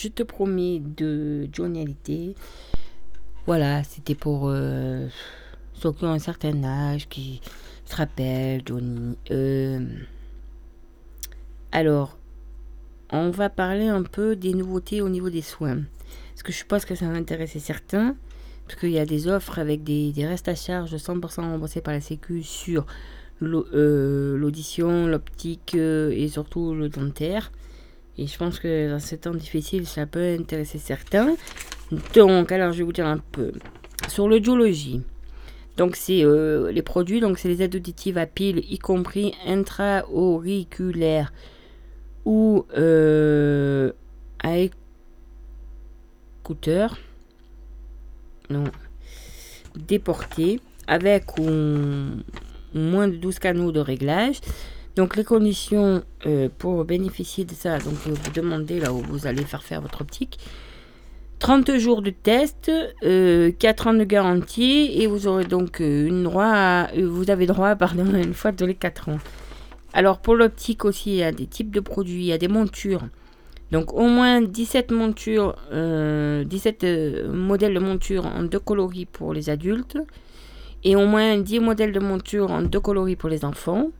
Speaker 7: Je te promets de
Speaker 1: Hallyday. Voilà, c'était pour ceux qui ont un certain âge, qui se rappellent Johnny. Euh, alors, on va parler un peu des nouveautés au niveau des soins. Parce que je suppose que ça va intéresser certains. Parce qu'il y a des offres avec des, restes à charge 100% remboursés par la Sécu sur euh, l'audition, l'optique euh, et surtout le dentaire. Et je pense que dans ces temps difficiles, ça peut intéresser certains. Donc, alors je vais vous dire un peu. Sur l'audiologie, donc c'est euh, les produits, donc c'est les aides auditives à pile, y compris intra-auriculaires ou euh, à écouteurs. Non. Déportés avec ou, moins de 12 canaux de réglage. Donc les conditions euh, pour bénéficier de ça, donc euh, vous demandez là où vous allez faire faire votre optique. 30 jours de test, euh, 4 ans de garantie et vous aurez donc euh, une droit euh, vous avez droit pardon, [laughs] une fois tous les 4 ans. Alors pour l'optique aussi, il y a des types de produits, il y a des montures. Donc au moins 17 montures, euh, 17 euh, modèles de montures en deux coloris pour les adultes et au moins 10 modèles de montures en deux coloris pour les enfants.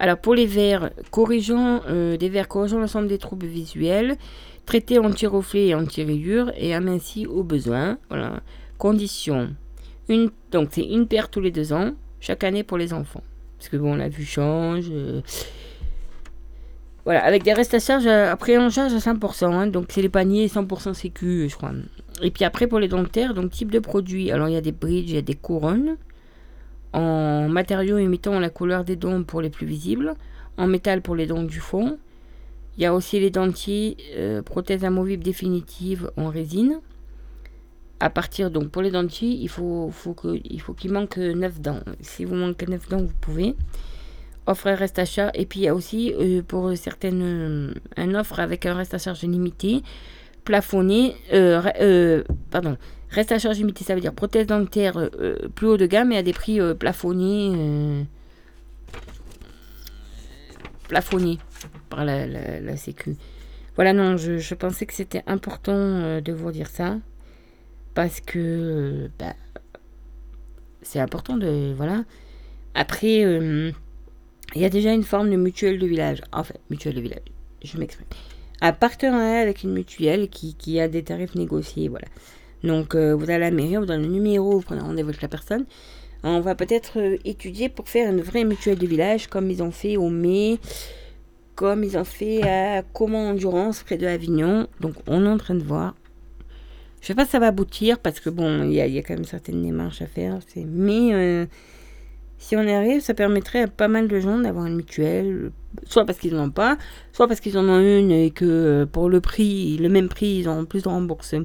Speaker 1: Alors pour les verres, corrigeant euh, des verres corrigeant l'ensemble des troubles visuels, traités anti-reflet et anti-rayures et amincis au besoin. Voilà. Condition. Donc c'est une paire tous les deux ans, chaque année pour les enfants. Parce que bon, la vue change. euh, Voilà, avec des restes à charge, euh, après en charge à 100%, hein, donc c'est les paniers 100% sécu, je crois. Et puis après pour les dentaires, donc type de produit, alors il y a des bridges, il y a des couronnes, en matériaux imitant la couleur des dents pour les plus visibles, en métal pour les dents du fond. Il y a aussi les dentiers, euh, prothèses amovibles définitives en résine. À partir donc pour les dentiers, il faut, faut que, il faut qu'il manque 9 dents. Si vous manquez 9 dents, vous pouvez. Offre et reste à charge. Et puis il y a aussi euh, pour certaines euh, un offre avec un reste à charge limité, plafonné, euh, pardon, reste à charge limité, ça veut dire prothèse dentaire euh, plus haut de gamme et à des prix euh, plafonnés, euh, plafonnés par la, la, Sécu. Voilà, non, je, je pensais que c'était important euh, de vous dire ça parce que euh, bah, c'est important de voilà. Après, euh, il y a déjà une forme de mutuelle de village. Enfin, mutuelle de village, je m'exprime. Un partenariat avec une mutuelle qui, qui a des tarifs négociés, voilà. Donc, euh, vous allez à la mairie, vous donne le numéro, vous prenez rendez-vous avec la personne. On va peut-être euh, étudier pour faire une vraie mutuelle de village, comme ils ont fait au mai, comme ils ont fait à Comment Endurance, près de Avignon. Donc, on est en train de voir. Je sais pas si ça va aboutir, parce que bon, il y y a quand même certaines démarches à faire. Mais euh, si on y arrive, ça permettrait à pas mal de gens d'avoir une mutuelle, soit parce qu'ils n'en ont pas, soit parce qu'ils en ont une et que euh, pour le prix, le même prix, ils ont plus de remboursement,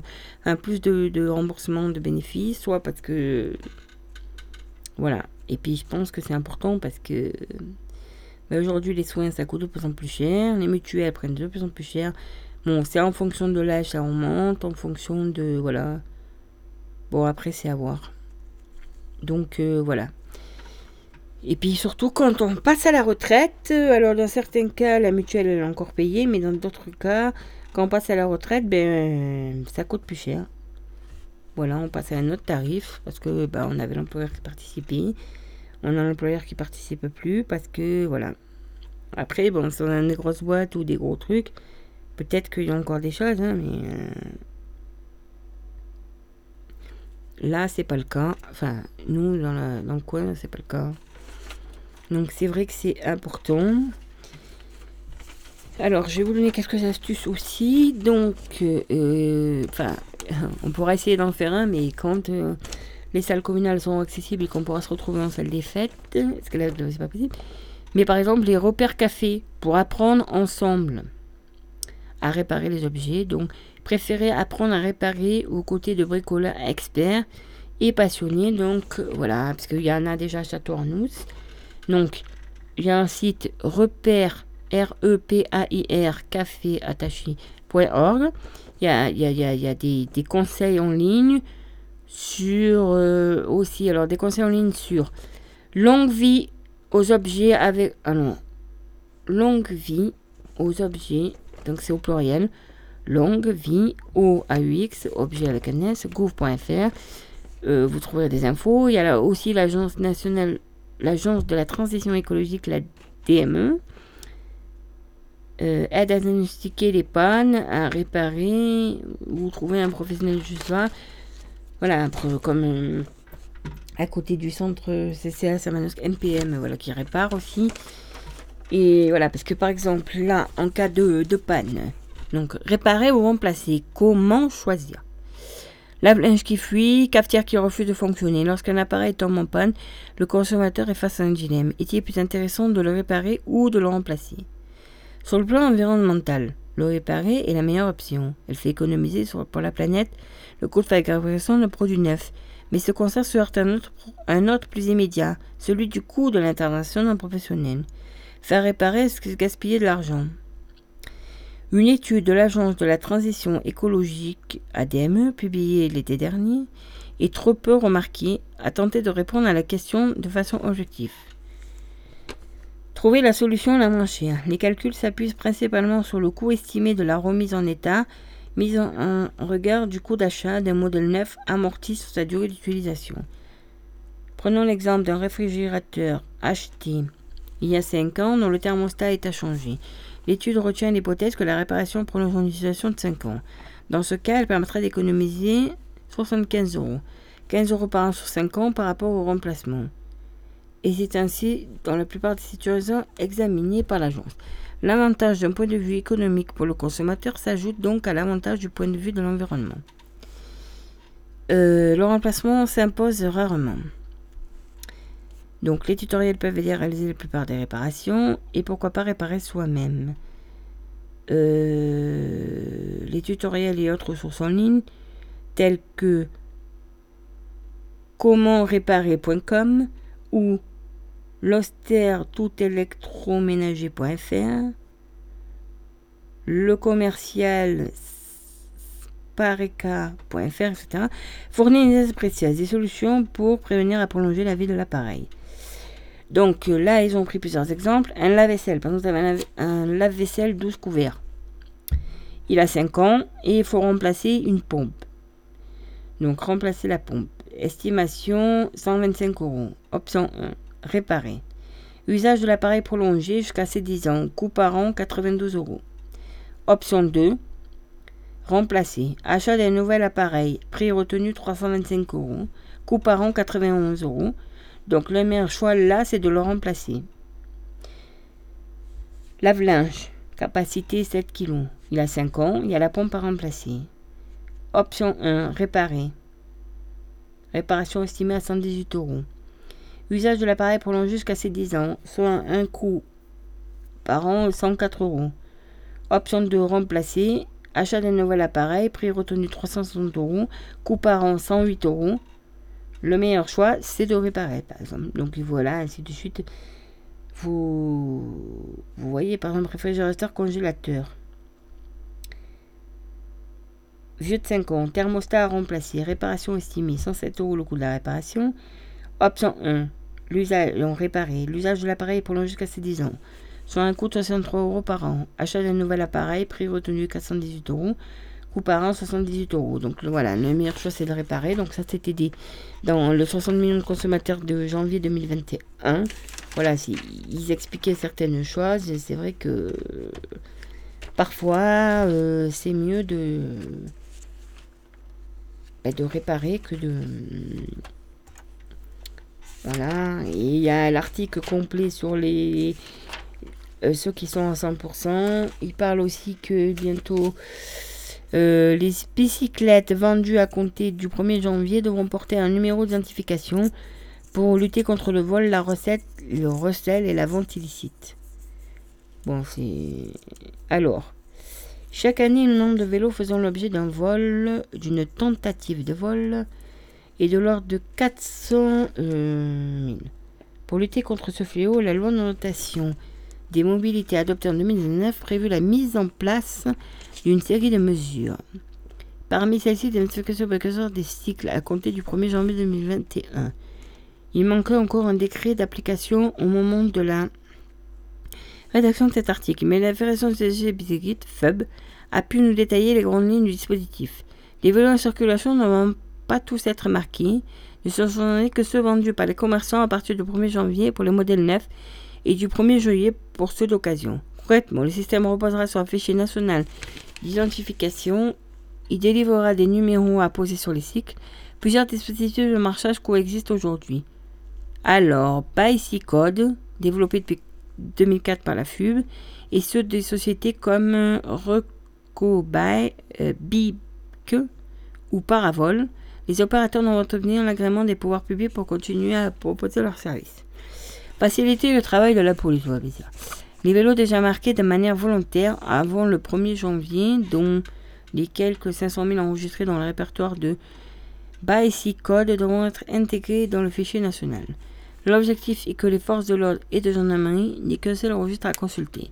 Speaker 1: plus de, remboursement de bénéfices, soit parce que voilà. Et puis je pense que c'est important parce que bah, aujourd'hui les soins ça coûte de plus en plus cher, les mutuelles prennent de plus en plus cher. Bon, c'est en fonction de l'âge, ça augmente, en fonction de voilà. Bon après c'est à voir. Donc euh, voilà. Et puis surtout quand on passe à la retraite, euh, alors dans certains cas la mutuelle elle est encore payée, mais dans d'autres cas, quand on passe à la retraite, ben ça coûte plus cher. Voilà, on passe à un autre tarif parce que ben, on avait l'employeur qui participait. On a l'employeur qui participe plus parce que voilà. Après, bon, si on a des grosses boîtes ou des gros trucs, peut-être qu'il y a encore des choses, hein, mais euh, là, c'est pas le cas. Enfin, nous, dans, dans le coin, c'est pas le cas. Donc, c'est vrai que c'est important. Alors, je vais vous donner quelques astuces aussi. Donc, euh, enfin, on pourra essayer d'en faire un, mais quand euh, les salles communales sont accessibles et qu'on pourra se retrouver en salle des fêtes, parce que là, c'est pas possible. Mais par exemple, les repères café pour apprendre ensemble à réparer les objets. Donc, préférez apprendre à réparer aux côtés de bricoleurs experts et passionnés. Donc, voilà, parce qu'il y en a déjà à Château-Arnoux. Donc, il y a un site repère, R-E-P-A-I-R, café attaché.org. Il y a, y a- y y a des, des conseils en ligne sur euh, aussi, alors des conseils en ligne sur longue vie aux objets avec, ah non, longue vie aux objets, donc c'est au pluriel, longue vie au AUX, objet avec un S, gouv.fr. Euh, vous trouverez des infos. Il y a aussi l'agence nationale, l'agence de la transition écologique, la DME. Euh, aide à diagnostiquer les pannes, à réparer, ou trouver un professionnel juste là. Voilà, comme euh, à côté du centre CCA Samanosque NPM, voilà, qui répare aussi. Et voilà, parce que par exemple, là, en cas de panne, donc réparer ou remplacer, comment choisir? Lave-linge qui fuit, cafetière qui refuse de fonctionner. Lorsqu'un appareil tombe en panne, le consommateur est face à un dilemme. Est-il plus intéressant de le réparer ou de le remplacer? Sur le plan environnemental, le réparer est la meilleure option. Elle fait économiser pour la planète le coût de fabrication de produits neufs. mais ce constat se heurte à un autre, un autre plus immédiat, celui du coût de l'intervention d'un professionnel. Faire réparer, c'est gaspiller de l'argent. Une étude de l'Agence de la transition écologique ADME, publiée l'été dernier, est trop peu remarquée, a tenté de répondre à la question de façon objective. Trouver la solution la moins chère. Les calculs s'appuient principalement sur le coût estimé de la remise en état, mise en, en regard du coût d'achat d'un modèle neuf amorti sur sa durée d'utilisation. Prenons l'exemple d'un réfrigérateur acheté il y a 5 ans dont le thermostat est à changer. L'étude retient l'hypothèse que la réparation prolonge son utilisation de 5 ans. Dans ce cas, elle permettra d'économiser 75 euros. 15 euros par an sur 5 ans par rapport au remplacement. Et c'est ainsi dans la plupart des situations examinées par l'agence. L'avantage d'un point de vue économique pour le consommateur s'ajoute donc à l'avantage du point de vue de l'environnement. Euh, le remplacement s'impose rarement. Donc les tutoriels peuvent aider à réaliser la plupart des réparations et pourquoi pas réparer soi-même. Euh, les tutoriels et autres ressources en ligne tels que commentréparer.com ou l'austertoutélectroménager.fr le commercial pareca.fr, etc., fournit des aides précieuses, des solutions pour prévenir et prolonger la vie de l'appareil. Donc euh, là, ils ont pris plusieurs exemples. Un lave-vaisselle, par exemple, un lave-vaisselle 12 couverts. Il a 5 ans et il faut remplacer une pompe. Donc remplacer la pompe. Estimation 125 euros. Option 1. Réparer. Usage de l'appareil prolongé jusqu'à ses 10 ans. Coût par an 92 euros. Option 2. Remplacer. Achat d'un nouvel appareil. Prix retenu 325 euros. Coût par an 91 euros. Donc le meilleur choix là, c'est de le remplacer. Lave-linge. Capacité 7 kg. Il a 5 ans. Il y a la pompe à remplacer. Option 1. Réparer. Réparation estimée à 118 euros. Usage de l'appareil prolongé jusqu'à ses 10 ans, soit un coût par an 104 euros. Option 2. Remplacer. Achat d'un nouvel appareil, prix retenu 360 euros, coût par an 108 euros. Le meilleur choix, c'est de réparer, par exemple. Donc voilà, ainsi de suite. Vous, vous voyez, par exemple, réfrigérateur, congélateur. Vieux de 5 ans, thermostat à remplacer, réparation estimée, 107 euros le coût de la réparation. Option 1, l'usage, réparé. L'usage de l'appareil est prolongé jusqu'à ses 10 ans. Soit un coût de 63 euros par an. Achat d'un nouvel appareil, prix retenu 418 euros. Par an 78 euros. Donc voilà, le meilleur choix c'est de réparer. Donc ça c'était dit dans le 60 millions de consommateurs de janvier 2021. Voilà, ils expliquaient certaines choses. C'est vrai que parfois euh, c'est mieux de bah, de réparer que de voilà et il y a l'article complet sur les euh, ceux qui sont à 100% il parle aussi que bientôt euh, les bicyclettes vendues à compter du 1er janvier devront porter un numéro d'identification pour lutter contre le vol, la recette, le recel et la vente illicite. Bon, c'est. Alors, chaque année, le nombre de vélos faisant l'objet d'un vol, d'une tentative de vol, est de l'ordre de 400 euh, 000. Pour lutter contre ce fléau, la loi de notation des mobilités adoptée en 2019 prévu la mise en place d'une série de mesures. Parmi celles-ci, l'identification des cycles à compter du 1er janvier 2021. Il manquait encore un décret d'application au moment de la rédaction de cet article, mais la Fédération de CG FUB a pu nous détailler les grandes lignes du dispositif. Les vélos en circulation ne vont pas tous être marqués, ne sont que ceux vendus par les commerçants à partir du 1er janvier pour les modèles neufs et du 1er juillet pour ceux d'occasion. Concrètement, le système reposera sur un fichier national d'identification. Il délivrera des numéros à poser sur les cycles. Plusieurs dispositifs de marchage coexistent aujourd'hui. Alors, Ici Code, développé depuis 2004 par la FUB, et ceux des sociétés comme Recobuy, euh, Bike ou Paravol. Les opérateurs doivent obtenir l'agrément des pouvoirs publics pour continuer à proposer leurs services. Faciliter le travail de la police. Les vélos déjà marqués de manière volontaire avant le 1er janvier, dont les quelques 500 000 enregistrés dans le répertoire de BIC codes devront être intégrés dans le fichier national. L'objectif est que les forces de l'ordre et de gendarmerie n'aient qu'un seul registre à consulter.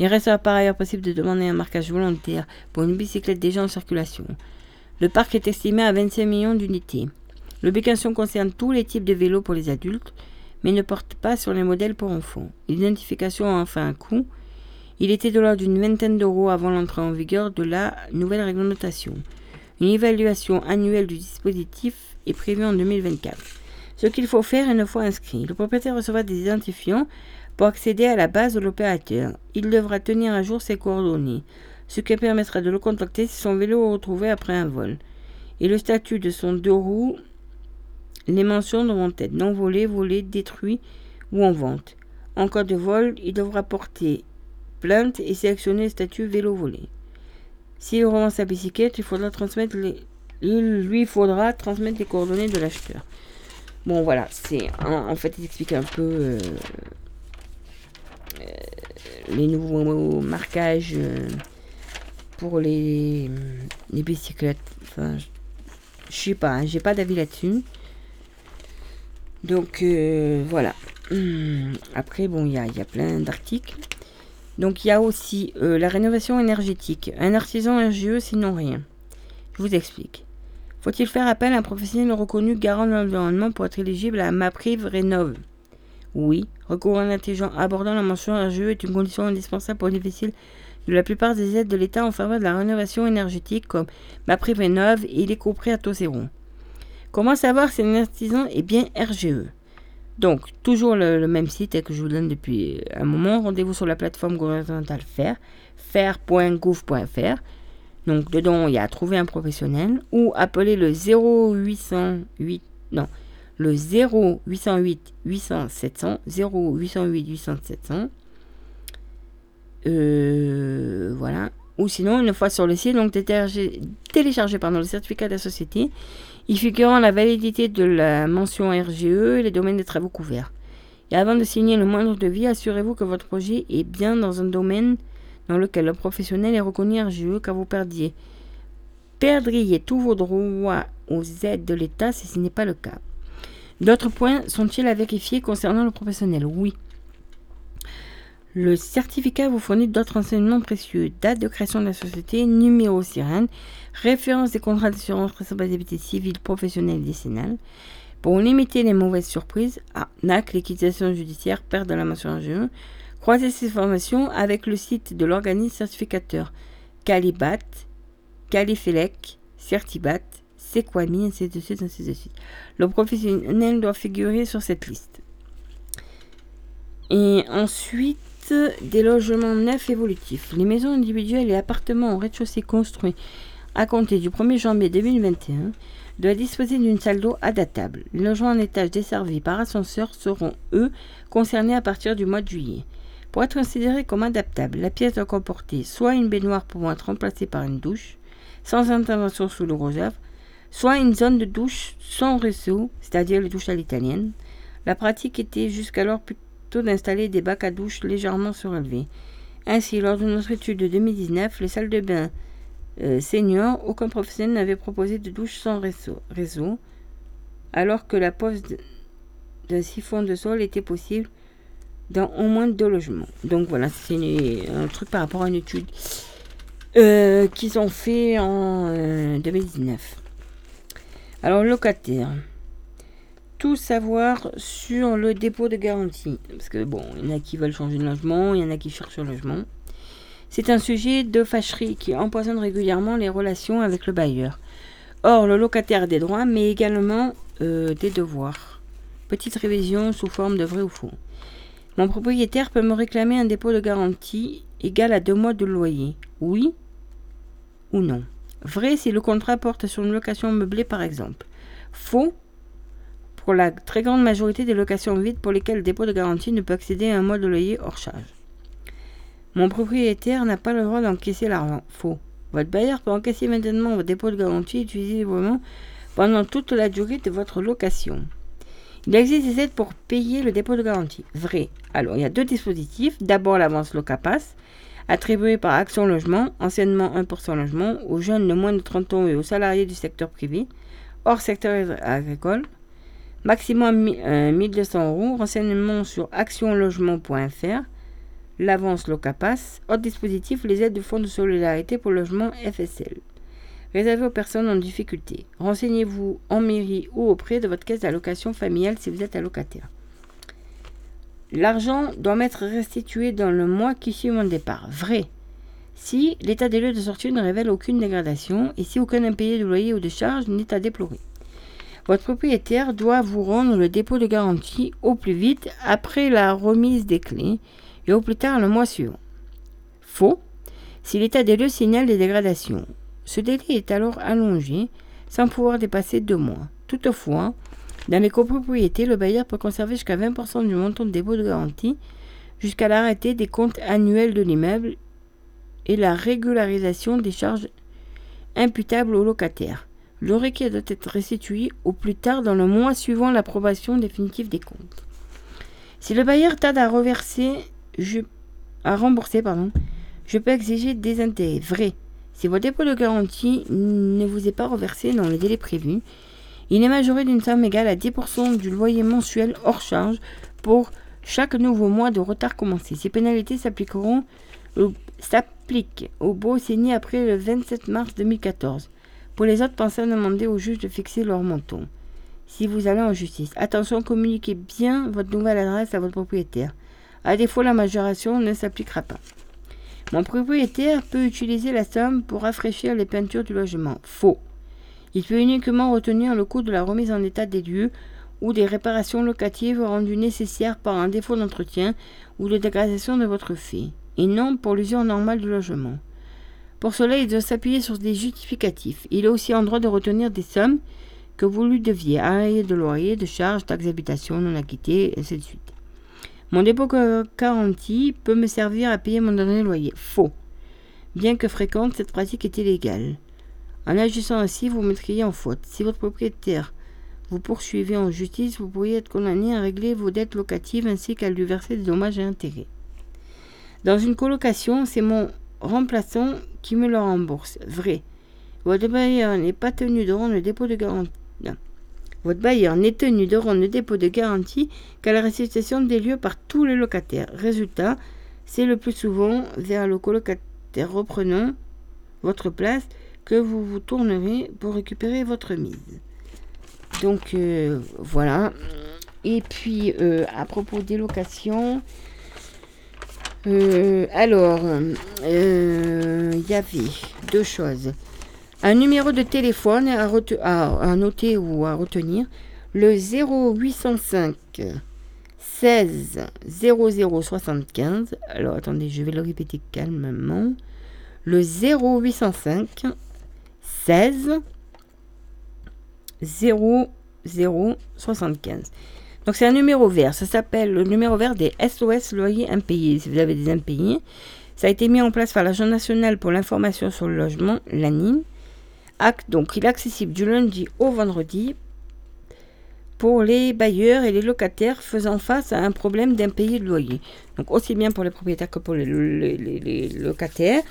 Speaker 1: Il restera par ailleurs possible de demander un marquage volontaire pour une bicyclette déjà en circulation. Le parc est estimé à 25 millions d'unités. L'obligation concerne tous les types de vélos pour les adultes, mais ne porte pas sur les modèles pour enfants. L'identification a enfin un coût. Il était de l'ordre d'une vingtaine d'euros avant l'entrée en vigueur de la nouvelle réglementation. Une évaluation annuelle du dispositif est prévue en 2024. Ce qu'il faut faire une fois inscrit, le propriétaire recevra des identifiants pour accéder à la base de l'opérateur. Il devra tenir à jour ses coordonnées, ce qui permettra de le contacter si son vélo est retrouvé après un vol. Et le statut de son deux roues, les mentions devront être non volé, volé, détruit ou en vente. En cas de vol, il devra porter plainte et sélectionner le statut vélo volé. S'il revend sa bicyclette, il faudra transmettre les, lui faudra transmettre les coordonnées de l'acheteur. Bon voilà, c'est en, fait il explique un peu euh, euh, les nouveaux marquages euh, pour les, bicyclettes. Enfin, je sais pas, hein, j'ai pas d'avis là-dessus. Donc euh, voilà. Hum, Après, bon, il y a, plein d'articles. Donc il y a aussi euh, la rénovation énergétique. Un artisan RGE, sinon rien. Je vous explique. Faut-il faire appel à un professionnel reconnu garant de l'environnement pour être éligible à MaPriv Rénove Oui, recours à un intelligent abordant la mention RGE est une condition indispensable pour bénéficier de la plupart des aides de l'État en faveur de la rénovation énergétique comme MaPriv Rénove et l'éco-prêt à taux zéro. Comment savoir si un artisan est bien RGE Donc, toujours le, même site que je vous donne depuis un moment. Rendez-vous sur la plateforme gouvernementale FAIR, fair.gouv.fr. Donc, dedans, il y a trouver un professionnel ou appeler le 0808, non, le 0808 800 700, 0808 800 700. Euh, voilà. Ou sinon, une fois sur le site, donc télécharger, le certificat de la société, y figurant la validité de la mention RGE et les domaines des travaux couverts. Et avant de signer le moindre devis, assurez-vous que votre projet est bien dans un domaine dans lequel le professionnel est reconnu RGE, car vous perdiez, perdriez tous vos droits aux aides de l'État si ce n'est pas le cas. D'autres points sont-ils à vérifier concernant le professionnel? Oui. Le certificat vous fournit d'autres renseignements précieux. Date de création de la société, numéro sirène, référence des contrats d'assurance responsabilité civile, professionnelle et décennale. Pour limiter les mauvaises surprises, arnaque, liquidation judiciaire, perte de la mention RGE, croisez ces informations avec le site de l'organisme certificateur Calibat, Califelec, Certibat, Sequami, ainsi de suite, ainsi de suite. Le professionnel doit figurer sur cette liste. Et ensuite, des logements neufs évolutifs. Les maisons individuelles et appartements en rez-de-chaussée construits à compter du 1er janvier 2021 doivent disposer d'une salle d'eau adaptable. Les logements en étage desservis par ascenseur seront, eux, concernés à partir du mois de juillet. Pour être considéré comme adaptable, la pièce doit comporter soit une baignoire pouvant être remplacée par une douche, sans intervention sous le rosave, soit une zone de douche sans réseau, c'est-à-dire les douches à l'italienne. La pratique était jusqu'alors d'installer des bacs à douche légèrement surélevés. Ainsi, lors de notre étude de 2019, les salles de bain euh, seniors, aucun professionnel n'avait proposé de douche sans réseau, alors que la pose d'un siphon de sol était possible dans au moins deux logements. Donc voilà, c'est un truc par rapport à une étude euh, qu'ils ont fait en euh, 2019. Alors, locataire. Tout savoir sur le dépôt de garantie. Parce que bon, il y en a qui veulent changer de logement, il y en a qui cherchent un logement. C'est un sujet de fâcherie qui empoisonne régulièrement les relations avec le bailleur. Or, le locataire a des droits, mais également euh, des devoirs. Petite révision sous forme de vrai ou faux. Mon propriétaire peut me réclamer un dépôt de garantie égal à deux mois de loyer. Oui ou non. Vrai si le contrat porte sur une location meublée par exemple. Faux pour la très grande majorité des locations vides pour lesquelles le dépôt de garantie ne peut accéder à un mois de loyer hors charge. Mon propriétaire n'a pas le droit d'encaisser l'argent. Faux. Votre bailleur peut encaisser maintenant votre dépôt de garantie et utiliser librement pendant toute la durée de votre location. Il existe des aides pour payer le dépôt de garantie. Vrai. Alors, il y a deux dispositifs. D'abord, l'avance Locapass, attribuée par Action Logement, anciennement 1% logement, aux jeunes de moins de 30 ans et aux salariés du secteur privé. hors secteur agricole. Maximum euh, 1200 euros. Renseignements sur actionlogement.fr. L'avance Locapass. Autre dispositif, les aides du Fonds de solidarité pour logement FSL. Réservé aux personnes en difficulté. Renseignez-vous en mairie ou auprès de votre caisse d'allocation familiale si vous êtes allocataire. L'argent doit m'être restitué dans le mois qui suit mon départ. Vrai. Si l'état des lieux de sortie ne révèle aucune dégradation et si aucun impayé de loyer ou de charge n'est à déplorer. Votre propriétaire doit vous rendre le dépôt de garantie au plus vite après la remise des clés et au plus tard le mois suivant. Faux. Si l'état des lieux signale des dégradations, ce délai est alors allongé sans pouvoir dépasser deux mois. Toutefois, dans les copropriétés, le bailleur peut conserver jusqu'à 20% du montant de dépôt de garantie jusqu'à l'arrêté des comptes annuels de l'immeuble et la régularisation des charges imputables au locataire. Le requis doit être restitué au plus tard dans le mois suivant l'approbation définitive des comptes. Si le bailleur tarde à reverser, à rembourser, pardon, je peux exiger des intérêts. Vrai. Si votre dépôt de garantie ne vous est pas reversé dans les délais prévus, il est majoré d'une somme égale à 10% du loyer mensuel hors charge pour chaque nouveau mois de retard commencé. Ces pénalités s'appliqueront s'appliquent au beau signé après le 27 mars 2014. Pour les autres, pensez à demander au juge de fixer leur montant. Si vous allez en justice, attention, communiquez bien votre nouvelle adresse à votre propriétaire. À défaut, la majoration ne s'appliquera pas. Mon propriétaire peut utiliser la somme pour rafraîchir les peintures du logement. Faux. Il peut uniquement retenir le coût de la remise en état des lieux ou des réparations locatives rendues nécessaires par un défaut d'entretien ou de dégradation de votre fait, et non pour l'usure normale du logement. Pour cela, il doit s'appuyer sur des justificatifs. Il est aussi en droit de retenir des sommes que vous lui deviez, arriérés de loyer, de charges, taxes d'habitation non acquittées, et ainsi de suite. Mon dépôt de garantie peut me servir à payer mon dernier loyer. Faux. Bien que fréquente, cette pratique est illégale. En agissant ainsi, vous mettriez en faute. Si votre propriétaire vous poursuivez en justice, vous pourriez être condamné à régler vos dettes locatives ainsi qu'à lui verser des dommages et intérêts. Dans une colocation, c'est mon remplaçant qui me le rembourse. Vrai. Votre bailleur n'est pas tenu de rendre le dépôt de garantie. Votre bailleur n'est tenu de rendre le dépôt de garantie qu'à la restitution des lieux par tous les locataires. Résultat, c'est le plus souvent vers le colocataire reprenant votre place que vous vous tournerez pour récupérer votre mise. Donc euh, voilà. Et puis euh, à propos des locations, euh, alors euh, il y avait deux choses. Un numéro de téléphone à, à noter ou à retenir, le 0805 16 0075. Alors attendez, je vais le répéter calmement. Le 0805 16 0075. Donc c'est un numéro vert. Ça s'appelle le numéro vert des SOS loyers impayés. Si vous avez des impayés, ça a été mis en place par l'Agence nationale pour l'information sur le logement, l'ANIM. Donc il est accessible du lundi au vendredi pour les bailleurs et les locataires faisant face à un problème d'impayé de loyer. Donc aussi bien pour les propriétaires que pour les, locataires.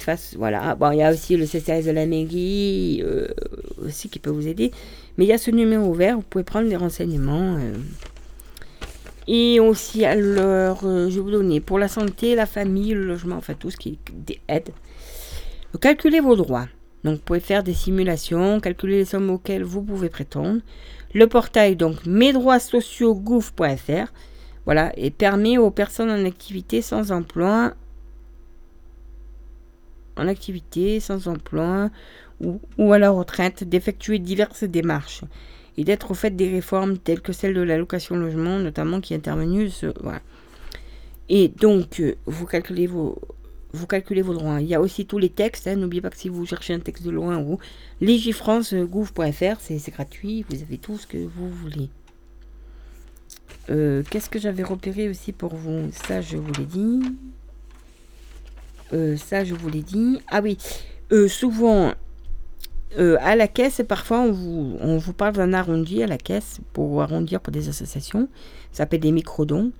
Speaker 1: Face, voilà. Bon, il y a aussi le CCS de la mairie euh, aussi qui peut vous aider. Mais il y a ce numéro vert, vous pouvez prendre des renseignements. euh. Et aussi, alors, euh, je vais vous donner pour la santé, la famille, le logement, enfin tout ce qui est. Donc, calculez vos droits. Donc, vous pouvez faire des simulations, calculer les sommes auxquelles vous pouvez prétendre. Le portail, donc, mesdroitssociaux.gouv.fr, voilà, et permet aux personnes en activité sans emploi, en activité, sans emploi, ou, ou à la retraite, d'effectuer diverses démarches et d'être au fait des réformes telles que celle de l'allocation logement, notamment qui est intervenue. ce- voilà. Et donc, euh, vous calculez vos, vous calculez vos droits. Il y a aussi tous les textes. hein. N'oubliez pas que si vous cherchez un texte de loin ou legifrance.gouv.fr, c'est c'est gratuit. Vous avez tout ce que vous voulez. Euh, Qu'est-ce que j'avais repéré aussi pour vous? Ça, je vous l'ai dit. Euh, ça, je vous l'ai dit. Ah oui, euh, souvent, euh, à la caisse, parfois, on vous, on vous parle d'un arrondi à la caisse pour arrondir pour des associations. Ça s'appelle des microdons.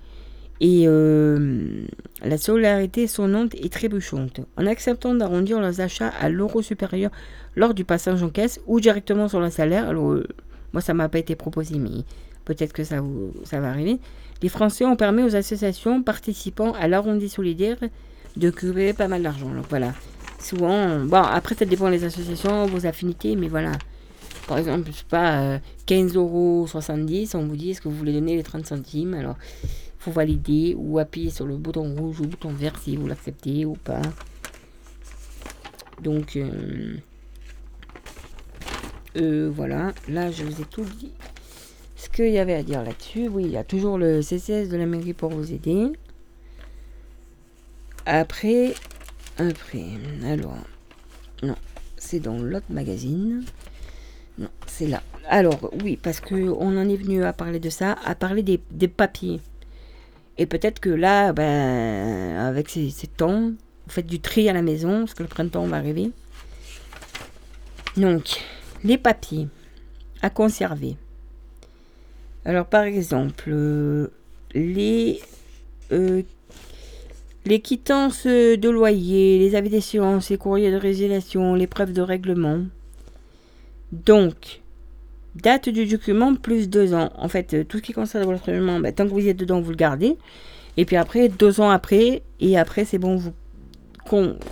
Speaker 1: Et la solidarité sonnante et trébuchante. En acceptant d'arrondir leurs achats à l'euro supérieur lors du passage en caisse ou directement sur le salaire, moi ça m'a pas été proposé, mais peut-être que ça, vous, ça va arriver. Les Français ont permis aux associations participant à l'arrondi solidaire de créer pas mal d'argent. Donc voilà. Souvent, bon, après ça dépend des associations, vos affinités, mais voilà. Par exemple, je sais pas, euh, 15,70 euros, on vous dit est-ce que vous voulez donner les 30 centimes? Alors, faut valider ou appuyer sur le bouton rouge ou bouton vert si vous l'acceptez ou pas. Donc, euh, euh, voilà. Là, je vous ai tout dit. Ce qu'il y avait à dire là-dessus, oui, il y a toujours le CCS de la mairie pour vous aider. Après, après, alors, non, c'est dans l'autre magazine. Non, c'est là. Alors, oui, parce que on en est venu à parler de ça, à parler des, papiers. Et peut-être que là, ben, avec ces, ces temps, vous faites du tri à la maison, parce que le printemps va arriver. Donc, les papiers à conserver. Alors, par exemple, euh, les, euh, les quittances de loyer, les avis d'assurance, les courriers de résiliation, les preuves de règlement. Donc, date du document plus deux ans. En fait, euh, tout ce qui concerne votre logement, ben, tant que vous y êtes dedans, vous le gardez. Et puis après, deux ans après, et après, c'est bon, vous,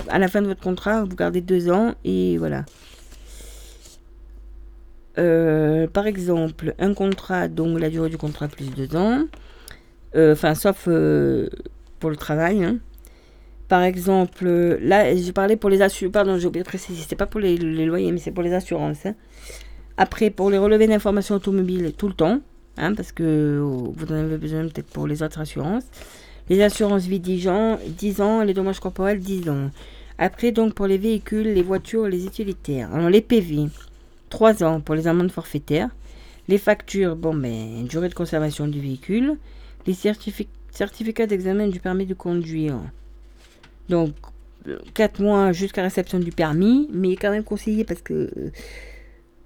Speaker 1: à la fin de votre contrat, vous gardez deux ans, et voilà. Euh, par exemple, un contrat, donc la durée du contrat plus deux ans. Euh, Enfin, sauf pour le travail. hein. Par exemple, là, je parlais pour les assurances. Pardon, j'ai oublié de préciser. C'était pas pour les, loyers, mais c'est pour les assurances. hein. Après, pour les relevés d'informations automobiles, tout le temps. hein, parce que euh, vous en avez besoin peut-être pour les autres assurances. Les assurances vie 10 ans, 10 ans, les dommages corporels 10 ans. Après, donc, pour les véhicules, les voitures, les utilitaires. Alors, les PV, 3 ans pour les amendes forfaitaires. Les factures, bon, ben, durée de conservation du véhicule. Les certifi- certificats d'examen du permis de conduire. Donc, 4 mois jusqu'à réception du permis, mais quand même conseillé parce que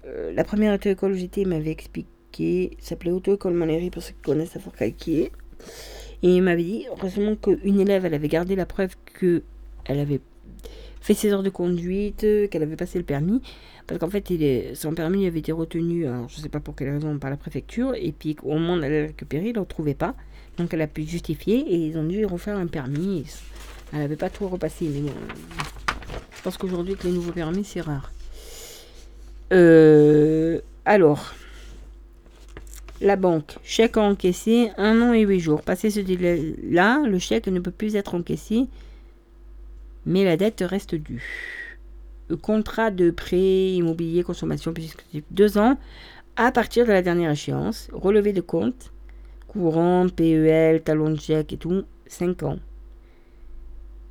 Speaker 1: euh, la première auto-école où j'étais m'avait expliqué, s'appelait auto-école pour ceux qui connaissent à Fort-Calquier. Et il m'avait dit, heureusement qu'une élève, elle avait gardé la preuve que elle avait fait ses heures de conduite, qu'elle avait passé le permis. Parce qu'en fait, son permis avait été retenu, je ne sais pas pour quelle raison, par la préfecture. Et puis, au moment d'aller le récupérer, il ne le retrouvait pas. Donc, elle a pu justifier et ils ont dû refaire un permis. Elle n'avait pas tout repassé. Mais je pense qu'aujourd'hui, avec les nouveaux permis, c'est rare. Euh, alors, la banque, chèque à encaisser, un an et huit jours. Passé ce délai-là, le chèque ne peut plus être encaissé, mais la dette reste due. Contrat de prêt immobilier consommation puisque deux ans à partir de la dernière échéance. Relevé de compte, courant, PEL, talon de chèque et tout, 5 ans.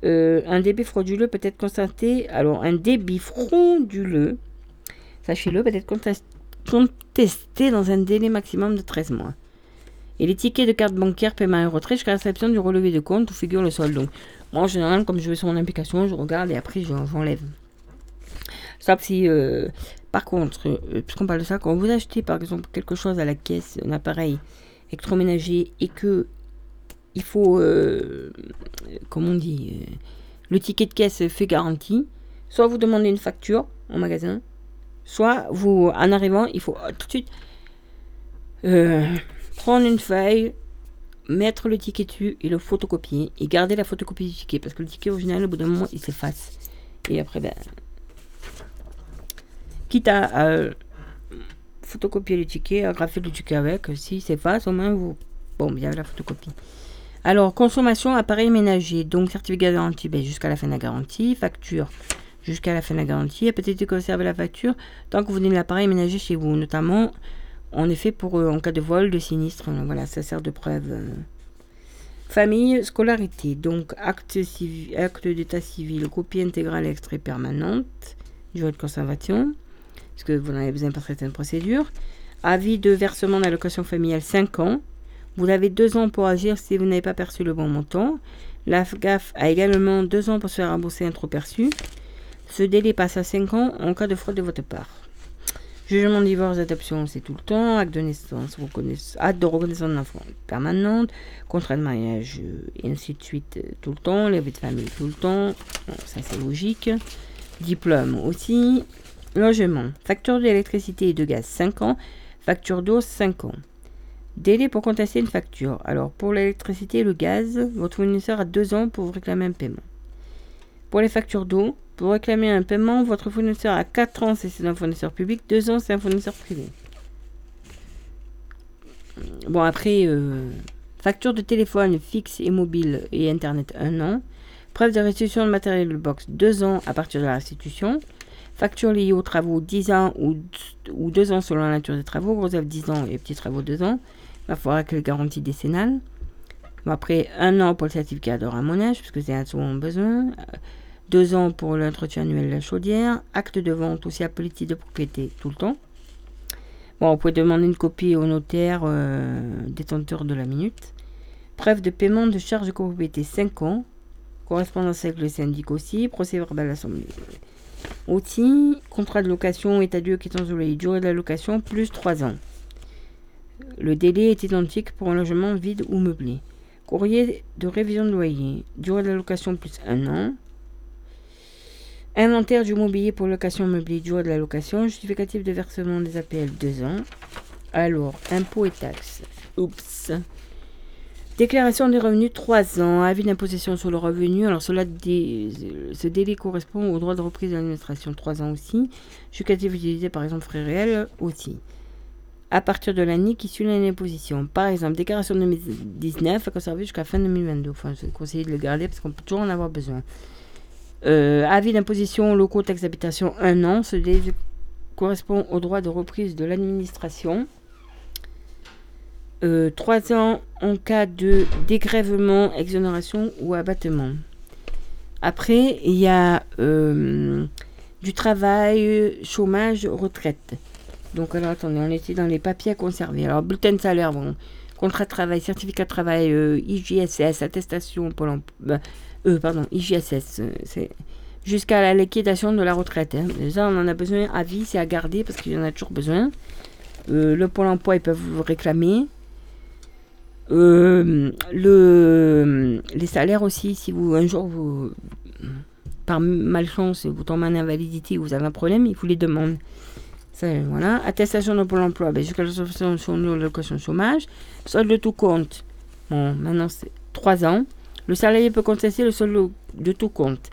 Speaker 1: Euh, un débit frauduleux peut être constaté. Alors, un débit frauduleux, sachez-le, peut être contesté dans un délai maximum de 13 mois. Et les tickets de carte bancaire, paiement et retrait jusqu'à la réception du relevé de compte où figure le solde. Donc, moi, en général, comme je vais sur mon application, je regarde et après, je- j'enlève. Sauf si, euh, par contre, euh, puisqu'on parle de ça, quand vous achetez par exemple quelque chose à la caisse, un appareil électroménager, et que il faut, euh, comment on dit, euh, le ticket de caisse fait garantie, soit vous demandez une facture au magasin, soit vous, en arrivant, il faut euh, tout de suite euh, prendre une feuille, mettre le ticket dessus et le photocopier, et garder la photocopie du ticket, parce que le ticket original, au bout d'un moment, il s'efface. Et après, ben, quitte à photocopier le ticket, agrafer le ticket avec, si s'efface, au moins vous. Bon, il y a la photocopie. Alors, consommation, appareil ménager, donc certificat de garantie ben, jusqu'à la fin de la garantie, facture jusqu'à la fin de la garantie, et peut-être conserver la facture tant que vous tenez l'appareil ménager chez vous, notamment en effet pour euh, en cas de vol, de sinistre, euh, voilà, ça sert de preuve. euh. Famille, scolarité, donc acte, civi- acte d'état civil, copie intégrale extrait permanente, durée de conservation, parce que vous en avez besoin pour certaines procédures. Avis de versement d'allocation familiale 5 ans. Vous avez 2 ans pour agir si vous n'avez pas perçu le bon montant. La FGAF a également 2 ans pour se faire rembourser un trop perçu. Ce délai passe à 5 ans en cas de fraude de votre part. Jugement divorce, adoption, c'est tout le temps. Acte de naissance, acte de reconnaissance de l'enfant permanente. Contrat de mariage, euh, et ainsi de suite, euh, tout le temps. Levée de famille, tout le temps. Bon, ça, c'est logique. Diplôme aussi. Logement. Facture d'électricité et de gaz, 5 ans. Facture d'eau, 5 ans. Délai pour contester une facture. Alors, pour l'électricité et le gaz, votre fournisseur a 2 ans pour réclamer un paiement. Pour les factures d'eau, pour réclamer un paiement, votre fournisseur a 4 ans si c'est un fournisseur public, 2 ans c'est un fournisseur privé. Bon, après, euh, facture de téléphone fixe et mobile et Internet, 1 an. Preuve de restitution de matériel de box, 2 ans à partir de la restitution. Facture liée aux travaux, 10 ans ou, ou 2 ans selon la nature des travaux. Gros œuvres, 10 ans et petits travaux, 2 ans. Il va falloir que les garanties décennales. Après, un an pour le certificat de ramonage, puisque c'est un souvent besoin. Euh, Deux ans pour l'entretien annuel de la chaudière. Acte de vente aussi à politique de propriété tout le temps. Bon, vous pouvez demander une copie au notaire euh, détenteur de la minute. Preuve de paiement de charges de copropriété 5 ans. Correspondance avec le syndic aussi. Procès verbal à Aussi, contrat de location, état de lieu qui est en soleil, durée de la location, plus 3 ans. Le délai est identique pour un logement vide ou meublé. Courrier de révision de loyer, durée de la location plus 1 an. Inventaire du mobilier pour location meublée, durée de la location, justificatif de versement des APL 2 ans. Alors, impôts et taxes. Oups. Déclaration des revenus 3 ans. Avis d'imposition sur le revenu. Alors, cela ce délai correspond au droit de reprise de l'administration 3 ans aussi. Justificatif utilisé par exemple frais réels aussi. À partir de l'année qui suit l'année d'imposition. Par exemple, déclaration de 2019 à conserver jusqu'à fin 2022. Enfin, je conseille de le garder parce qu'on peut toujours en avoir besoin. Euh, avis d'imposition locaux, taxes d'habitation, un an. Ce délai correspond au droit de reprise de l'administration. Euh, trois ans en cas de dégrèvement, exonération ou abattement. Après, il y a euh, du travail, chômage, retraite. Donc, alors attendez, on était dans les papiers à conserver. Alors, bulletin de salaire, bon, contrat de travail, certificat de travail, euh, IJSS, attestation, emploi- ben, euh, pardon, IJSS, euh, c'est jusqu'à la liquidation de la retraite. hein. Déjà, on en a besoin à vie, c'est à garder parce qu'il y en a toujours besoin. Euh, le Pôle emploi, ils peuvent vous réclamer. Euh, le, les salaires aussi, si vous un jour vous par malchance vous tombez en invalidité ou vous avez un problème, il vous les demande. Ça, voilà. Attestation de Pôle emploi, ben, jusqu'à la sur de l'allocation chômage. Solde de tout compte. Bon, maintenant c'est 3 ans. Le salarié peut contester le solde de tout compte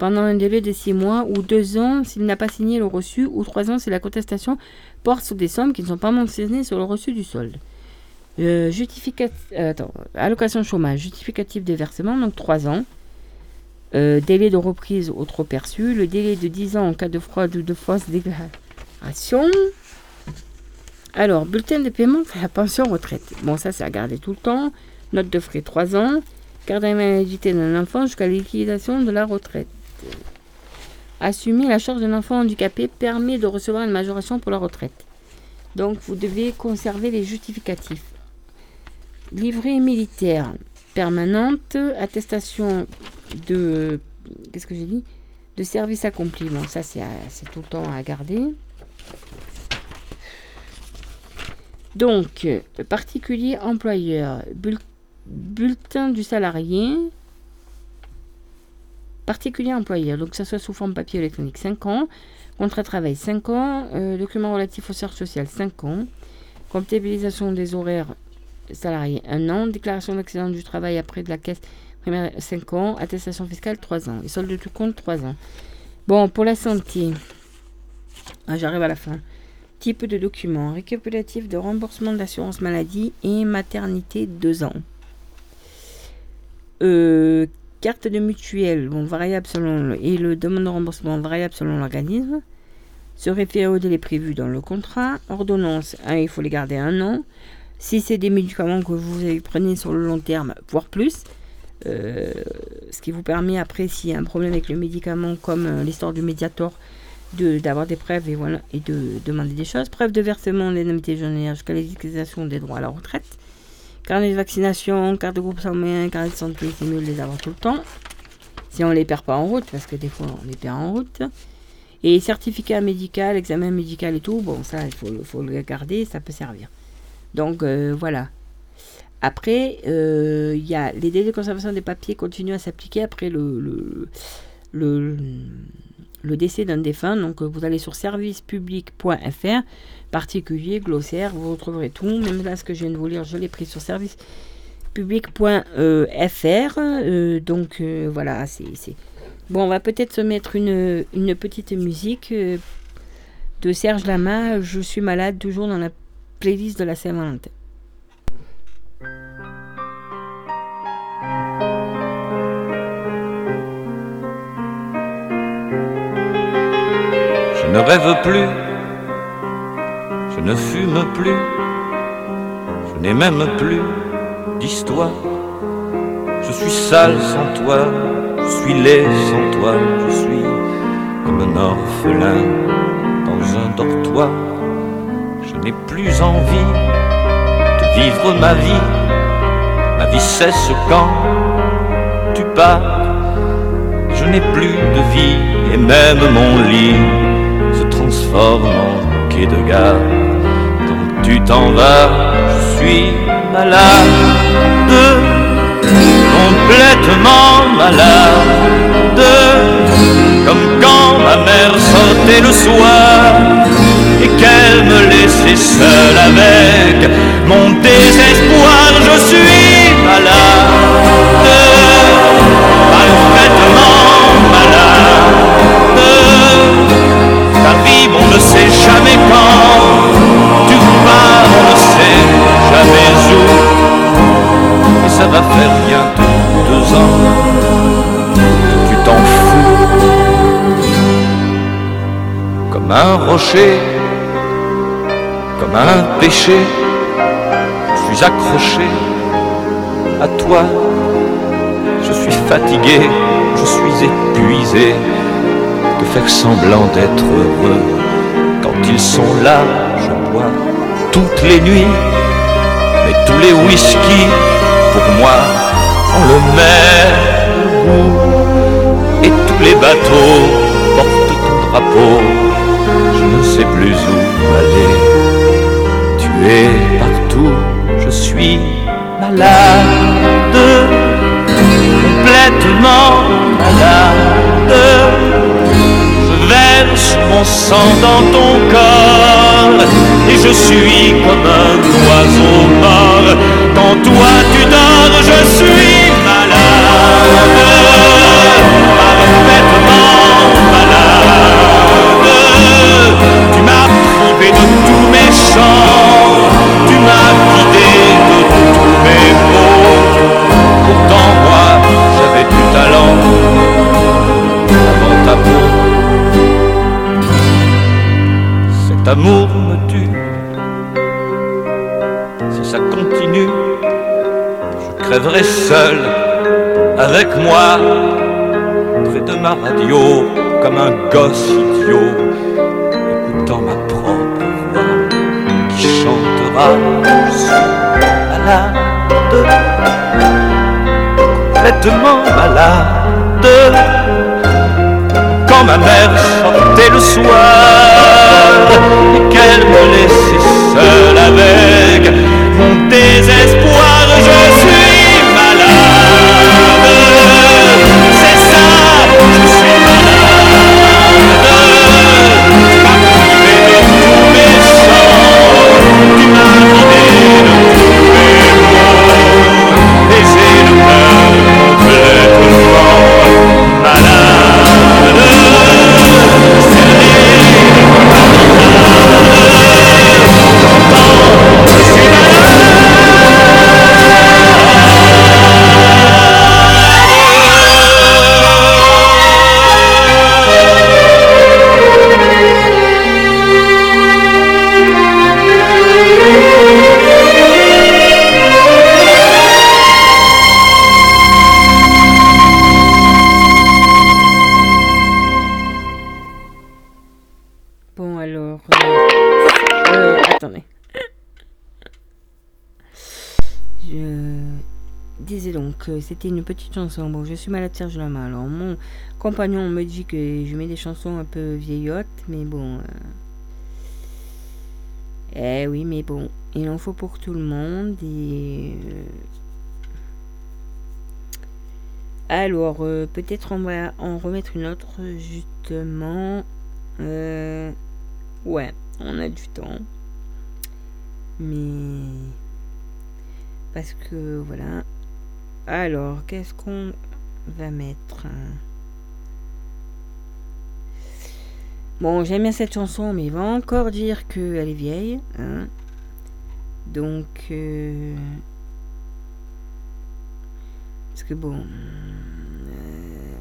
Speaker 1: pendant un délai de 6 mois ou 2 ans s'il n'a pas signé le reçu ou 3 ans si la contestation porte sur des sommes qui ne sont pas mentionnées sur le reçu du solde. Euh, euh, allocation chômage, justificatif des versements, donc 3 ans. Euh, délai de reprise au trop perçu, le délai de 10 ans en cas de fraude ou de fausse déclaration. Alors, bulletin de paiement de la pension retraite. Bon, ça, c'est à garder tout le temps. Note de frais 3 ans. Carte d'invalidité d'un enfant jusqu'à la de la retraite. Assumer la charge d'un enfant handicapé permet de recevoir une majoration pour la retraite. Donc, vous devez conserver les justificatifs. Livret militaire permanente, attestation de. Qu'est-ce que j'ai dit? De service accompli. Bon, ça, c'est à- c'est tout le temps à garder. Donc, euh, particulier employeur, bul- bulletin du salarié, particulier employeur, donc que ça soit sous forme papier électronique, 5 ans, contrat de travail 5 ans, euh, document relatif aux charges sociales 5 ans, comptabilisation des horaires salariés 1 an, déclaration d'accident du travail après de la caisse primaire 5 ans, attestation fiscale 3 ans, et solde de tout compte 3 ans. Bon, pour la santé, ah, j'arrive à la fin. Type de document, récapitulatif de remboursement d'assurance maladie et maternité 2 ans. Euh, carte de mutuelle, bon, variable selon le, et le demande de remboursement variable selon l'organisme. Se référer au délai prévu dans le contrat. Ordonnance, hein, il faut les garder un an. Si c'est des médicaments que vous prenez sur le long terme, voire plus, euh, ce qui vous permet après, s'il y a un problème avec le médicament, comme euh, l'histoire du Mediator, de- d'avoir des preuves et, voilà, et de demander des choses. Preuve de versement des indemnités journalières jusqu'à l'utilisation des droits à la retraite. Carnet de vaccination, carte de groupe sanguin, carnet de santé, c'est mieux de les avoir tout le temps. Si on les perd pas en route, parce que des fois on les perd en route. Et certificat médical, examen médical et tout, bon, ça, il faut le garder, ça peut servir. Donc, euh, voilà. Après, euh, il y a les délais de conservation des papiers continuent à s'appliquer après le, le, le, décès d'un défunt. Donc, euh, vous allez sur servicepublic.fr, particulier, glossaire, vous retrouverez tout. Même là, ce que je viens de vous lire, je l'ai pris sur servicepublic.fr. Euh, donc, euh, voilà, c'est. Bon, on va peut-être se mettre une, une petite musique euh, de Serge Lama. Je suis malade, toujours dans la playlist de la Saint-Valentin.
Speaker 8: Je ne rêve plus, je ne fume plus, je n'ai même plus d'histoire. Je suis sale sans toi, je suis laid sans toi, je suis comme un orphelin dans un dortoir. Plus envie de vivre ma vie, ma vie cesse quand tu pars. Je n'ai plus de vie et même mon lit se transforme en quai de gare. Quand tu t'en vas, je suis malade, complètement malade, comme quand ma mère sortait le soir qu'elle me laissait seule avec mon désespoir. Je suis malade, parfaitement malade. Ta vie, on ne sait jamais quand. Tu pars, on ne sait jamais où. Et ça va faire bientôt deux ans tu t'en fous. Comme un rocher, comme un péché, je suis accroché à toi. Je suis fatigué, je suis épuisé de faire semblant d'être heureux? Quand ils sont là, je bois toutes les nuits, mais tous les whisky, pour moi, ont le même goût. Et tous les bateaux portent ton drapeau, je ne sais plus où aller. Es partout, je suis malade complètement malade. Je verse mon sang dans ton corps et je suis comme un oiseau mort. Quand toi tu dors, je suis malade, mes mots. Pourtant moi j'avais du talent avant ta peau. Cet amour me tue. Si ça continue, je crèverai seul avec moi près de ma radio comme un gosse idiot, écoutant ma propre voix qui chantera. Complètement malade quand ma mère sortait le soir et qu'elle me laissait seule avec mon désespoir. Je suis
Speaker 1: c'était une petite chanson. Bon, je suis malade Serge Lama. Alors, mon compagnon me dit que je mets des chansons un peu vieillottes, mais bon. euh, Eh oui, mais bon, il en faut pour tout le monde. Et. euh, Alors, euh, peut-être on va en remettre une autre, justement. Ouais, on a du temps. Mais. Parce que voilà. Alors, qu'est-ce qu'on va mettre? Bon, j'aime bien cette chanson, mais il va encore dire qu'elle est vieille. hein. Donc. euh, Parce que bon. euh,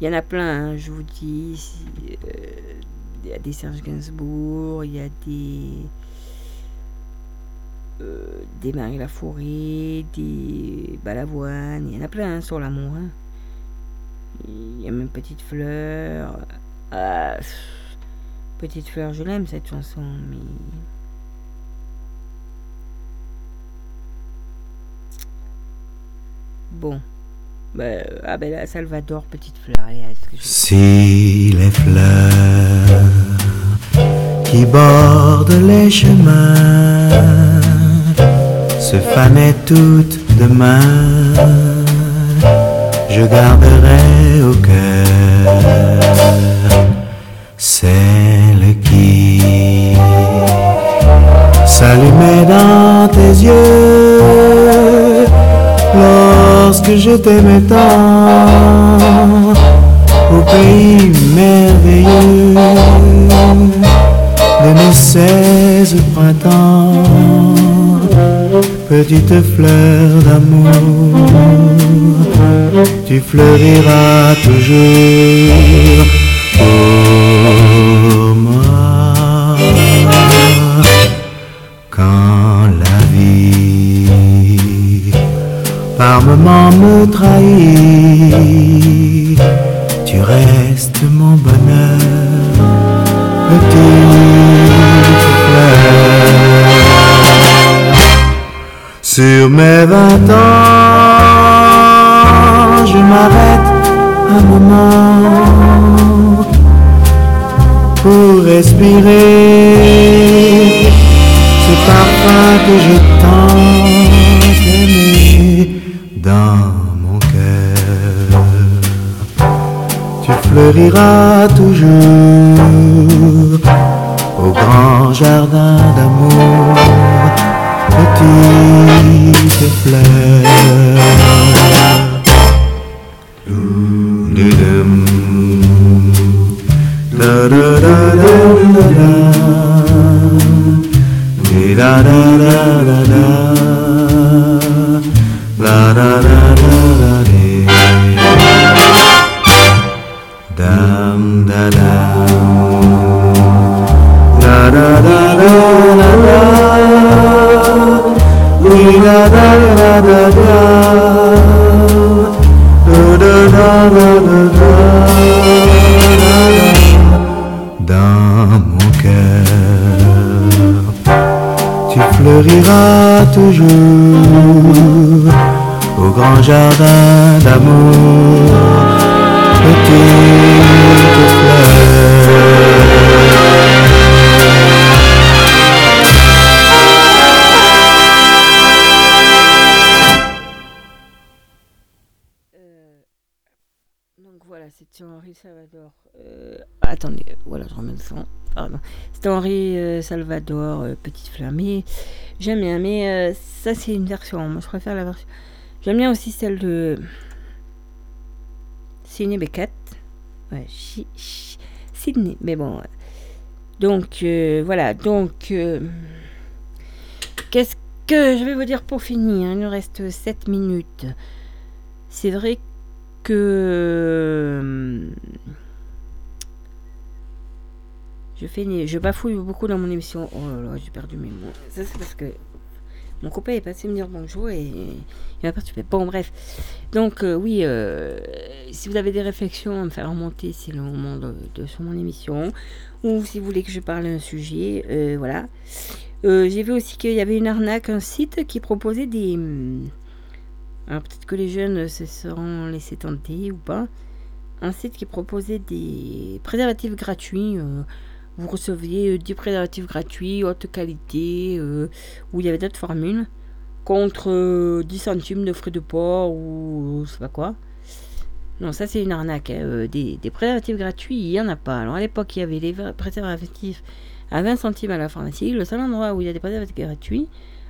Speaker 1: Il y en a plein, hein, je vous dis. euh, Il y a des Serge Gainsbourg, il y a des. Euh, des Marie Laforêt, des Balavoine, il y en a plein sur l'amour. hein. Il y a même Petite Fleur. Ah, Petite Fleur, je l'aime cette chanson, mais. Bon. Bah, ah ben là, Salvador, Petite Fleur.
Speaker 7: Si les fleurs qui bordent les chemins se fanaient toutes demain, je garderai au cœur celle qui s'allumait dans tes yeux lorsque je t'aimais tant. Au pays merveilleux de nos seize printemps, petite fleur d'amour, tu fleuriras toujours pour moi. Quand la vie par moments me trahit, tu restes mon bonheur, Sur mes vingt ans, je m'arrête un moment pour respirer ce parfum que je tente d'aimer dans mon cœur. Tu fleuriras toujours au grand jardin d'amour, petite fleur. Da da da da. Di da da da da da. La da da da
Speaker 1: Salvador, euh, Petite. Mais j'aime bien, mais euh, ça c'est une version. Moi je préfère la version. J'aime bien aussi celle de Sidney Beckett. Ouais, Sydney, mais bon. Donc euh, voilà, donc euh, qu'est-ce que je vais vous dire pour finir Il nous reste 7 minutes. C'est vrai que je fais je bafouille beaucoup dans mon émission. Oh là là, j'ai perdu mes mots. Ça c'est parce que mon copain est passé me dire bonjour et il m'a perturbé. Bon bref. Donc euh, oui, euh, si vous avez des réflexions à me faire remonter, c'est le moment de, sur mon émission. Ou si vous voulez que je parle d'un sujet, euh, voilà. J'ai vu aussi qu'il y avait une arnaque, un site qui proposait des hum, Alors peut-être que les jeunes se seront laissés tenter ou pas. Un site qui proposait des préservatifs gratuits. Euh, vous receviez euh, 10 préservatifs gratuits, haute qualité, euh, où il y avait d'autres formules, contre euh, 10 centimes de frais de port ou je sais pas quoi. Non, ça c'est une arnaque. hein. Euh, des, des préservatifs gratuits, il n'y en a pas. Alors à l'époque, il y avait les préservatifs à 20 centimes à la pharmacie. Le seul endroit où il y a des préservatifs gratuits,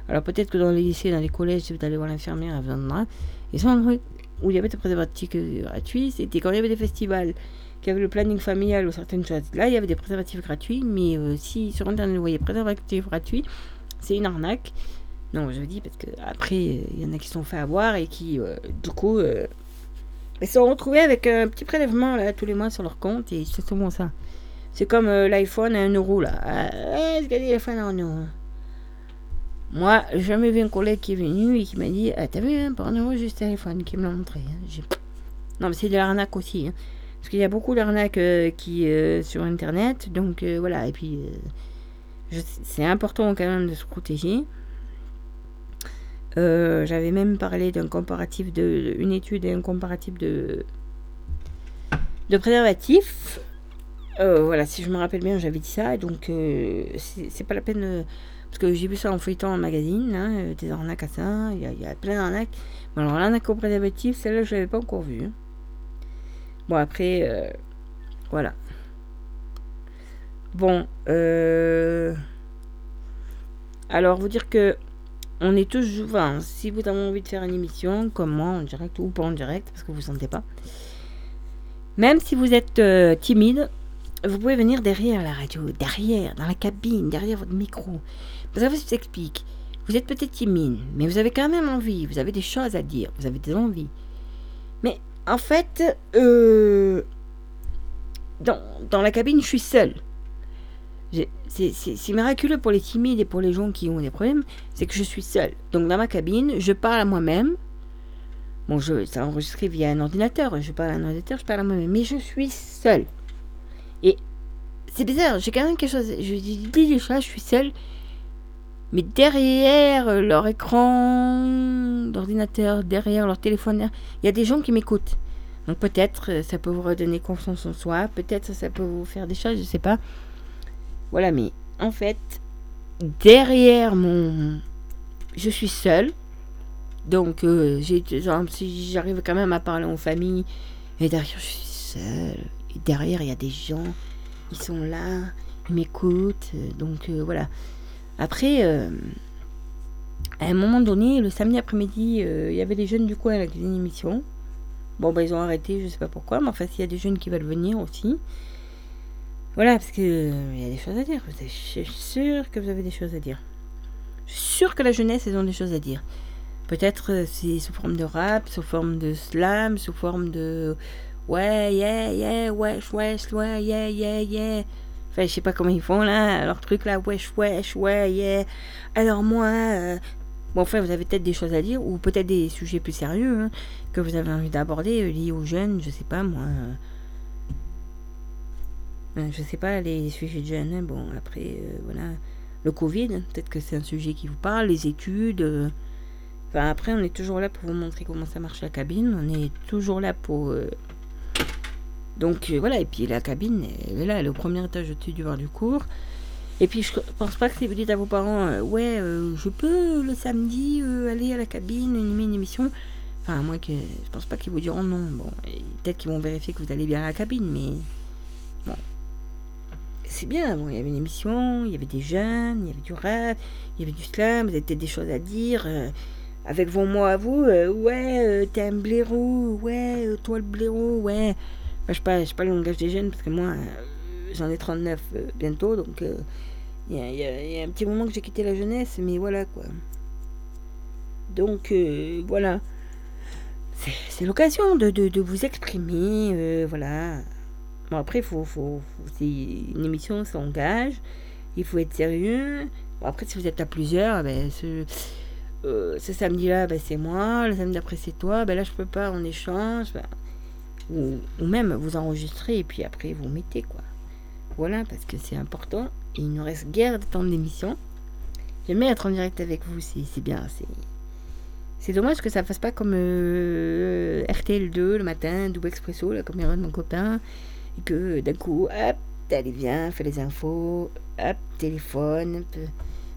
Speaker 1: alors peut-être que dans les lycées, dans les collèges, si vous allez voir l'infirmière, elle vous en donnera. Et seul endroit où il y avait des préservatifs euh, gratuits, c'était quand il y avait des festivals, qu'il y avait le planning familial ou certaines choses. Là, il y avait des préservatifs gratuits, mais euh, si sur Internet vous voyez préservatifs gratuits, c'est une arnaque. Non, je dis parce que après, il y en a qui se sont fait avoir et qui, euh, du coup, euh, ils se sont retrouvés avec un petit prélèvement tous les mois sur leur compte et c'est bon ça. C'est comme euh, l'iPhone à 1 euro là. Ah, Est-ce qu'il y a l'iPhone à 1 euro Moi, j'ai jamais vu un collègue qui est venu et qui m'a dit Ah, t'as vu, hein, pour 1 euro, juste l'iPhone qui me l'a montré. hein. Non, mais c'est de l'arnaque aussi. hein. Parce qu'il y a beaucoup d'arnaques euh, qui euh, sur internet. Donc euh, voilà, et puis c'est important quand même de se protéger. J'avais même parlé d'un comparatif de une étude et un comparatif de de préservatifs. Euh, voilà, si je me rappelle bien, j'avais dit ça. Donc c'est pas la peine. parce que j'ai vu ça en feuilletant en magazine, hein, des arnaques à ça, il y, a- plein d'arnaques. Alors l'arnaque au préservatif, celle-là, je l'avais pas encore vue. hein. Bon, après, euh, voilà. Bon, euh, alors vous dire que on est toujours, si vous avez envie de faire une émission, comme moi, en direct ou pas en direct, parce que vous ne sentez pas, même si vous êtes euh, timide, vous pouvez venir derrière la radio, derrière, dans la cabine, derrière votre micro. Parce que je vous explique, vous êtes peut-être timide, mais vous avez quand même envie, vous avez des choses à dire, vous avez des envies. En fait, euh, dans, dans la cabine, je suis seule. C'est miraculeux pour les timides et pour les gens qui ont des problèmes, c'est que je suis seule. Donc dans ma cabine, je parle à moi-même. Bon, c'est enregistré via un ordinateur, je parle à un ordinateur, je parle à moi-même, mais je suis seule. Et c'est bizarre, j'ai quand même quelque chose, je dis choses, je suis seule, mais derrière euh, leur écran d'ordinateur, derrière leur téléphone, il y a des gens qui m'écoutent. Donc peut-être euh, ça peut vous redonner confiance en soi, peut-être ça peut vous faire des choses, je sais pas. Voilà, mais en fait, derrière mon... Je suis seule. Donc, euh, j'arrive quand même à parler en famille, et derrière, je suis seule. Et derrière, il y a des gens, ils sont là, ils m'écoutent. Donc, voilà. Après, euh, à un moment donné, le samedi après-midi, euh, il y avait des jeunes du coin avec une émission. Bon, bah, ils ont arrêté, je sais pas pourquoi, mais enfin, s'il y a des jeunes qui veulent venir aussi. Voilà, parce que euh, y a des choses à dire. Je suis sûre que vous avez des choses à dire. Je suis sûre que la jeunesse, ils ont des choses à dire. Peut-être euh, c'est sous forme de rap, sous forme de slam, sous forme de ouais, yeah, yeah, wesh, wesh, ouais, yeah, yeah, yeah. Enfin, je sais pas comment ils font là, leur truc là, wesh, wesh, ouais, yeah. Alors moi, euh, bon, enfin, vous avez peut-être des choses à dire, ou peut-être des sujets plus sérieux hein, que vous avez envie d'aborder, euh, liés aux jeunes, je sais pas moi. euh. Je sais pas, les sujets de jeunes, hein, bon, après, voilà. Le Covid, peut-être que c'est un sujet qui vous parle, les études. Enfin, après, on est toujours là pour vous montrer comment ça marche la cabine. On est toujours là pour. Donc euh, voilà, et puis la cabine, elle est là, elle est au premier étage au-dessus du bar du cours. Et puis je pense pas que si vous dites à vos parents, euh, ouais, euh, je peux le samedi aller à la cabine, animer une émission. Enfin, moi, que je pense pas qu'ils vous diront non. Bon, peut-être qu'ils vont vérifier que vous allez bien à la cabine, mais bon. C'est bien, bon, il y avait une émission, il y avait des jeunes, il y avait du rap, il y avait du slam, vous avez peut-être des choses à dire. avec vos mots à vous, ouais, t'es un blaireau, ouais, toi le blaireau, ouais. Je je sais pas le langage des jeunes parce que moi, euh, j'en ai 39 euh, bientôt, donc euh, il y, a, un petit moment que j'ai quitté la jeunesse, mais voilà quoi. Donc voilà. C'est- l'occasion de, de, vous exprimer, voilà. Bon, après, faut, faut, faut- une émission, ça engage. Il faut être sérieux. Bon, après, si vous êtes à plusieurs, ben, ce, ce samedi-là, ben, c'est moi. Le samedi d'après, c'est toi. Ben, là, je peux pas, on échange. ben, ou, ou même vous enregistrez et puis après, vous mettez, quoi. Voilà, parce que c'est important. Et il nous reste guère de temps d'émission. J'aime bien être en direct avec vous, c'est bien. c'est dommage que ça fasse pas comme euh, RTL2 le matin, double expresso, il y de mon copain, et que d'un coup, hop, allez, viens, fais les infos, hop, téléphone.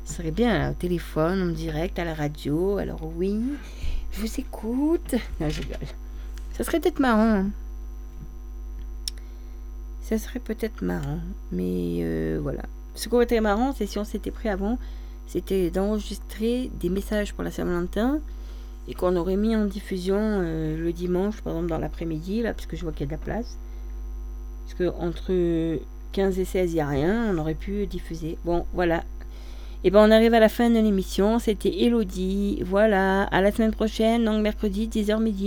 Speaker 1: Ce serait bien, là, au téléphone, en direct, à la radio, alors oui, je vous écoute. Non, je rigole. Ça serait peut-être marrant. Ça serait peut-être marrant, mais euh, voilà. Ce qui aurait été marrant, c'est si on s'était pris avant, c'était d'enregistrer des messages pour la Saint-Valentin et qu'on aurait mis en diffusion euh, le dimanche, par exemple dans l'après-midi, là, parce que je vois qu'il y a de la place. Parce que entre 15 et 16, il n'y a rien, on aurait pu diffuser. Bon, voilà. Et ben on arrive à la fin de l'émission. C'était Elodie. Voilà. À la semaine prochaine, donc mercredi, 10h midi.